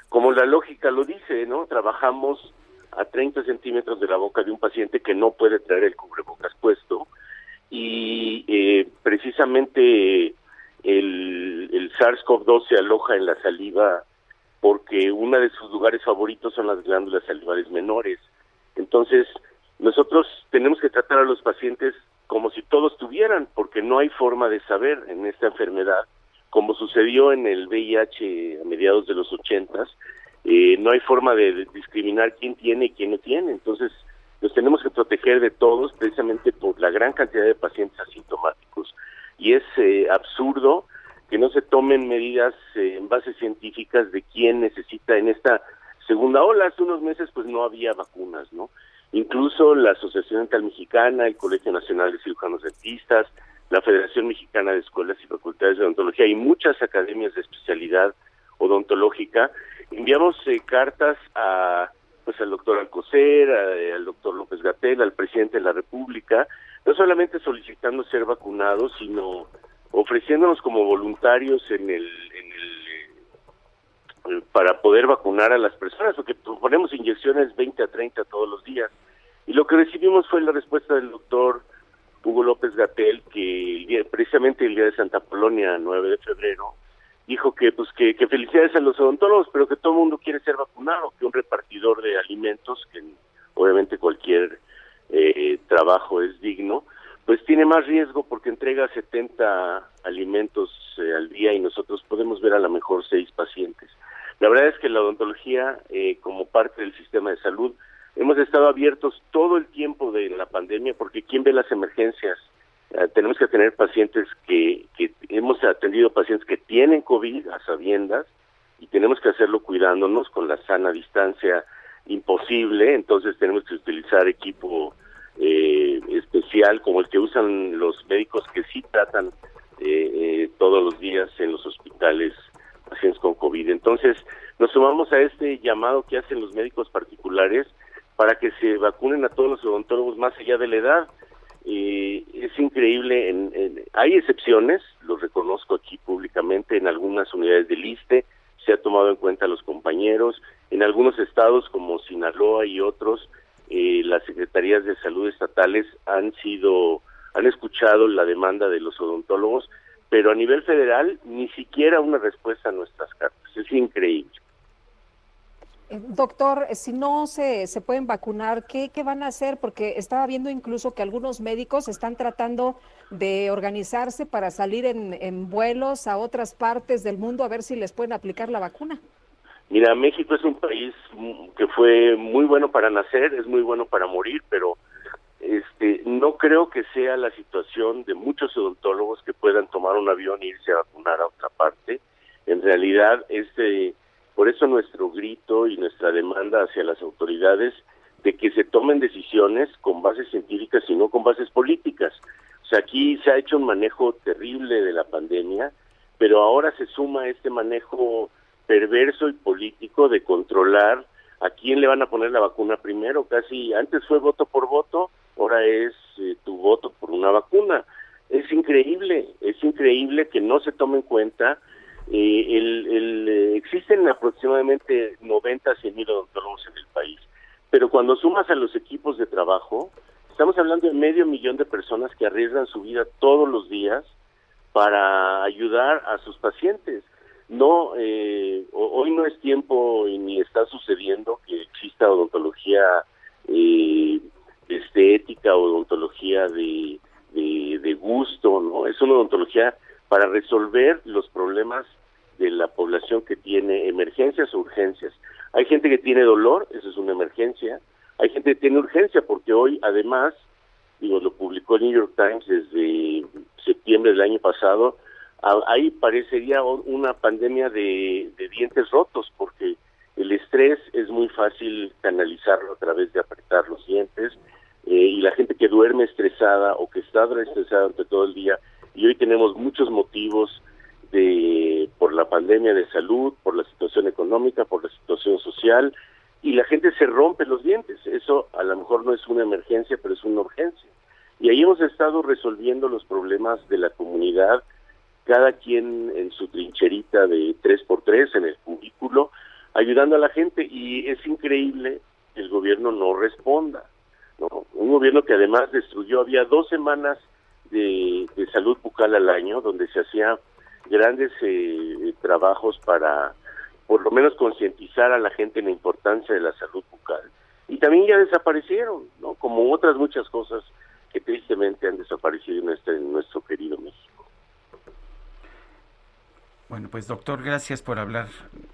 como la lógica lo dice, ¿no? Trabajamos a 30 centímetros de la boca de un paciente que no puede traer el cubrebocas puesto y eh, precisamente el, el SARS-CoV-2 se aloja en la saliva porque uno de sus lugares favoritos son las glándulas salivales menores. Entonces, nosotros tenemos que tratar a los pacientes como si todos tuvieran, porque no hay forma de saber en esta enfermedad como sucedió en el VIH a mediados de los ochentas, eh, no hay forma de discriminar quién tiene y quién no tiene. Entonces, nos tenemos que proteger de todos precisamente por la gran cantidad de pacientes asintomáticos. Y es eh, absurdo que no se tomen medidas eh, en bases científicas de quién necesita en esta segunda ola. Hace unos meses pues no había vacunas, ¿no? Incluso la Asociación Dental Mexicana, el Colegio Nacional de Cirujanos Dentistas, la Federación Mexicana de Escuelas y Facultades de Odontología y muchas academias de especialidad odontológica, enviamos eh, cartas a pues al doctor Alcocer, al doctor López Gatel, al presidente de la República, no solamente solicitando ser vacunados, sino ofreciéndonos como voluntarios en el, eh, para poder vacunar a las personas, porque ponemos inyecciones 20 a 30 todos los días. Y lo que recibimos fue la respuesta del doctor Hugo López Gatel, que precisamente el día de Santa Polonia, 9 de febrero, dijo que pues que, felicidades a los odontólogos, pero que todo el mundo quiere ser vacunado, que un repartidor de alimentos, que obviamente cualquier eh, trabajo es digno, pues tiene más riesgo porque entrega 70 alimentos eh, al día y nosotros podemos ver a lo mejor seis pacientes. La verdad es que la odontología, eh, como parte del sistema de salud, hemos estado abiertos todo el tiempo de la pandemia porque ¿quién ve las emergencias? Eh, tenemos que tener pacientes que, que hemos atendido pacientes que tienen COVID a sabiendas y tenemos que hacerlo cuidándonos con la sana distancia imposible, entonces tenemos que utilizar equipo eh, especial como el que usan los médicos que sí tratan eh, eh, todos los días en los hospitales pacientes con COVID. Entonces nos sumamos a este llamado que hacen los médicos particulares para que se vacunen a todos los odontólogos más allá de la edad eh, es increíble, en, hay excepciones, lo reconozco aquí públicamente, en algunas unidades del ISTE se ha tomado en cuenta a los compañeros, en algunos estados como Sinaloa y otros, eh, las secretarías de salud estatales han sido, han escuchado la demanda de los odontólogos, pero a nivel federal ni siquiera una respuesta a nuestras cartas, es increíble. Eh, doctor, si no se, se pueden vacunar, ¿qué, ¿qué, van a hacer? Porque estaba viendo incluso que algunos médicos están tratando de organizarse para salir en, en, vuelos a otras partes del mundo a ver si les pueden aplicar la vacuna. Mira, México es un país que fue muy bueno para nacer, es muy bueno para morir, pero este, no creo que sea la situación de muchos odontólogos que puedan tomar un avión e irse a vacunar a otra parte. En realidad, este por eso nuestro grito y nuestra demanda hacia las autoridades de que se tomen decisiones con bases científicas y no con bases políticas. O sea, aquí se ha hecho un manejo terrible de la pandemia, pero ahora se suma este manejo perverso y político de controlar a quién le van a poner la vacuna primero. Casi antes fue voto por voto, ahora es eh, tu voto por una vacuna. Es increíble, es increíble que no se tome en cuenta eh, el, eh, existen aproximadamente 90 a 100 mil odontólogos en el país, pero cuando sumas a los equipos de trabajo, estamos hablando de medio millón de personas que arriesgan su vida todos los días para ayudar a sus pacientes. No, eh, hoy no es tiempo y ni está sucediendo que exista odontología eh, estética, odontología de, de, de gusto, ¿no? Es una odontología para resolver los problemas de la población que tiene emergencias o urgencias. Hay gente que tiene dolor, eso es una emergencia. Hay gente que tiene urgencia porque hoy, además, digo, lo publicó el New York Times desde septiembre del año pasado, ahí parecería una pandemia de, dientes rotos porque el estrés es muy fácil canalizarlo a través de apretar los dientes eh, y la gente que duerme estresada o que está estresada durante todo el día y hoy tenemos muchos motivos de por la pandemia de salud, por la situación económica, por la situación social y la gente se rompe los dientes. Eso a lo mejor no es una emergencia, pero es una urgencia. Y ahí hemos estado resolviendo los problemas de la comunidad, cada quien en su trincherita de tres por tres en el cubículo, ayudando a la gente y es increíble que el gobierno no responda. ¿No? Un gobierno que además destruyó, había dos semanas de, salud bucal al año, donde se hacía grandes eh, trabajos para por lo menos concientizar a la gente en la importancia de la salud bucal. Y también ya desaparecieron, ¿no? Como otras muchas cosas que tristemente han desaparecido en, este, en nuestro querido México. Bueno, pues doctor, gracias por hablar,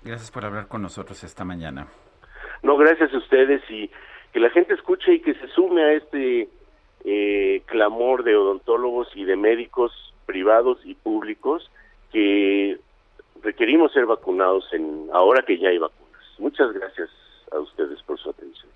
gracias por hablar con nosotros esta mañana. No, gracias a ustedes y que la gente escuche y que se sume a este eh, clamor de odontólogos y de médicos privados y públicos que requerimos ser vacunados en ahora que ya hay vacunas. Muchas gracias a ustedes por su atención.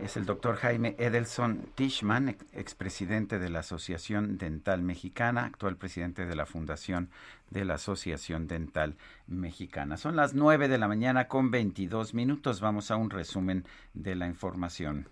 Es el doctor Jaime Edelson Tishman, expresidente de la Asociación Dental Mexicana, actual presidente de la Fundación de la Asociación Dental Mexicana. Son las 9 de la mañana con 22 minutos. Vamos a un resumen de la información.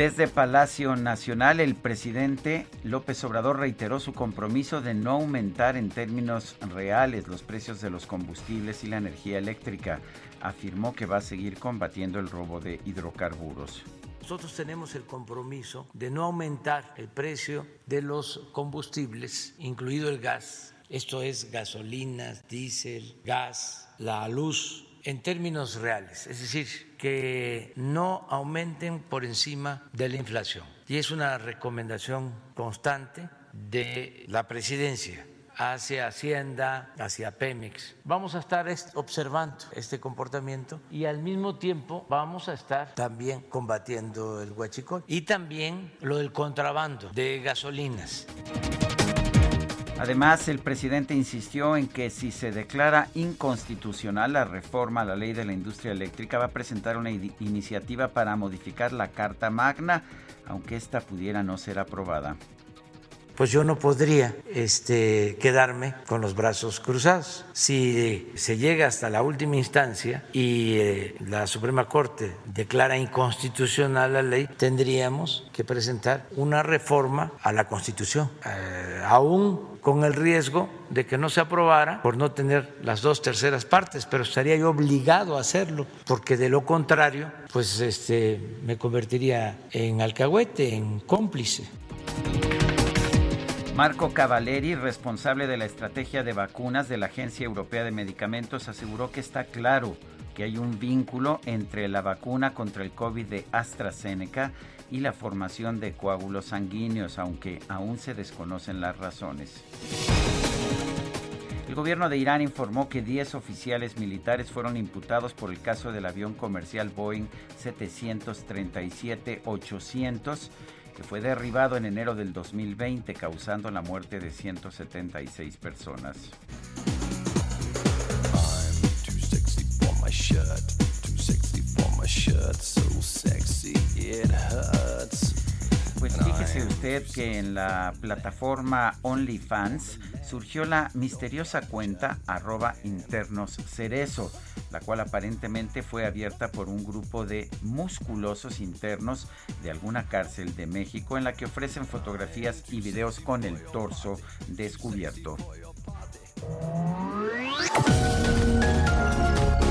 Desde Palacio Nacional, el presidente López Obrador reiteró su compromiso de no aumentar en términos reales los precios de los combustibles y la energía eléctrica. Afirmó que va a seguir combatiendo el robo de hidrocarburos. Nosotros tenemos el compromiso de no aumentar el precio de los combustibles, incluido el gas. Esto es gasolinas, diésel, gas, la luz, en términos reales, es decir, que no aumenten por encima de la inflación. Y es una recomendación constante de la presidencia hacia Hacienda, hacia Pemex. Vamos a estar observando este comportamiento y al mismo tiempo vamos a estar también combatiendo el huachicol y también lo del contrabando de gasolinas. Además, el presidente insistió en que si se declara inconstitucional la reforma a la ley de la industria eléctrica, va a presentar una iniciativa para modificar la Carta Magna, aunque esta pudiera no ser aprobada pues yo no podría este, quedarme con los brazos cruzados. Si se llega hasta la última instancia y eh, la Suprema Corte declara inconstitucional la ley, tendríamos que presentar una reforma a la Constitución, eh, aún con el riesgo de que no se aprobara por no tener las dos terceras partes, pero estaría yo obligado a hacerlo, porque de lo contrario, pues este, me convertiría en alcahuete, en cómplice. Marco Cavaleri, responsable de la estrategia de vacunas de la Agencia Europea de Medicamentos, aseguró que está claro que hay un vínculo entre la vacuna contra el COVID de AstraZeneca y la formación de coágulos sanguíneos, aunque aún se desconocen las razones. El gobierno de Irán informó que 10 oficiales militares fueron imputados por el caso del avión comercial Boeing 737-800 fue derribado en enero del 2020 causando la muerte de 176 personas. Pues fíjese usted que en la plataforma OnlyFans surgió la misteriosa cuenta arroba internos cerezo, la cual aparentemente fue abierta por un grupo de musculosos internos de alguna cárcel de México en la que ofrecen fotografías y videos con el torso descubierto.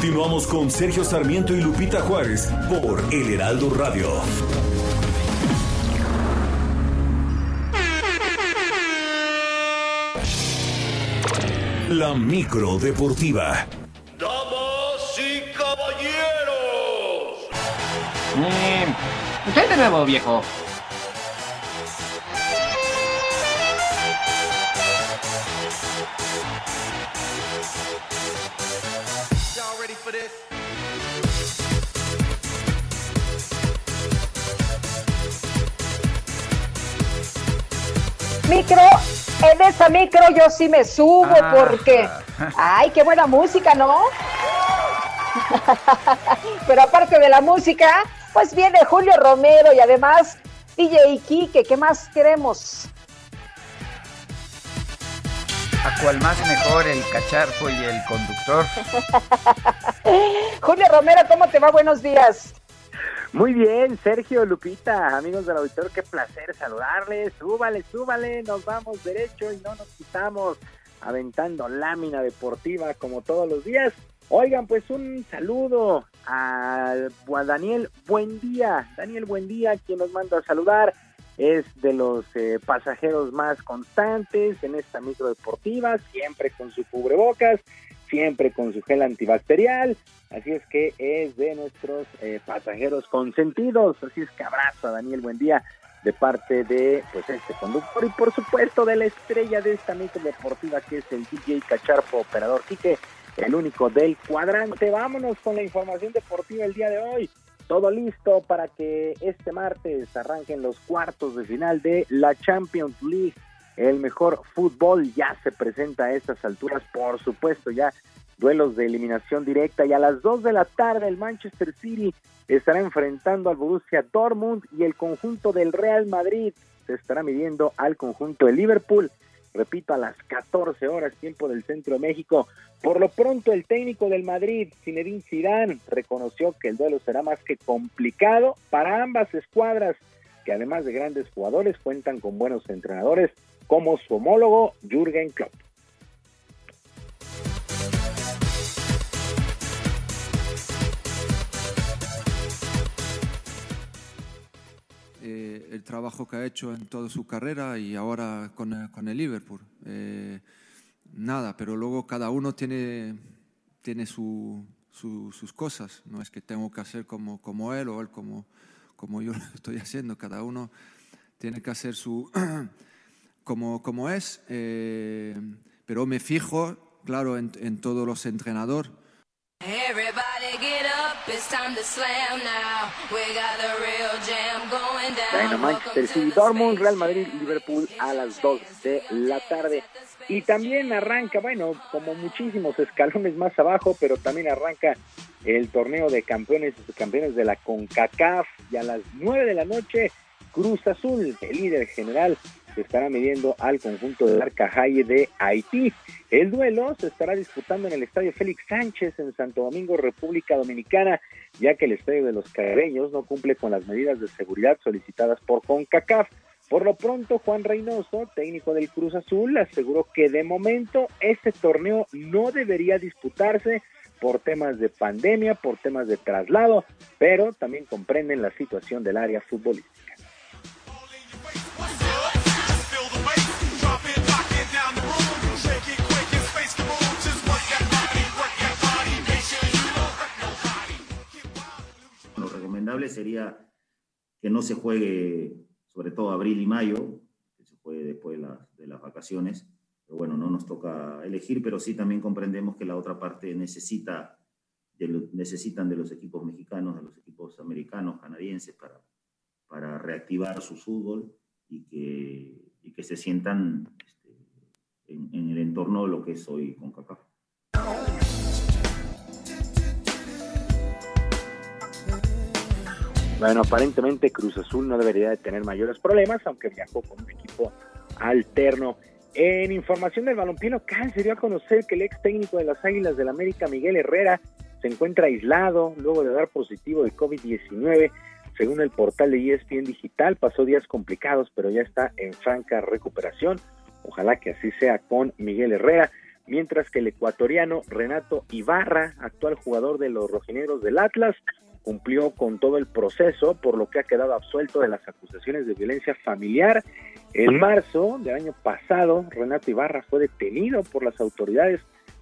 Continuamos con Sergio Sarmiento y Lupita Juárez por El Heraldo Radio. La micro deportiva. Damas y caballeros. Eh, ¿Qué de nuevo, viejo? Micro, en esa micro yo sí me subo Ah. porque, ay, qué buena música, ¿no? Pero aparte de la música, pues viene Julio Romero y además DJ Kike, ¿qué más queremos? A cual más mejor el cacharpo y el conductor. Julio Romero, ¿cómo te va? Buenos días. Muy bien, Sergio, Lupita, amigos del auditorio, qué placer saludarles. Súbale, súbale, nos vamos derecho y no nos quitamos. aventando lámina deportiva como todos los días. Oigan, pues un saludo a, Daniel Buen Día. Daniel Buen Día, quien nos manda a saludar. Es de los eh, pasajeros más constantes en esta micro deportiva, siempre con su cubrebocas, siempre con su gel antibacterial. Así es que es de nuestros eh, pasajeros consentidos. Así es que abrazo a Daniel Buen Día de parte de pues este conductor y por supuesto de la estrella de esta micro deportiva que es el DJ Cacharpo Operador Quique el único del cuadrante. Vámonos con la información deportiva el día de hoy. Todo listo para que este martes arranquen los cuartos de final de la Champions League. El mejor fútbol. Ya se presenta a estas alturas, por supuesto, ya duelos de eliminación directa. Y a las 2 de la tarde el Manchester City estará enfrentando al Borussia Dortmund y el conjunto del Real Madrid se estará midiendo al conjunto de Liverpool. Repito, a las 14 horas, tiempo del centro de México. Por lo pronto, el técnico del Madrid, Zinedine Zidane, reconoció que el duelo será más que complicado para ambas escuadras, que además de grandes jugadores cuentan con buenos entrenadores, como su homólogo Jürgen Klopp. Eh, el trabajo que ha hecho en toda su carrera y ahora con, eh, con el Liverpool. Eh, nada, pero luego cada uno tiene, tiene su, sus cosas. No es que tengo que hacer como, como él o él como, como yo lo estoy haciendo. Cada uno tiene que hacer su como, como es. pero me fijo, claro, en, en todos los entrenadores bueno, Manchester City, Dortmund, Real Madrid, Liverpool a las 2 de la tarde. Y también arranca, bueno, como muchísimos escalones más abajo, pero también arranca el torneo de campeones y campeones de la CONCACAF y a las 9 de la noche Cruz Azul, el líder general, se estará midiendo al conjunto de Arcajaye de Haití. El duelo se estará disputando en el Estadio Félix Sánchez en Santo Domingo, República Dominicana, ya que el Estadio de los Caribeños no cumple con las medidas de seguridad solicitadas por CONCACAF. Por lo pronto, Juan Reynoso, técnico del Cruz Azul, aseguró que de momento este torneo no debería disputarse por temas de pandemia, por temas de traslado, pero también comprenden la situación del área futbolística. Sería que no se juegue, sobre todo abril y mayo, que se juegue después de las, vacaciones. Pero bueno, no nos toca elegir, pero sí también comprendemos que la otra parte necesita, necesitan de los equipos mexicanos, de los equipos americanos, canadienses, para, para reactivar su fútbol y que, y que se sientan este, en, en, el entorno de lo que es hoy con CACAF. Bueno, aparentemente Cruz Azul no debería de tener mayores problemas, aunque viajó con un equipo alterno. En información del balompié local se dio a conocer que el ex técnico de las Águilas del América, Miguel Herrera, se encuentra aislado luego de dar positivo de COVID-19. Según el portal de ESPN Digital, pasó días complicados, pero ya está en franca recuperación. Ojalá que así sea con Miguel Herrera. Mientras que el ecuatoriano Renato Ibarra, actual jugador de los rojinegros del Atlas, cumplió con todo el proceso, por lo que ha quedado absuelto de las acusaciones de violencia familiar. En marzo del año pasado, Renato Ibarra fue detenido por las autoridades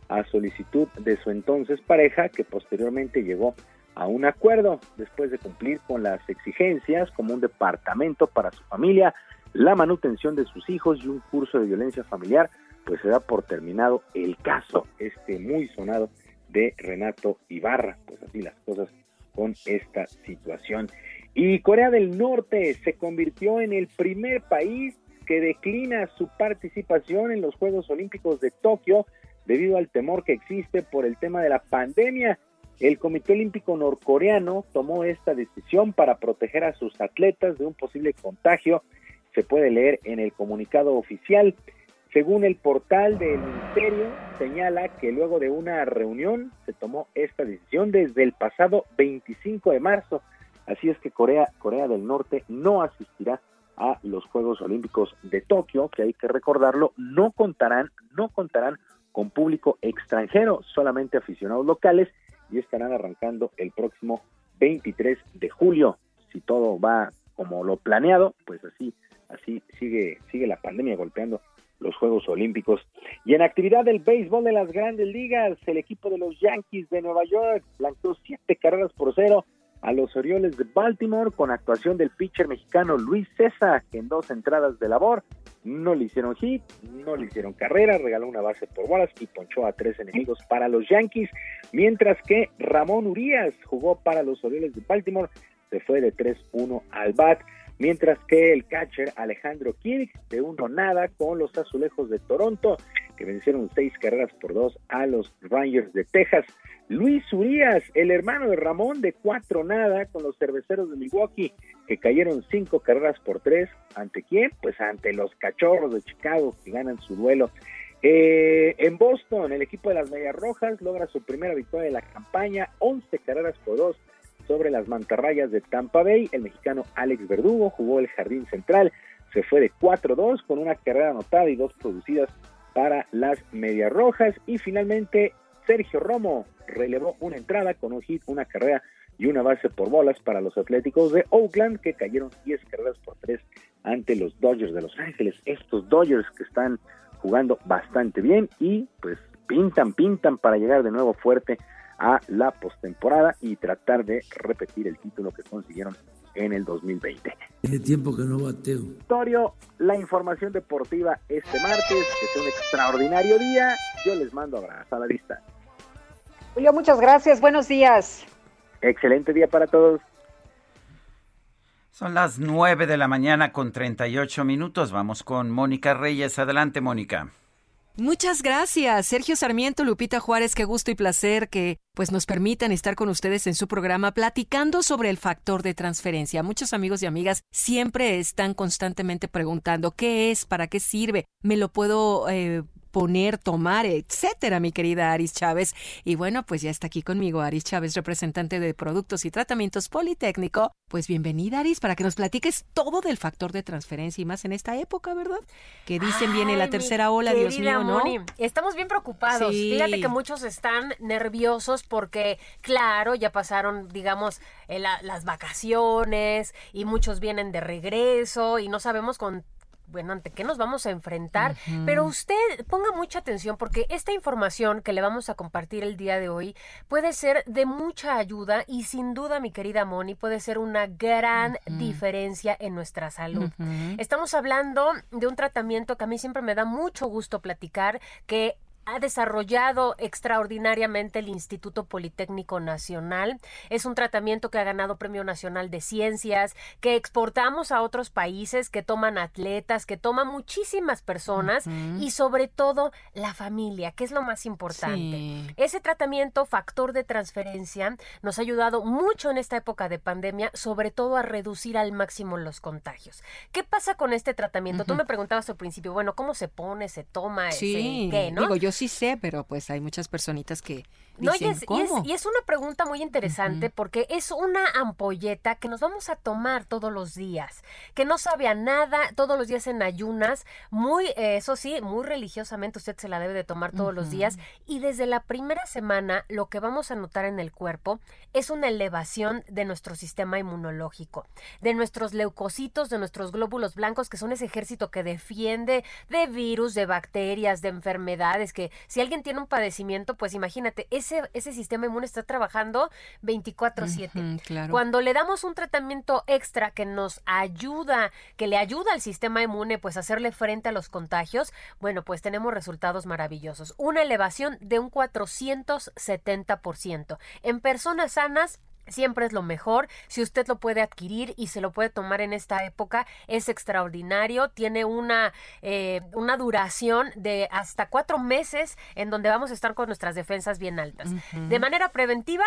a solicitud de su entonces pareja, que posteriormente llegó a un acuerdo después de cumplir con las exigencias como un departamento para su familia, la manutención de sus hijos y un curso de violencia familiar, pues se da por terminado el caso, este muy sonado de Renato Ibarra. Pues así las cosas con esta situación. Y Corea del Norte se convirtió en el primer país que declina su participación en los Juegos Olímpicos de Tokio debido al temor que existe por el tema de la pandemia. El Comité Olímpico Norcoreano tomó esta decisión para proteger a sus atletas de un posible contagio. Se puede leer en el comunicado oficial. Según el portal del ministerio, señala que luego de una reunión se tomó esta decisión desde el pasado 25 de marzo. Así es que Corea, Corea del Norte no asistirá a los Juegos Olímpicos de Tokio, que hay que recordarlo, no contarán, no contarán con público extranjero, solamente aficionados locales y estarán arrancando el próximo 23 de julio. Si todo va como lo planeado, pues así así sigue sigue la pandemia golpeando los Juegos Olímpicos. Y en actividad del béisbol de las grandes ligas, el equipo de los Yankees de Nueva York blanqueó siete carreras por cero a los Orioles de Baltimore con actuación del pitcher mexicano Luis César, que en dos entradas de labor no le hicieron hit, no le hicieron carrera, regaló una base por bolas y ponchó a tres enemigos para los Yankees, mientras que Ramón Urias jugó para los Orioles de Baltimore, se fue de 3-1 al bat mientras que el catcher Alejandro Kirk de uno nada con los azulejos de Toronto, que vencieron seis carreras por dos a los Rangers de Texas. Luis Urias, el hermano de Ramón, de cuatro nada con los cerveceros de Milwaukee, que cayeron cinco carreras por tres. ¿Ante quién? Pues ante los cachorros de Chicago, que ganan su duelo. Eh, en Boston, el equipo de las Medias Rojas logra su primera victoria de la campaña, 11 carreras por dos sobre las mantarrayas de Tampa Bay. El mexicano Alex Verdugo jugó el jardín central, se fue de 4-2 con una carrera anotada y dos producidas para las Medias Rojas. Y finalmente Sergio Romo relevó una entrada con un hit, una carrera y una base por bolas para los Atléticos de Oakland que cayeron 10 carreras por 3 ante los Dodgers de Los Ángeles. Estos Dodgers que están jugando bastante bien y pues pintan, pintan para llegar de nuevo fuerte a la postemporada y tratar de repetir el título que consiguieron en el 2020. Tiene tiempo que no bateo. Victorio, la información deportiva este martes, que es un extraordinario día. Yo les mando abrazo a la vista. Julio, muchas gracias. Buenos días. Excelente día para todos. Son las 9 de la mañana con 38 minutos. Vamos con Mónica Reyes. Adelante, Mónica. Muchas gracias, Sergio Sarmiento, Lupita Juárez, qué gusto y placer que pues nos permitan estar con ustedes en su programa platicando sobre el factor de transferencia. Muchos amigos y amigas siempre están constantemente preguntando qué es, para qué sirve, me lo puedo eh, poner, tomar, etcétera, mi querida Aris Chávez. Y bueno, pues ya está aquí conmigo Aris Chávez, representante de Productos y Tratamientos Politécnico. Pues bienvenida, Aris, para que nos platiques todo del factor de transferencia y más en esta época, ¿verdad? Que dicen viene la tercera ola, Dios mío, ¿no? estamos bien preocupados. Fíjate que muchos están nerviosos porque, claro, ya pasaron, digamos, eh, las vacaciones y muchos vienen de regreso y no sabemos con bueno, ante qué nos vamos a enfrentar, pero usted ponga mucha atención porque esta información que le vamos a compartir el día de hoy puede ser de mucha ayuda y sin duda, mi querida Moni, puede ser una gran diferencia en nuestra salud. Estamos hablando de un tratamiento que a mí siempre me da mucho gusto platicar, que ha desarrollado extraordinariamente el Instituto Politécnico Nacional. Es un tratamiento que ha ganado Premio Nacional de Ciencias, que exportamos a otros países, que toman atletas, que toman muchísimas personas y sobre todo la familia, que es lo más importante. Ese tratamiento, factor de transferencia, nos ha ayudado mucho en esta época de pandemia, sobre todo a reducir al máximo los contagios. ¿Qué pasa con este tratamiento? Tú me preguntabas al principio, bueno, ¿cómo se pone, se toma, sí. qué, no? Digo, yo sí sé, pero pues hay muchas personitas que no, y, es, Y, es, una pregunta muy interesante porque es una ampolleta que nos vamos a tomar todos los días, que no sabe a nada, todos los días en ayunas, muy, eh, eso sí, muy religiosamente usted se la debe de tomar todos los días y desde la primera semana lo que vamos a notar en el cuerpo es una elevación de nuestro sistema inmunológico, de nuestros leucocitos, de nuestros glóbulos blancos, que son ese ejército que defiende de virus, de bacterias, de enfermedades, que si alguien tiene un padecimiento, pues imagínate, ese, ese sistema inmune está trabajando 24/7. Cuando le damos un tratamiento extra que nos ayuda, que le ayuda al sistema inmune, pues a hacerle frente a los contagios, bueno, pues tenemos resultados maravillosos. Una elevación de un 470%. En personas sanas, Siempre es lo mejor. Si usted lo puede adquirir y se lo puede tomar en esta época, es extraordinario. Tiene una, eh, una duración de hasta cuatro meses en donde vamos a estar con nuestras defensas bien altas. De manera preventiva,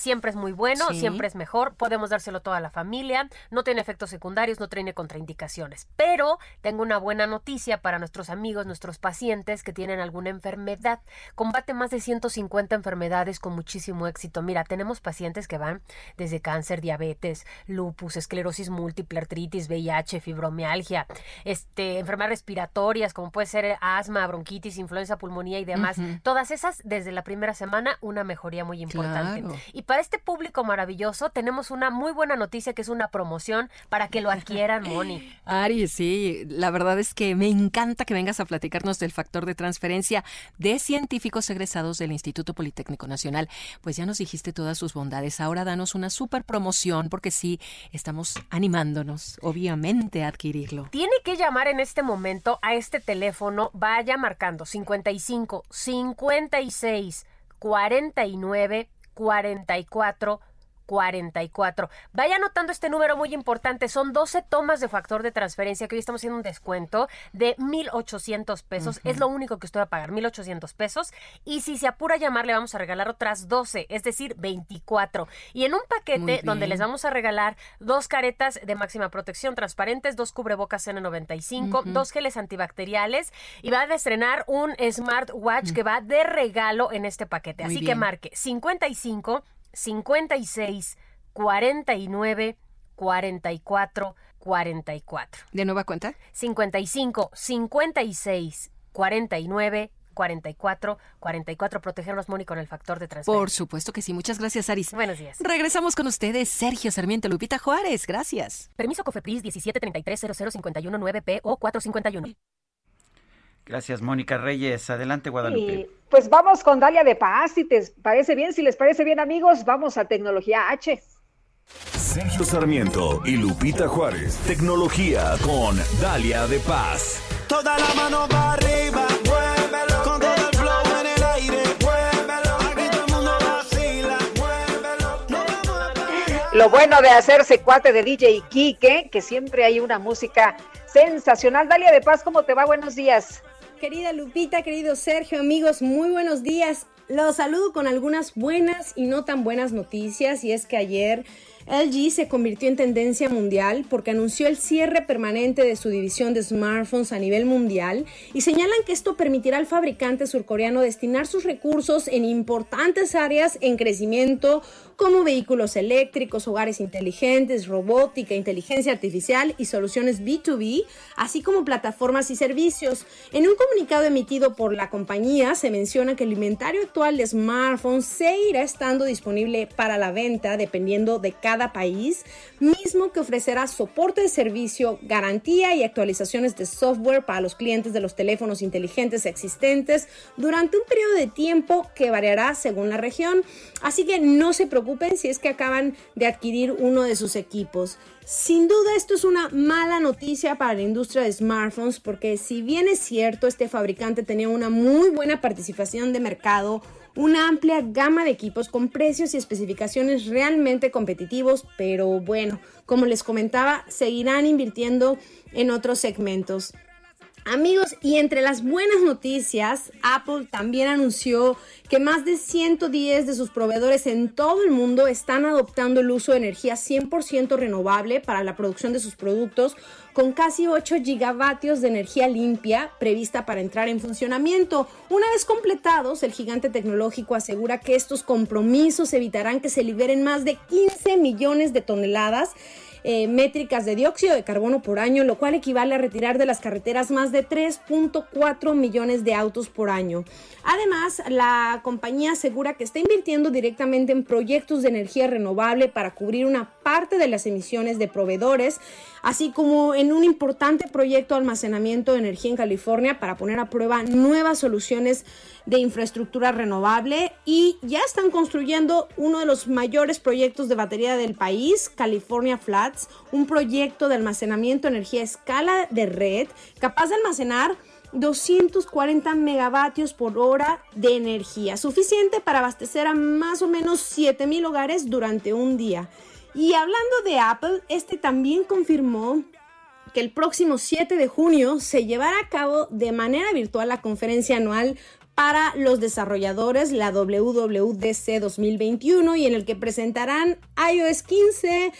siempre es muy bueno, siempre es mejor, podemos dárselo a toda la familia, no tiene efectos secundarios, no tiene contraindicaciones. Pero tengo una buena noticia para nuestros amigos, nuestros pacientes que tienen alguna enfermedad. Combate más de 150 enfermedades con muchísimo éxito. Mira, tenemos pacientes que van desde cáncer, diabetes, lupus, esclerosis múltiple, artritis, VIH, fibromialgia, este, enfermedades respiratorias como puede ser asma, bronquitis, influenza, pulmonía y demás. Todas esas desde la primera semana una mejoría muy importante. Y para este público maravilloso tenemos una muy buena noticia que es una promoción para que lo adquieran, Moni. Ari, sí, la verdad es que me encanta que vengas a platicarnos del factor de transferencia de científicos egresados del Instituto Politécnico Nacional. Pues ya nos dijiste todas sus bondades. Ahora danos una super promoción porque sí, estamos animándonos, obviamente, a adquirirlo. Tiene que llamar en este momento a este teléfono, vaya marcando 55 56 49 44 44. Vaya anotando este número muy importante. Son 12 tomas de factor de transferencia que hoy estamos haciendo un descuento de 1,800 pesos. Es lo único que estoy a pagar, 1,800 pesos. Y si se apura a llamar, le vamos a regalar otras 12, es decir, 24. Y en un paquete donde les vamos a regalar dos caretas de máxima protección transparentes, dos cubrebocas N95, dos geles antibacteriales y va a estrenar un smartwatch que va de regalo en este paquete. Así que marque 55 56 49 44 44. ¿De nueva cuenta? 55 56 49 44 44 protegernos Moni con el factor de transferencia. Por supuesto que sí. Muchas gracias, Aris. Buenos días. Regresamos con ustedes, Sergio Sarmiento Lupita Juárez. Gracias. Permiso Cofepris 9 p o 451. Gracias, Mónica Reyes. Adelante, Guadalupe. pues vamos con Dalia de Paz, si te parece bien, si les parece bien, amigos, vamos a Tecnología H. Sergio Sarmiento y Lupita Juárez. Tecnología con Dalia de Paz. Toda la mano va arriba, muévelo. Con todo el flow en el aire, muévelo. Aquí todo el mundo vacila, muévelo. Lo bueno de hacerse cuate de DJ Kike, que siempre hay una música sensacional. Dalia de Paz, ¿cómo te va? Buenos días. Querida Lupita, querido Sergio, amigos, muy buenos días. Los saludo con algunas buenas y no tan buenas noticias y es que ayer LG se convirtió en tendencia mundial porque anunció el cierre permanente de su división de smartphones a nivel mundial y señalan que esto permitirá al fabricante surcoreano destinar sus recursos en importantes áreas en crecimiento como vehículos eléctricos, hogares inteligentes, robótica, inteligencia artificial y soluciones B2B, así como plataformas y servicios. En un comunicado emitido por la compañía se menciona que el inventario actual de smartphones se irá estando disponible para la venta dependiendo de cada país, mismo que ofrecerá soporte de servicio, garantía y actualizaciones de software para los clientes de los teléfonos inteligentes existentes durante un periodo de tiempo que variará según la región. Así que no se preocupen si es que acaban de adquirir uno de sus equipos. Sin duda esto es una mala noticia para la industria de smartphones porque si bien es cierto este fabricante tenía una muy buena participación de mercado, una amplia gama de equipos con precios y especificaciones realmente competitivos, pero bueno, como les comentaba, seguirán invirtiendo en otros segmentos. Amigos, y entre las buenas noticias, Apple también anunció que más de 110 de sus proveedores en todo el mundo están adoptando el uso de energía 100% renovable para la producción de sus productos, con casi 8 gigavatios de energía limpia prevista para entrar en funcionamiento. Una vez completados, el gigante tecnológico asegura que estos compromisos evitarán que se liberen más de 15 millones de toneladas eh, métricas de dióxido de carbono por año, lo cual equivale a retirar de las carreteras más de 3.4 millones de autos por año. Además, la compañía asegura que está invirtiendo directamente en proyectos de energía renovable para cubrir una parte de las emisiones de proveedores, así como en un importante proyecto de almacenamiento de energía en California para poner a prueba nuevas soluciones de infraestructura renovable y ya están construyendo uno de los mayores proyectos de batería del país, California Flats, un proyecto de almacenamiento de energía a escala de red capaz de almacenar 240 megavatios por hora de energía, suficiente para abastecer a más o menos 7 mil hogares durante un día. Y hablando de Apple, este también confirmó que el próximo 7 de junio se llevará a cabo de manera virtual la conferencia anual para los desarrolladores, la WWDC 2021, y en el que presentarán iOS 15,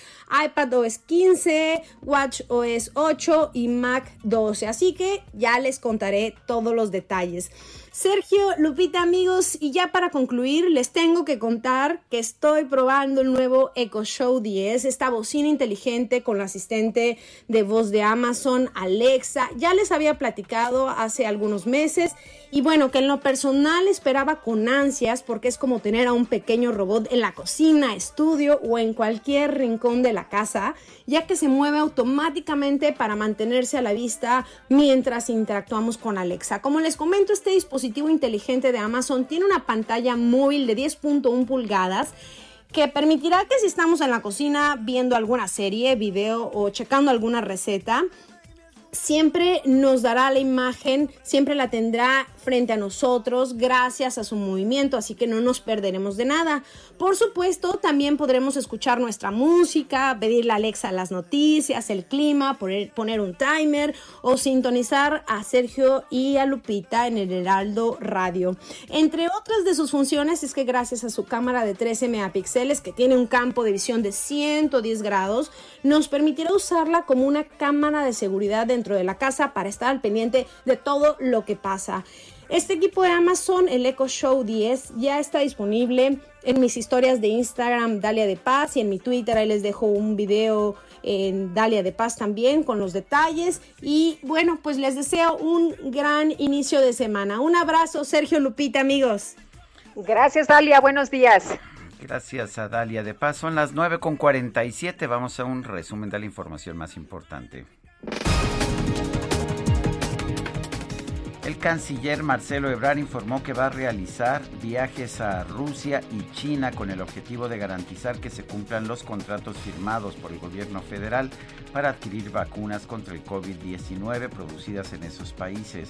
iPadOS 15, WatchOS 8 y Mac 12. Así que ya les contaré todos los detalles. Sergio, Lupita, amigos, y ya para concluir, les tengo que contar que estoy probando el nuevo Echo Show 10, esta bocina inteligente con la asistente de voz de Amazon, Alexa. Ya les había platicado hace algunos meses y bueno, que en lo personal esperaba con ansias porque es como tener a un pequeño robot en la cocina, estudio o en cualquier rincón de la casa, ya que se mueve automáticamente para mantenerse a la vista mientras interactuamos con Alexa. Como les comento, este dispositivo inteligente de Amazon tiene una pantalla móvil de 10.1 pulgadas que permitirá que si estamos en la cocina viendo alguna serie, video o checando alguna receta, siempre nos dará la imagen, siempre la tendrá frente a nosotros gracias a su movimiento, así que no nos perderemos de nada. Por supuesto, también podremos escuchar nuestra música, pedirle a Alexa las noticias, el clima, poner, un timer o sintonizar a Sergio y a Lupita en el Heraldo Radio. Entre otras de sus funciones es que gracias a su cámara de 13 megapíxeles que tiene un campo de visión de 110 grados, nos permitirá usarla como una cámara de seguridad dentro de la casa para estar al pendiente de todo lo que pasa. Este equipo de Amazon, el Echo Show 10, ya está disponible en mis historias de Instagram, Dalia de Paz, y en mi Twitter, ahí les dejo un video en Dalia de Paz también con los detalles. Y bueno, pues les deseo un gran inicio de semana. Un abrazo, Sergio Lupita, amigos. Gracias, Dalia. Buenos días. Gracias a Dalia de Paz. Son las 9.47. Vamos a un resumen de la información más importante. El canciller Marcelo Ebrard informó que va a realizar viajes a Rusia y China con el objetivo de garantizar que se cumplan los contratos firmados por el gobierno federal para adquirir vacunas contra el COVID-19 producidas en esos países.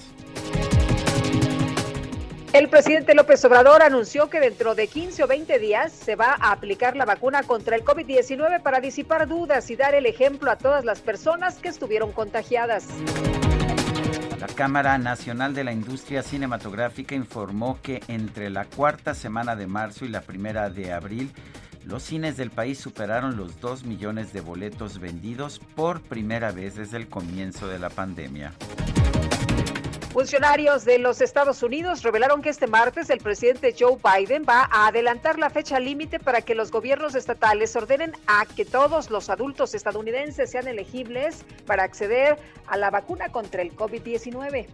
El presidente López Obrador anunció que dentro de 15 o 20 días se va a aplicar la vacuna contra el COVID-19 para disipar dudas y dar el ejemplo a todas las personas que estuvieron contagiadas. La Cámara Nacional de la Industria Cinematográfica informó que entre la cuarta semana de marzo y la primera de abril, los cines del país superaron los 2 millones de boletos vendidos por primera vez desde el comienzo de la pandemia. Funcionarios de los Estados Unidos revelaron que este martes el presidente Joe Biden va a adelantar la fecha límite para que los gobiernos estatales ordenen a que todos los adultos estadounidenses sean elegibles para acceder a la vacuna contra el COVID-19.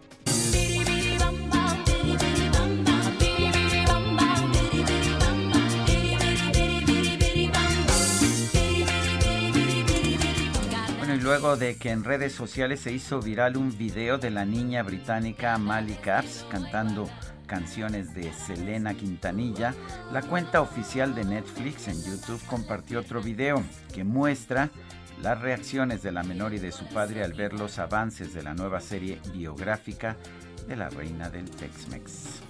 Y luego de que en redes sociales se hizo viral un video de la niña británica Mali Caps cantando canciones de Selena Quintanilla, la cuenta oficial de Netflix en YouTube compartió otro video que muestra las reacciones de la menor y de su padre al ver los avances de la nueva serie biográfica de la reina del Tex-Mex.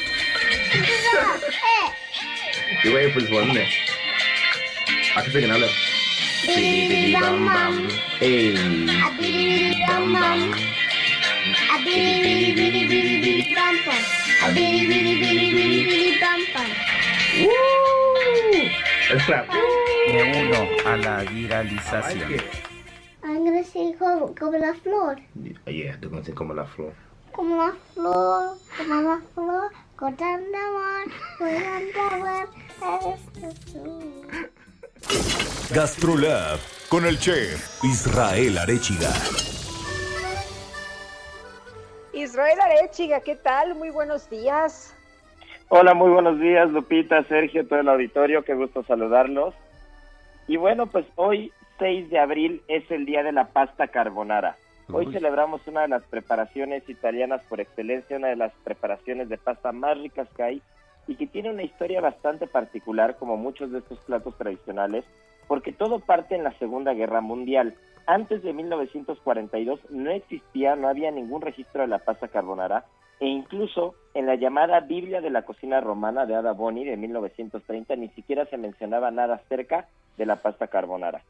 Me uno a la viralización. Angresí como, como la flor. Yeah, tú conoces como la flor. Como la flor, como la flor, con tanta amor, con tanta amor, eres tú. Gastrolab con el chef Israel Arechiga. Israel Arechiga, ¿qué tal? Muy buenos días. Hola, muy buenos días, Lupita, Sergio, todo el auditorio, qué gusto saludarlos. Y bueno, pues hoy, 6 de abril, es el día de la pasta carbonara. Hoy Uy. celebramos una de las preparaciones italianas por excelencia, una de las preparaciones de pasta más ricas que hay y que tiene una historia bastante particular, como muchos de estos platos tradicionales, porque todo parte en la Segunda Guerra Mundial. Antes de 1942 no existía, no había ningún registro de la pasta carbonara, e incluso en la llamada Biblia de la cocina romana de Ada Boni de 1930 ni siquiera se mencionaba nada acerca de la pasta carbonara.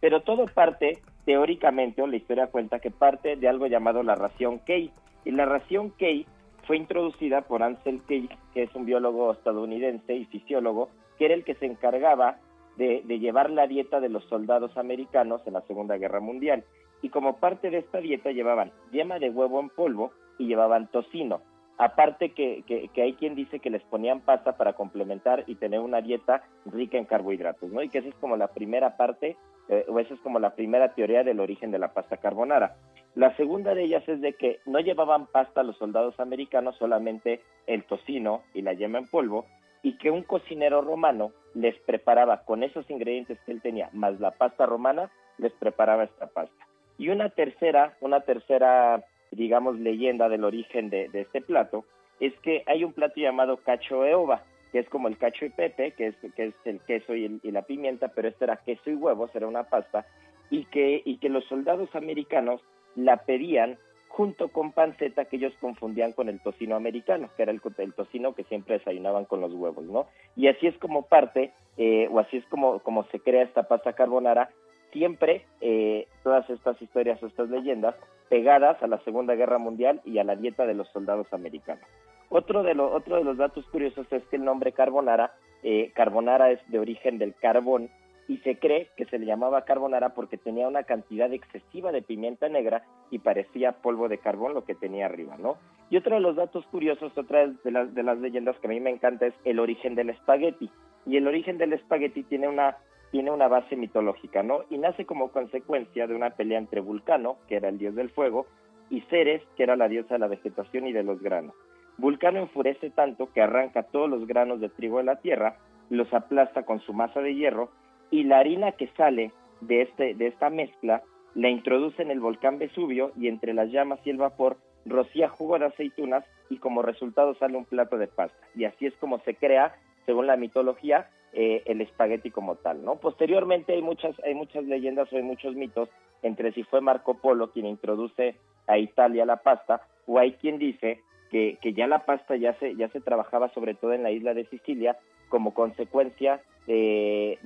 Pero todo parte, teóricamente, o la historia cuenta que parte de algo llamado la ración Key. Y la ración Key fue introducida por Ansel Keys, que es un biólogo estadounidense y fisiólogo, que era el que se encargaba de, de, llevar la dieta de los soldados americanos en la Segunda Guerra Mundial. Y como parte de esta dieta llevaban yema de huevo en polvo y llevaban tocino. Aparte que, que, hay quien dice que les ponían pasta para complementar y tener una dieta rica en carbohidratos, ¿no? Y que esa es como la primera parte, eh, o esa es como la primera teoría del origen de la pasta carbonara. La segunda de ellas es de que no llevaban pasta los soldados americanos, solamente el tocino y la yema en polvo, y que un cocinero romano les preparaba con esos ingredientes que él tenía, más la pasta romana, les preparaba esta pasta. Y una tercera, una tercera digamos, leyenda del origen de, este plato, es que hay un plato llamado cacho e ova, que es como el cacho y pepe, que es, que es el queso y, la pimienta, pero este era queso y huevos, era una pasta, y que, y que los soldados americanos la pedían junto con panceta que ellos confundían con el tocino americano, que era el, el tocino que siempre desayunaban con los huevos, ¿no? Y así es como parte, eh, o así es como, como se crea esta pasta carbonara, siempre eh, todas estas historias o estas leyendas pegadas a la Segunda Guerra Mundial y a la dieta de los soldados americanos. Otro de, otro de los datos curiosos es que el nombre carbonara, eh, carbonara es de origen del carbón y se cree que se le llamaba carbonara porque tenía una cantidad excesiva de pimienta negra y parecía polvo de carbón lo que tenía arriba, ¿no? Y otro de los datos curiosos, otra de las, de las leyendas que a mí me encanta es el origen del espagueti. Y el origen del espagueti tiene una tiene una base mitológica, ¿no? Y nace como consecuencia de una pelea entre Vulcano, que era el dios del fuego, y Ceres, que era la diosa de la vegetación y de los granos. Vulcano enfurece tanto que arranca todos los granos de trigo de la tierra, los aplasta con su masa de hierro y la harina que sale de, este, de esta mezcla la introduce en el volcán Vesubio y entre las llamas y el vapor rocía jugo de aceitunas y como resultado sale un plato de pasta. Y así es como se crea, según la mitología, eh, el espagueti como tal, ¿no? Posteriormente hay muchas, hay muchas leyendas o hay muchos mitos entre si fue Marco Polo quien introduce a Italia la pasta o hay quien dice que, que ya la pasta ya se, ya se trabajaba sobre todo en la isla de Sicilia como consecuencia de,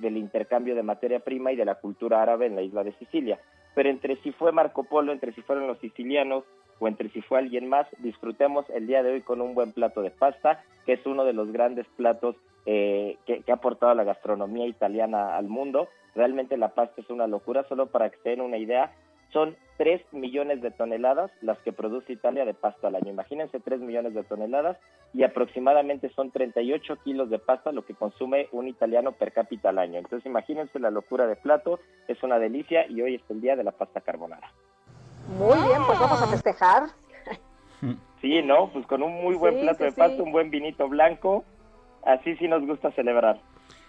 del intercambio de materia prima y de la cultura árabe en la isla de Sicilia. Pero entre si fue Marco Polo, entre si fueron los sicilianos o entre si fue alguien más, disfrutemos el día de hoy con un buen plato de pasta, que es uno de los grandes platos eh, que, ha aportado la gastronomía italiana al mundo. Realmente la pasta es una locura, solo para que se den una idea, son 3 millones de toneladas las que produce Italia de pasta al año. Imagínense 3 millones de toneladas y aproximadamente son 38 kilos de pasta lo que consume un italiano per cápita al año. Entonces imagínense la locura de plato, es una delicia y hoy es el día de la pasta carbonara. Muy bien, pues vamos a festejar. Sí, ¿no? Pues con un muy buen plato de pasta, un buen vinito blanco, así sí nos gusta celebrar.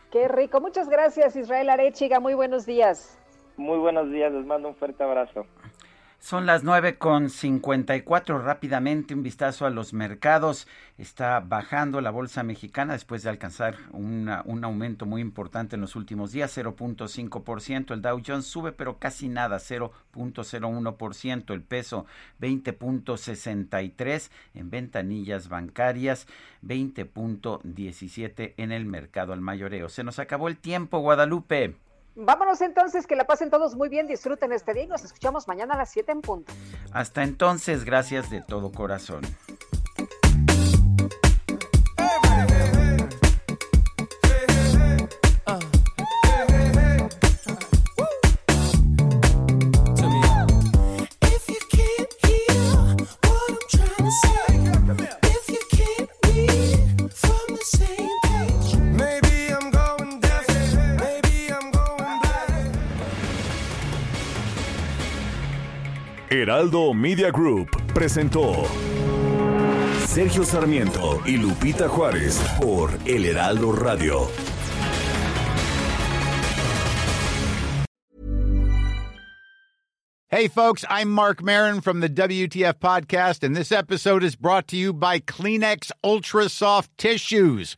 Qué rico. Muchas gracias, Israel Arechiga. Muy buenos días. Muy buenos días. Les mando un fuerte abrazo. Son las nueve con cincuenta y cuatro. Rápidamente un vistazo a los mercados. Está bajando la bolsa mexicana después de alcanzar una, un aumento muy importante en los últimos días, 0.5%. El Dow Jones sube, pero casi nada, 0.01%. El peso 20.63 en ventanillas bancarias, 20.17 en el mercado al mayoreo. Se nos acabó el tiempo, Guadalupe. Vámonos entonces, que la pasen todos muy bien, disfruten este día y nos escuchamos mañana a las 7 en punto. Hasta entonces, gracias de todo corazón. Heraldo Media Group presentó Sergio Sarmiento y Lupita Juárez por El Heraldo Radio. Hey folks, I'm Mark Marin from the WTF podcast and this episode is brought to you by Kleenex Ultra Soft Tissues